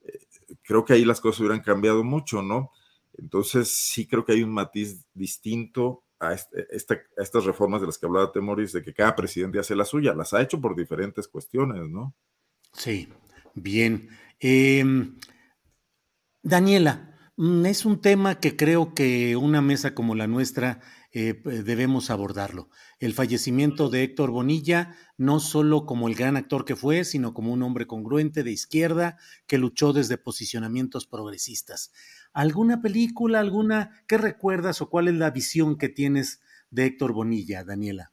Eh, creo que ahí las cosas hubieran cambiado mucho, ¿no? Entonces, sí creo que hay un matiz distinto a, este, estas reformas de las que hablaba Temoris, de que cada presidente hace la suya. Las ha hecho por diferentes cuestiones, ¿no? Sí, bien. Em, Daniela, es un tema que creo que una mesa como la nuestra eh, debemos abordarlo. El fallecimiento de Héctor Bonilla, no solo como el gran actor que fue, sino como un hombre congruente de izquierda que luchó desde posicionamientos progresistas. ¿Alguna película, alguna, qué recuerdas o cuál es la visión que tienes de Héctor Bonilla, Daniela?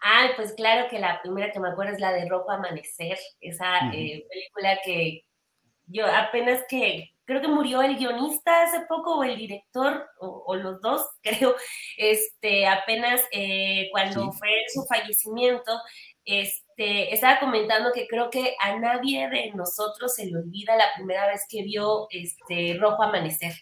Ay, pues claro que la primera que me acuerdo es la de Rojo Amanecer, esa eh, película que yo apenas que, creo que murió el guionista hace poco o el director, o, los dos, creo, este, apenas eh, cuando fue su fallecimiento, este, estaba comentando que creo que a nadie de nosotros se le olvida la primera vez que vio este Rojo Amanecer.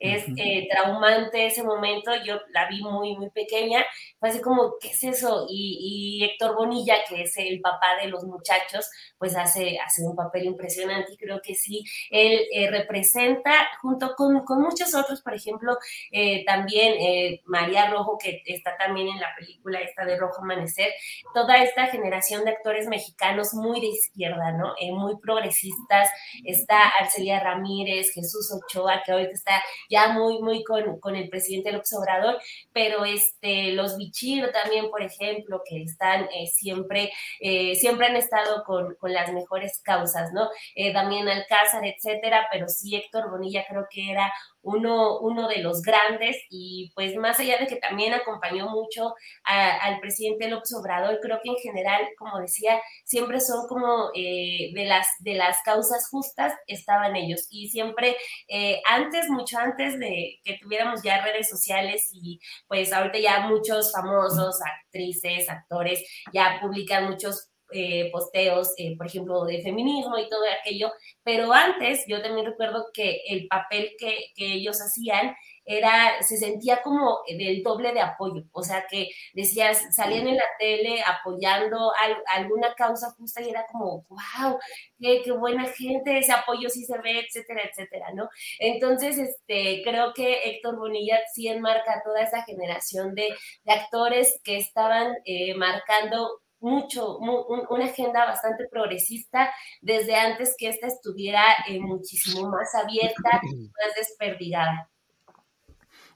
Es eh, traumante ese momento, yo la vi muy, muy pequeña, fue así como, ¿qué es eso? Y, Héctor Bonilla, que es el papá de los muchachos, pues hace, hace un papel impresionante y creo que sí, él eh, representa junto con, con, muchos otros, por ejemplo, eh, también María Rojo, que está también en la película esta de Rojo Amanecer, toda esta generación de actores mexicanos muy de izquierda, ¿no? muy progresistas, está Arcelia Ramírez, Jesús Ochoa, que ahorita está ya muy, muy con, con el presidente López Obrador, pero este, los Bichir también, por ejemplo, que están eh, siempre, eh, siempre han estado con, con, las mejores causas, ¿no? Eh, Damián Alcázar, etcétera, pero sí Héctor Bonilla creo que era uno, uno de los grandes y pues más allá de que también acompañó mucho al presidente López Obrador, creo que en general, como decía, siempre son como eh, de, las, de las causas justas estaban ellos. Y siempre eh, antes, mucho antes de que tuviéramos ya redes sociales y pues ahorita ya muchos famosos, actrices, actores ya publican muchos eh, posteos, eh, por ejemplo, de feminismo y todo aquello, pero antes yo también recuerdo que el papel que, que ellos hacían era, se sentía como del doble de apoyo, o sea que decías, salían en la tele apoyando alguna causa justa y era como, wow, qué, qué, buena gente, ese apoyo sí se ve, etcétera, etcétera, ¿no? Entonces, este, creo que Héctor Bonilla sí enmarca toda esa generación de, de actores que estaban eh, marcando mucho, una agenda bastante progresista desde antes que esta estuviera eh, muchísimo más abierta, más desperdigada.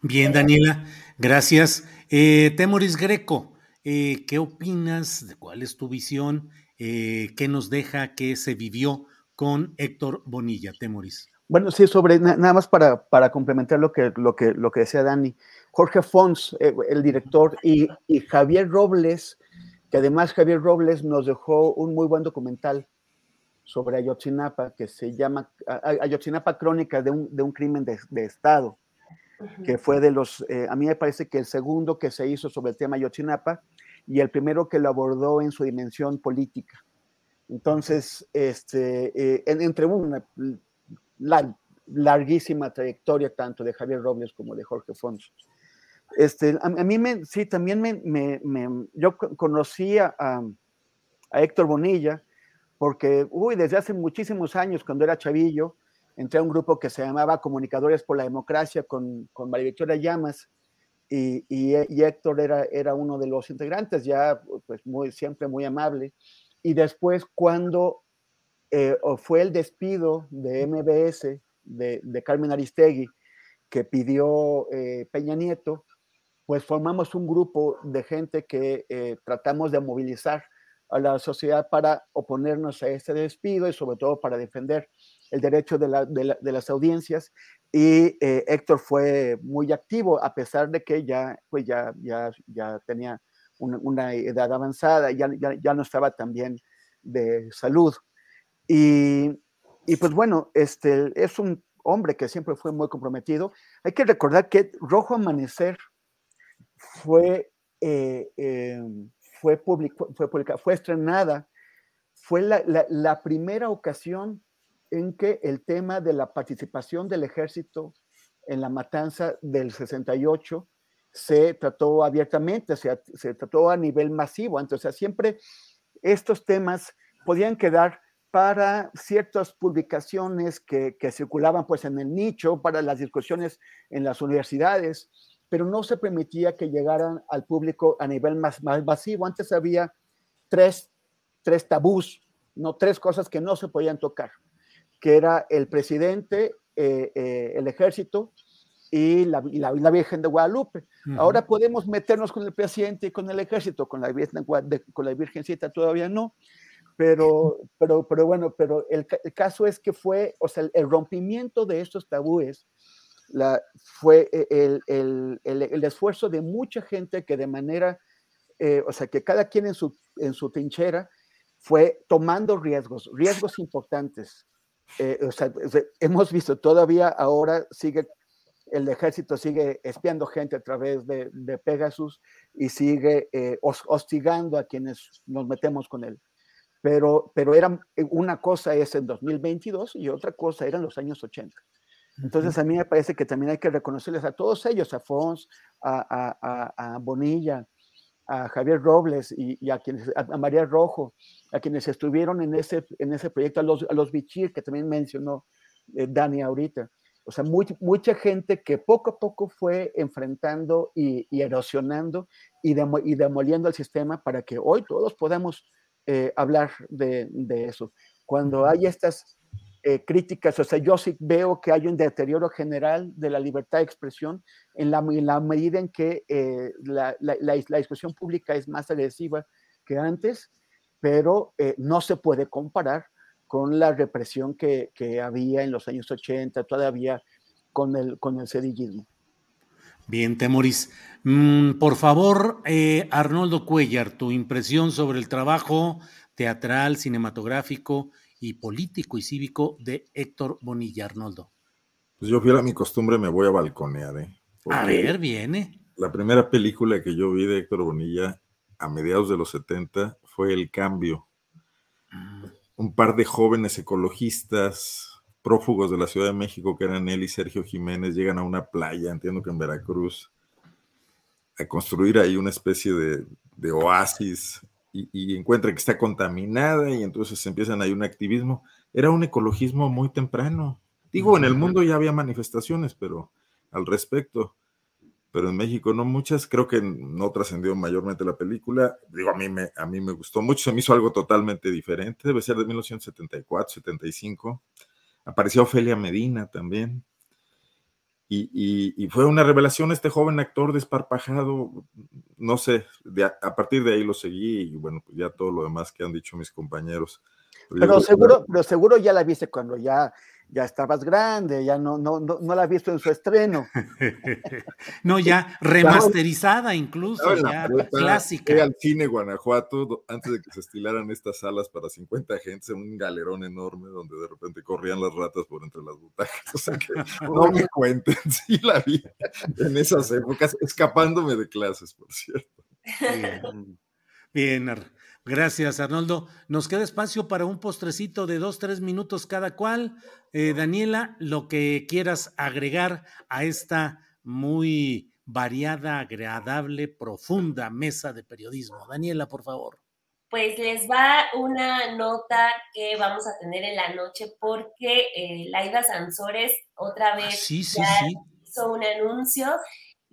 Bien, Daniela, gracias. Eh, Temoris Greco, eh, ¿qué opinas? ¿Cuál es tu visión? ¿Qué nos deja que se vivió con Héctor Bonilla, Temoris? Bueno, sí, sobre nada más para, para complementar lo que, lo, que, lo que decía Dani. Jorge Fons, el director, y, y Javier Robles, que además Javier Robles nos dejó un muy buen documental sobre Ayotzinapa, que se llama Ayotzinapa Crónica de un, de un crimen de, de Estado, que fue de los, eh, a mí me parece que el segundo que se hizo sobre el tema Ayotzinapa y el primero que lo abordó en su dimensión política. Entonces, este, eh, entre una la, larguísima trayectoria tanto de Javier Robles como de Jorge Fons. Este, a, mí me, sí, también me, me, me yo conocí a, a, Héctor Bonilla porque, uy, desde hace muchísimos años, cuando era chavillo, entré a un grupo que se llamaba Comunicadores por la Democracia con, con María Victoria Llamas y, y, Héctor era, era uno de los integrantes, ya pues muy, siempre muy amable. Y después cuando eh, fue el despido de MBS, de, de Carmen Aristegui, que pidió eh, Peña Nieto, pues formamos un grupo de gente que eh, tratamos de movilizar a la sociedad para oponernos a este despido y sobre todo para defender el derecho de, las audiencias. Y eh, Héctor fue muy activo, a pesar de que ya, pues ya, ya, ya tenía una, edad avanzada, ya, ya, ya, no estaba tan bien de salud. Y, y, pues bueno, este, es un hombre que siempre fue muy comprometido. Hay que recordar que Rojo Amanecer fue, eh, em, fue, fue, fue estrenada, fue la, la, primera ocasión en que el tema de la participación del ejército en la matanza del 68 se trató abiertamente, se, se trató a nivel masivo. Entonces, siempre estos temas podían quedar para ciertas publicaciones que, que, circulaban pues en el nicho, para las discusiones en las universidades, pero no se permitía que llegaran al público a nivel más, más masivo. Antes había tres, tres tabús, no tres cosas que no se podían tocar, que era el presidente, eh, eh, el ejército y la, y la, Virgen de Guadalupe. Ahora podemos meternos con el presidente y con el ejército, con la, Virgen, con la Virgencita todavía no pero, pero, pero bueno, pero el, el, caso es que fue, o sea, el, rompimiento de estos tabúes la, fue e, el, el, el, esfuerzo de mucha gente que de manera, eh, o sea, que cada quien en su, en su trinchera fue tomando riesgos, riesgos importantes. Eh, sea, hemos visto todavía ahora sigue el ejército sigue espiando gente a través de, de Pegasus y sigue eh, hostigando a quienes nos metemos con él pero, pero era, eh, una cosa es en 2022 y otra cosa era en los años 80. Entonces, a mí me parece que también hay que reconocerles a todos ellos, a Fons, a, a, a Bonilla, a Javier Robles y, a, quienes, a, María Rojo, a quienes estuvieron en ese, en ese proyecto, a los, a los Bichir, que también mencionó eh, Dani ahorita. O sea, muy, mucha gente que poco a poco fue enfrentando y, y erosionando y, y demoliendo el sistema para que hoy todos podamos eh, hablar de, eso. Cuando hay estas eh, críticas, o sea, yo sí veo que hay un deterioro general de la libertad de expresión en la, la medida en que eh, la, la, la, discusión pública es más agresiva que antes, pero eh, no se puede comparar con la represión que, que, había en los años 80, todavía con el, con el. Bien, Temoris. Mm, por favor, eh, Arnoldo Cuellar, tu impresión sobre el trabajo teatral, cinematográfico y político y cívico de Héctor Bonilla, Arnoldo. Pues yo fiel a mi costumbre me voy a balconear, ¿eh? a ver, viene. La primera película que yo vi de Héctor Bonilla a mediados de los 70 fue El Cambio. Mm. Un par de jóvenes ecologistas prófugos de la Ciudad de México, que eran él y Sergio Jiménez, llegan a una playa, entiendo que en Veracruz, a construir ahí una especie de, oasis y, y, encuentran que está contaminada y entonces empiezan ahí un activismo. Era un ecologismo muy temprano. Digo, en el mundo ya había manifestaciones, pero al respecto, pero en México no muchas. Creo que no trascendió mayormente la película. Digo, a mí me, a mí me gustó mucho, se me hizo algo totalmente diferente. Debe ser de 1974, 75 Apareció Ofelia Medina también. Y, fue una revelación este joven actor desparpajado, no sé, a, partir de ahí lo seguí y bueno, pues ya todo lo demás que han dicho mis compañeros. Pero, seguro, pero seguro ya la viste cuando ya ya estabas grande, ya no, no, no, no la has visto en su estreno. no, ya remasterizada incluso, ya clásica. Fui al cine Guanajuato antes de que se estilaran estas salas para 50 gente, un galerón enorme donde de repente corrían las ratas por entre las butacas. O sea que no me cuenten, sí la vi en esas épocas, escapándome de clases, por cierto. Bien, Bien Gracias, Arnoldo. Nos queda espacio para un postrecito de dos, tres minutos cada cual. Eh, Daniela, lo que quieras agregar a esta muy variada, agradable, profunda mesa de periodismo. Daniela, por favor. Pues les va una nota que vamos a tener en la noche porque eh, Laida Sansores otra ah, vez hizo un anuncio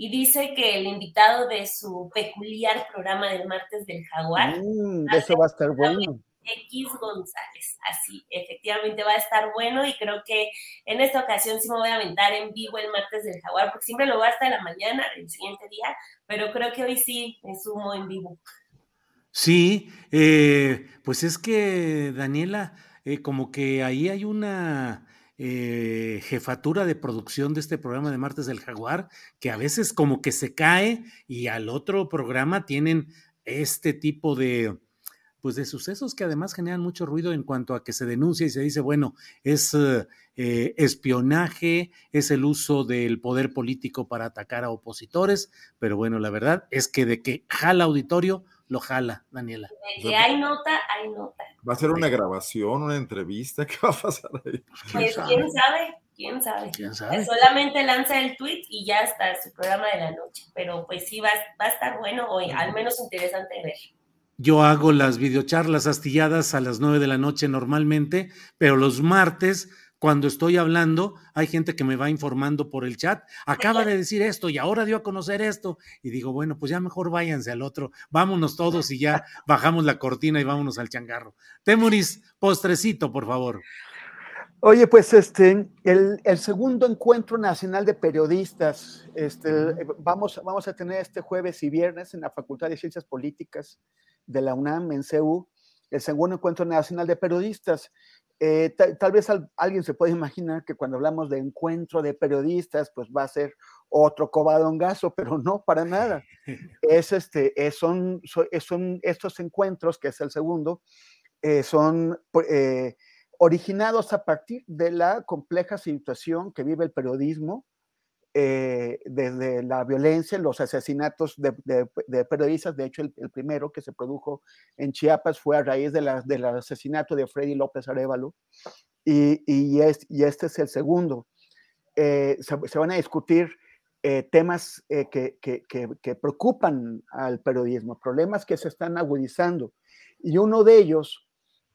y dice que el invitado de su peculiar programa del martes del jaguar. Mm, eso va a estar bueno. X González, así, efectivamente va a estar bueno y creo que en esta ocasión sí me voy a aventar en vivo el martes del jaguar, porque siempre lo voy hasta la mañana, el siguiente día, pero creo que hoy sí me sumo en vivo. Sí, eh, pues es que Daniela, eh, como que ahí hay una eh, jefatura de producción de este programa de Martes del Jaguar, que a veces como que se cae y al otro programa tienen este tipo de, pues de sucesos que además generan mucho ruido en cuanto a que se denuncia y se dice, bueno, es eh, espionaje, es el uso del poder político para atacar a opositores, pero bueno, la verdad es que de que jala auditorio, lo jala, Daniela. De que hay nota, hay nota. ¿Va a ser una grabación, una entrevista? ¿Qué va a pasar ahí? Pues quién sabe, quién sabe. ¿Quién sabe? Solamente lanza el tweet y ya está su programa de la noche. Pero pues sí, va, va a estar bueno hoy, al menos interesante ver. Yo hago las videocharlas astilladas a las nueve de la noche normalmente, pero los martes cuando estoy hablando, hay gente que me va informando por el chat, acaba de decir esto y ahora dio a conocer esto. Y digo, bueno, pues ya mejor váyanse al otro, vámonos todos y ya bajamos la cortina y vámonos al changarro. Temuris, postrecito, por favor. Oye, pues este, el, segundo encuentro nacional de periodistas, este, vamos, vamos a tener este jueves y viernes en la Facultad de Ciencias Políticas de la UNAM, en CEU, el segundo encuentro nacional de periodistas. Eh, tal vez alguien se puede imaginar que cuando hablamos de encuentro de periodistas, pues va a ser otro cobadongazo, pero no, para nada. Es este, son, son estos encuentros, que es el segundo, eh, son eh, originados a partir de la compleja situación que vive el periodismo eh, desde la violencia, los asesinatos de, periodistas, de hecho el, primero que se produjo en Chiapas fue a raíz de la, del asesinato de Freddy López Arevalo y, y, este es el segundo. Eh, se, van a discutir eh, temas que, que, que, preocupan al periodismo, problemas que se están agudizando y uno de ellos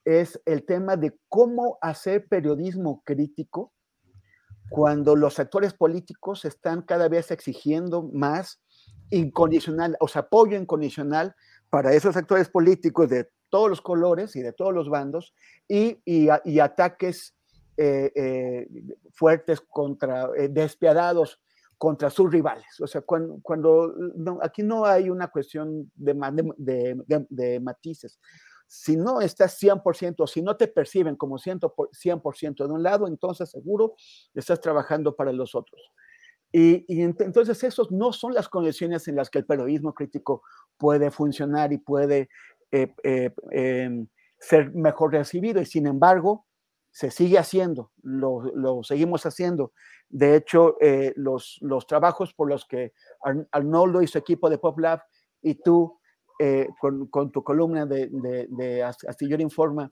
es el tema de cómo hacer periodismo crítico cuando los actores políticos están cada vez exigiendo más incondicional, o sea, apoyo incondicional para esos actores políticos de todos los colores y de todos los bandos y, y, ataques eh, eh, fuertes contra, despiadados contra sus rivales. O sea, cuando, cuando aquí no hay una cuestión de, de, matices. Si no estás 100%, si no te perciben como 100%, de un lado, entonces seguro estás trabajando para los otros. Y, entonces esos no son las condiciones en las que el periodismo crítico puede funcionar y puede eh, eh, em, ser mejor recibido. Y sin embargo, se sigue haciendo, lo, lo seguimos haciendo. De hecho, eh, los, los, trabajos por los que Arnoldo y su equipo de PopLab y tú, con, con, tu columna de, de, de Astillero Informa,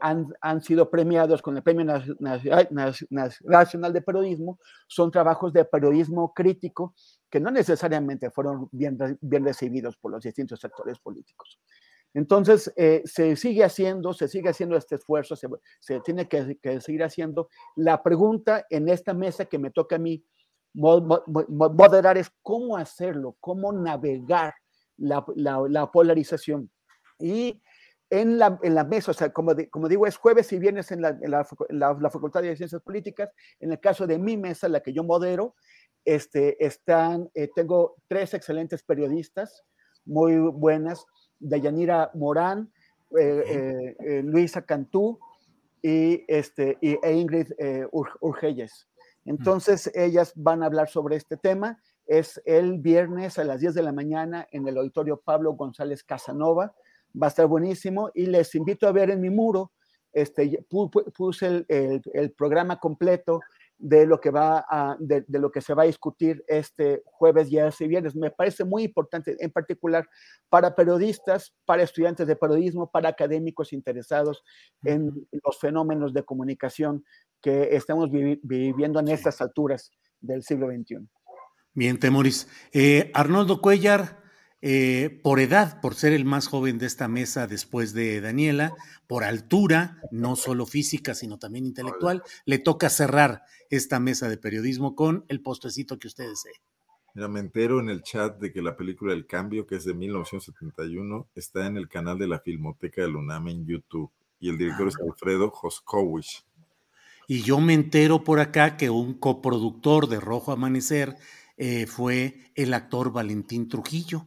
han, han, sido premiados con el Premio Nacional de Periodismo, son trabajos de periodismo crítico que no necesariamente fueron bien, bien recibidos por los distintos sectores políticos. Entonces, eh, se sigue haciendo, se sigue haciendo este esfuerzo, se, tiene que, seguir haciendo. La pregunta en esta mesa que me toca a mí moderar es cómo hacerlo, cómo navegar la, polarización. Y en la, en la, mesa, o sea, como, como digo, es jueves y viernes en, la, la, Facultad de Ciencias Políticas. En el caso de mi mesa, la que yo modero, este, están, eh, tengo tres excelentes periodistas muy buenas Dayanira Morán, eh, eh, eh, Luisa Cantú y, este, y, e Ingrid Urgelles. Entonces, ellas van a hablar sobre este tema. Es el viernes a las 10 de la mañana en el auditorio Pablo González Casanova. Va a estar buenísimo y les invito a ver en mi muro. Este, puse el, el programa completo de lo que va a, de, lo que se va a discutir este jueves y este viernes. Me parece muy importante, en particular para periodistas, para estudiantes de periodismo, para académicos interesados en los fenómenos de comunicación que estamos viviendo en estas alturas del siglo XXI. Bien, Temoris. Eh, Arnoldo Cuellar, eh, por edad, por ser el más joven de esta mesa después de Daniela, por altura, no solo física, sino también intelectual, le toca cerrar esta mesa de periodismo con el postrecito que usted desee. Mira, me entero en el chat de que la película El Cambio, que es de 1971, está en el canal de la Filmoteca de UNAM en YouTube y el director es ah. Alfredo Joskowicz. Y yo me entero por acá que un coproductor de Rojo Amanecer eh, fue el actor Valentín Trujillo.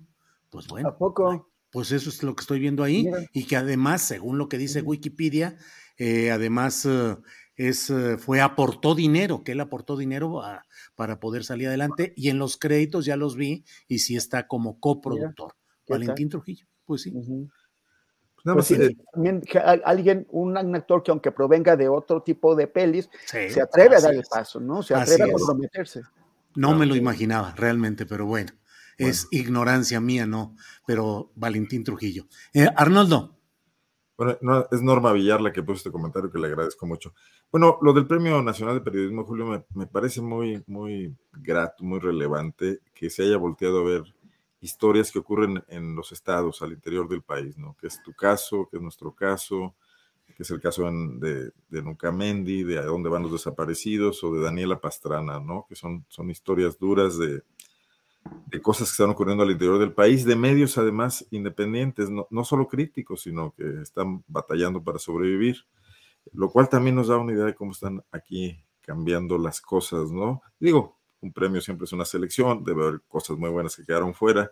Pues bueno. ¿A poco? Pues eso es lo que estoy viendo ahí. Y que además, según lo que dice Wikipedia, eh, además eh, es, eh, fue aportó dinero, que él aportó dinero para poder salir adelante. Y en los créditos ya los vi y sí está como coproductor. Valentín Trujillo. Pues sí. Pues también alguien, un, actor que aunque provenga de otro tipo de pelis, se atreve a dar el paso, ¿no? Se atreve a comprometerse. No me lo imaginaba realmente, pero bueno. Es ignorancia mía, no, pero Valentín Trujillo. Eh, Arnoldo. Bueno, es Norma Villar la que puso este comentario que le agradezco mucho. Bueno, lo del Premio Nacional de Periodismo, Julio, me, parece muy, muy grato, muy relevante que se haya volteado a ver historias que ocurren en los estados, al interior del país, ¿no? Que es tu caso, que es nuestro caso, que es el caso de, de Nucamendi, de a dónde van los desaparecidos, o de Daniela Pastrana, ¿no? Que son, son historias duras de, de cosas que están ocurriendo al interior del país, de medios además independientes, no, no, solo críticos, sino que están batallando para sobrevivir, lo cual también nos da una idea de cómo están aquí cambiando las cosas, ¿no? Digo, un premio siempre es una selección, debe haber cosas muy buenas que quedaron fuera,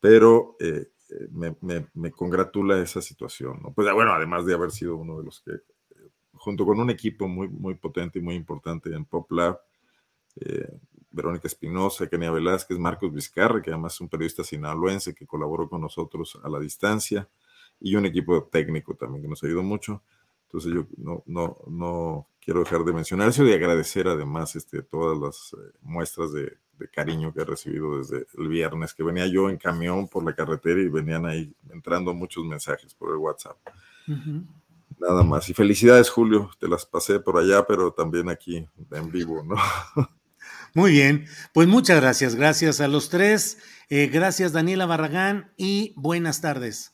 pero eh, me, me, me, congratula esa situación, ¿no? Pues bueno, además de haber sido uno de los que, junto con un equipo muy, muy potente y muy importante en PopLab, eh, Verónica Espinosa, Kenia Velázquez, Marcos Vizcarra, que además es un periodista sinaloense que colaboró con nosotros a la distancia, y un equipo técnico también que nos ayudó mucho. Entonces yo no, no, no quiero dejar de mencionar eso y agradecer además este, todas las eh, muestras de, cariño que he recibido desde el viernes, que venía yo en camión por la carretera y venían ahí entrando muchos mensajes por el WhatsApp. Nada más. Y felicidades, Julio. Te las pasé por allá, pero también aquí en vivo, ¿no? Muy bien, pues muchas gracias, gracias a los tres, eh, gracias Daniela Barragán y buenas tardes.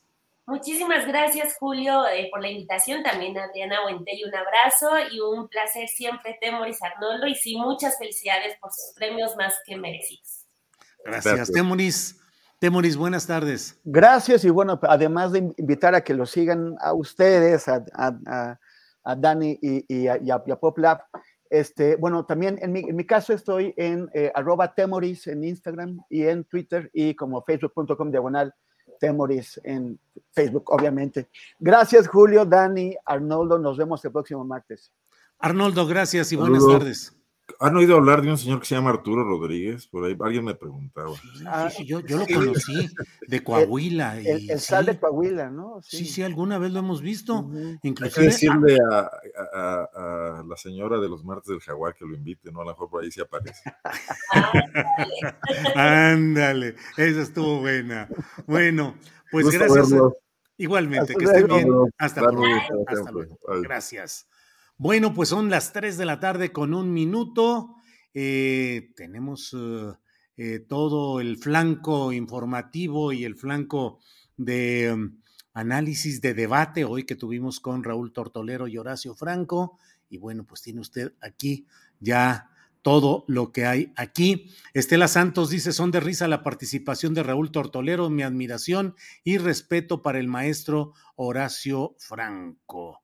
Muchísimas gracias Julio eh, por la invitación, también a Adriana y un abrazo y un placer siempre Temoris Arnoldo y sí, muchas felicidades por sus premios más que merecidos. Gracias, Temoris. Temoris, buenas tardes. Gracias y bueno, además de invitar a que lo sigan a ustedes, a a Dani y, a, y, a, PopLab. Este, bueno, también en mi, en mi caso estoy en eh, arroba temoris en Instagram y en Twitter y como facebook.com diagonal temoris en Facebook, obviamente. Gracias, Julio, Dani, Arnoldo. Nos vemos el próximo martes. Arnoldo, gracias y buenas tardes. ¿Han oído hablar de un señor que se llama Arturo Rodríguez? Por ahí alguien me preguntaba. Sí, yo, lo conocí, de Coahuila. El, sal de Coahuila, ¿no? Sí. sí, alguna vez lo hemos visto. Hay que decirle a, la señora de los martes del jaguar que lo invite, ¿no? A lo mejor por ahí se aparece. Ándale, esa estuvo buena. Bueno, pues gracias. Igualmente, que estén bien. Hasta luego. Hasta luego. Gracias. Bueno, pues son las 3 de la tarde con un minuto. Eh, tenemos eh, eh, todo el flanco informativo y el flanco de um, análisis de debate hoy que tuvimos con Raúl Tortolero y Horacio Franco. Y bueno, pues tiene usted aquí ya todo lo que hay aquí. Estela Santos dice, son de risa la participación de Raúl Tortolero, mi admiración y respeto para el maestro Horacio Franco.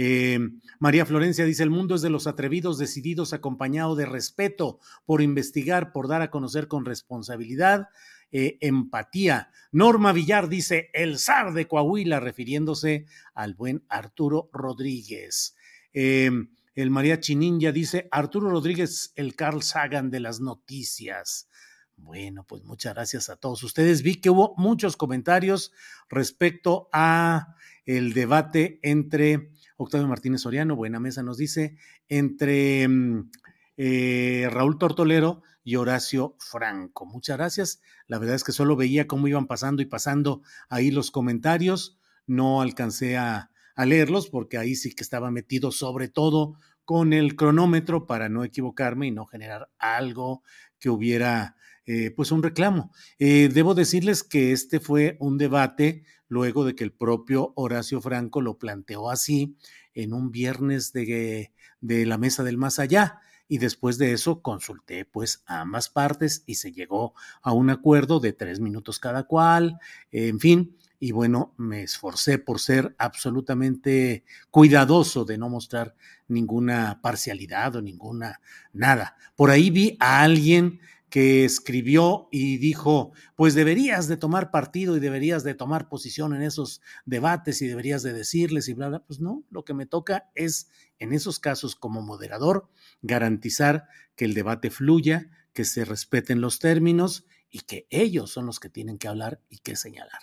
Eh, María Florencia dice, el mundo es de los atrevidos, decididos, acompañado de respeto por investigar, por dar a conocer con responsabilidad, eh, empatía. Norma Villar dice, el zar de Coahuila, refiriéndose al buen Arturo Rodríguez. Eh, el María Chininja dice, Arturo Rodríguez, el Carl Sagan de las noticias. Bueno, pues muchas gracias a todos ustedes. Vi que hubo muchos comentarios respecto a el debate entre Octavio Martínez Soriano, buena mesa, nos dice, entre mm, eh, Raúl Tortolero y Horacio Franco. Muchas gracias. La verdad es que solo veía cómo iban pasando y pasando ahí los comentarios. No alcancé a, leerlos porque ahí sí que estaba metido sobre todo con el cronómetro para no equivocarme y no generar algo que hubiera eh, pues un reclamo. Eh, debo decirles que este fue un debate luego de que el propio Horacio Franco lo planteó así en un viernes de, de la mesa del más allá. Y después de eso consulté pues a ambas partes y se llegó a un acuerdo de tres minutos cada cual, en fin, y bueno, me esforcé por ser absolutamente cuidadoso de no mostrar ninguna parcialidad o ninguna nada. Por ahí vi a alguien que escribió y dijo, pues deberías de tomar partido y deberías de tomar posición en esos debates y deberías de decirles y bla, bla. Pues no, lo que me toca es, en esos casos como moderador, garantizar que el debate fluya, que se respeten los términos y que ellos son los que tienen que hablar y que señalar.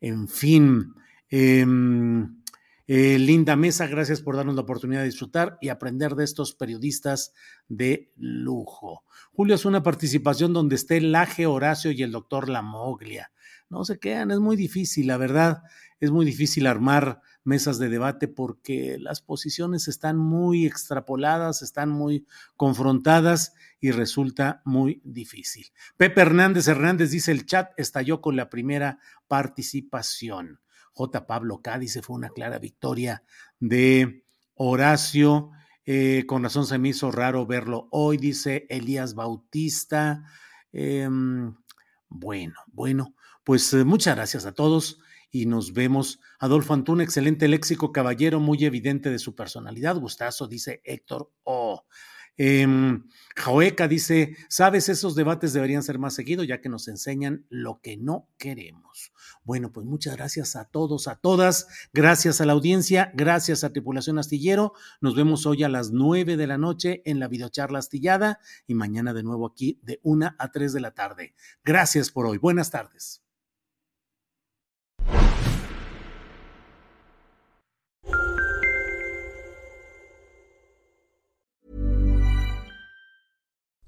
En fin, eh, eh, linda mesa, gracias por darnos la oportunidad de disfrutar y aprender de estos periodistas de lujo. Julio es una participación donde esté Laje Horacio y el doctor Lamoglia. No se quedan, es muy difícil, la verdad, es muy difícil armar mesas de debate porque las posiciones están muy extrapoladas, están muy confrontadas y resulta muy difícil. Pepe Hernández Hernández dice el chat estalló con la primera participación. J. Pablo Cádiz fue una clara victoria de Horacio. Eh, con razón se me hizo raro verlo hoy, dice Elías Bautista. Em, bueno, bueno, pues eh, muchas gracias a todos y nos vemos. Adolfo Antún, excelente léxico, caballero, muy evidente de su personalidad. Gustazo, dice Héctor O. Eh, dice, sabes, esos debates deberían ser más seguidos ya que nos enseñan lo que no queremos. Bueno, pues muchas gracias a todos, a todas, gracias a la audiencia, gracias a Tripulación Astillero. Nos vemos hoy a las nueve de la noche en la videocharla astillada y mañana de nuevo aquí de una a tres de la tarde. Gracias por hoy. Buenas tardes.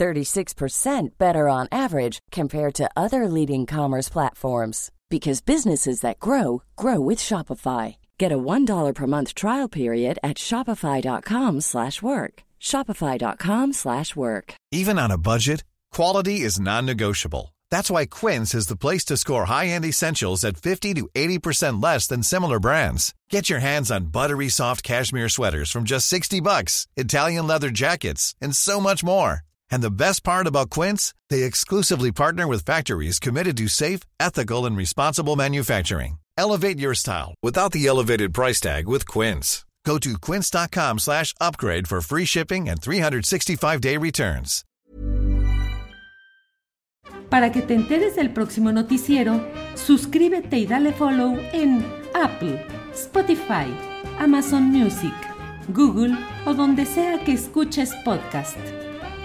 36% better on average compared to other leading commerce platforms because businesses that grow grow with Shopify. Get a $1 per month trial period at shopify.com/work. Shopify.com slash work. Even on a budget, quality is non-negotiable. That's why Quince is the place to score high-end essentials at 50 to 80% less than similar brands. Get your hands on buttery soft cashmere sweaters from just 60 bucks, Italian leather jackets, and so much more. And the best part about Quince, they exclusively partner with factories committed to safe, ethical, and responsible manufacturing. Elevate your style without the elevated price tag with Quince. Go to quince.com slash upgrade for free shipping and 365-day returns. Para que te enteres del próximo noticiero, suscríbete y dale follow en Apple, Spotify, Amazon Music, Google o donde sea que escuches podcast.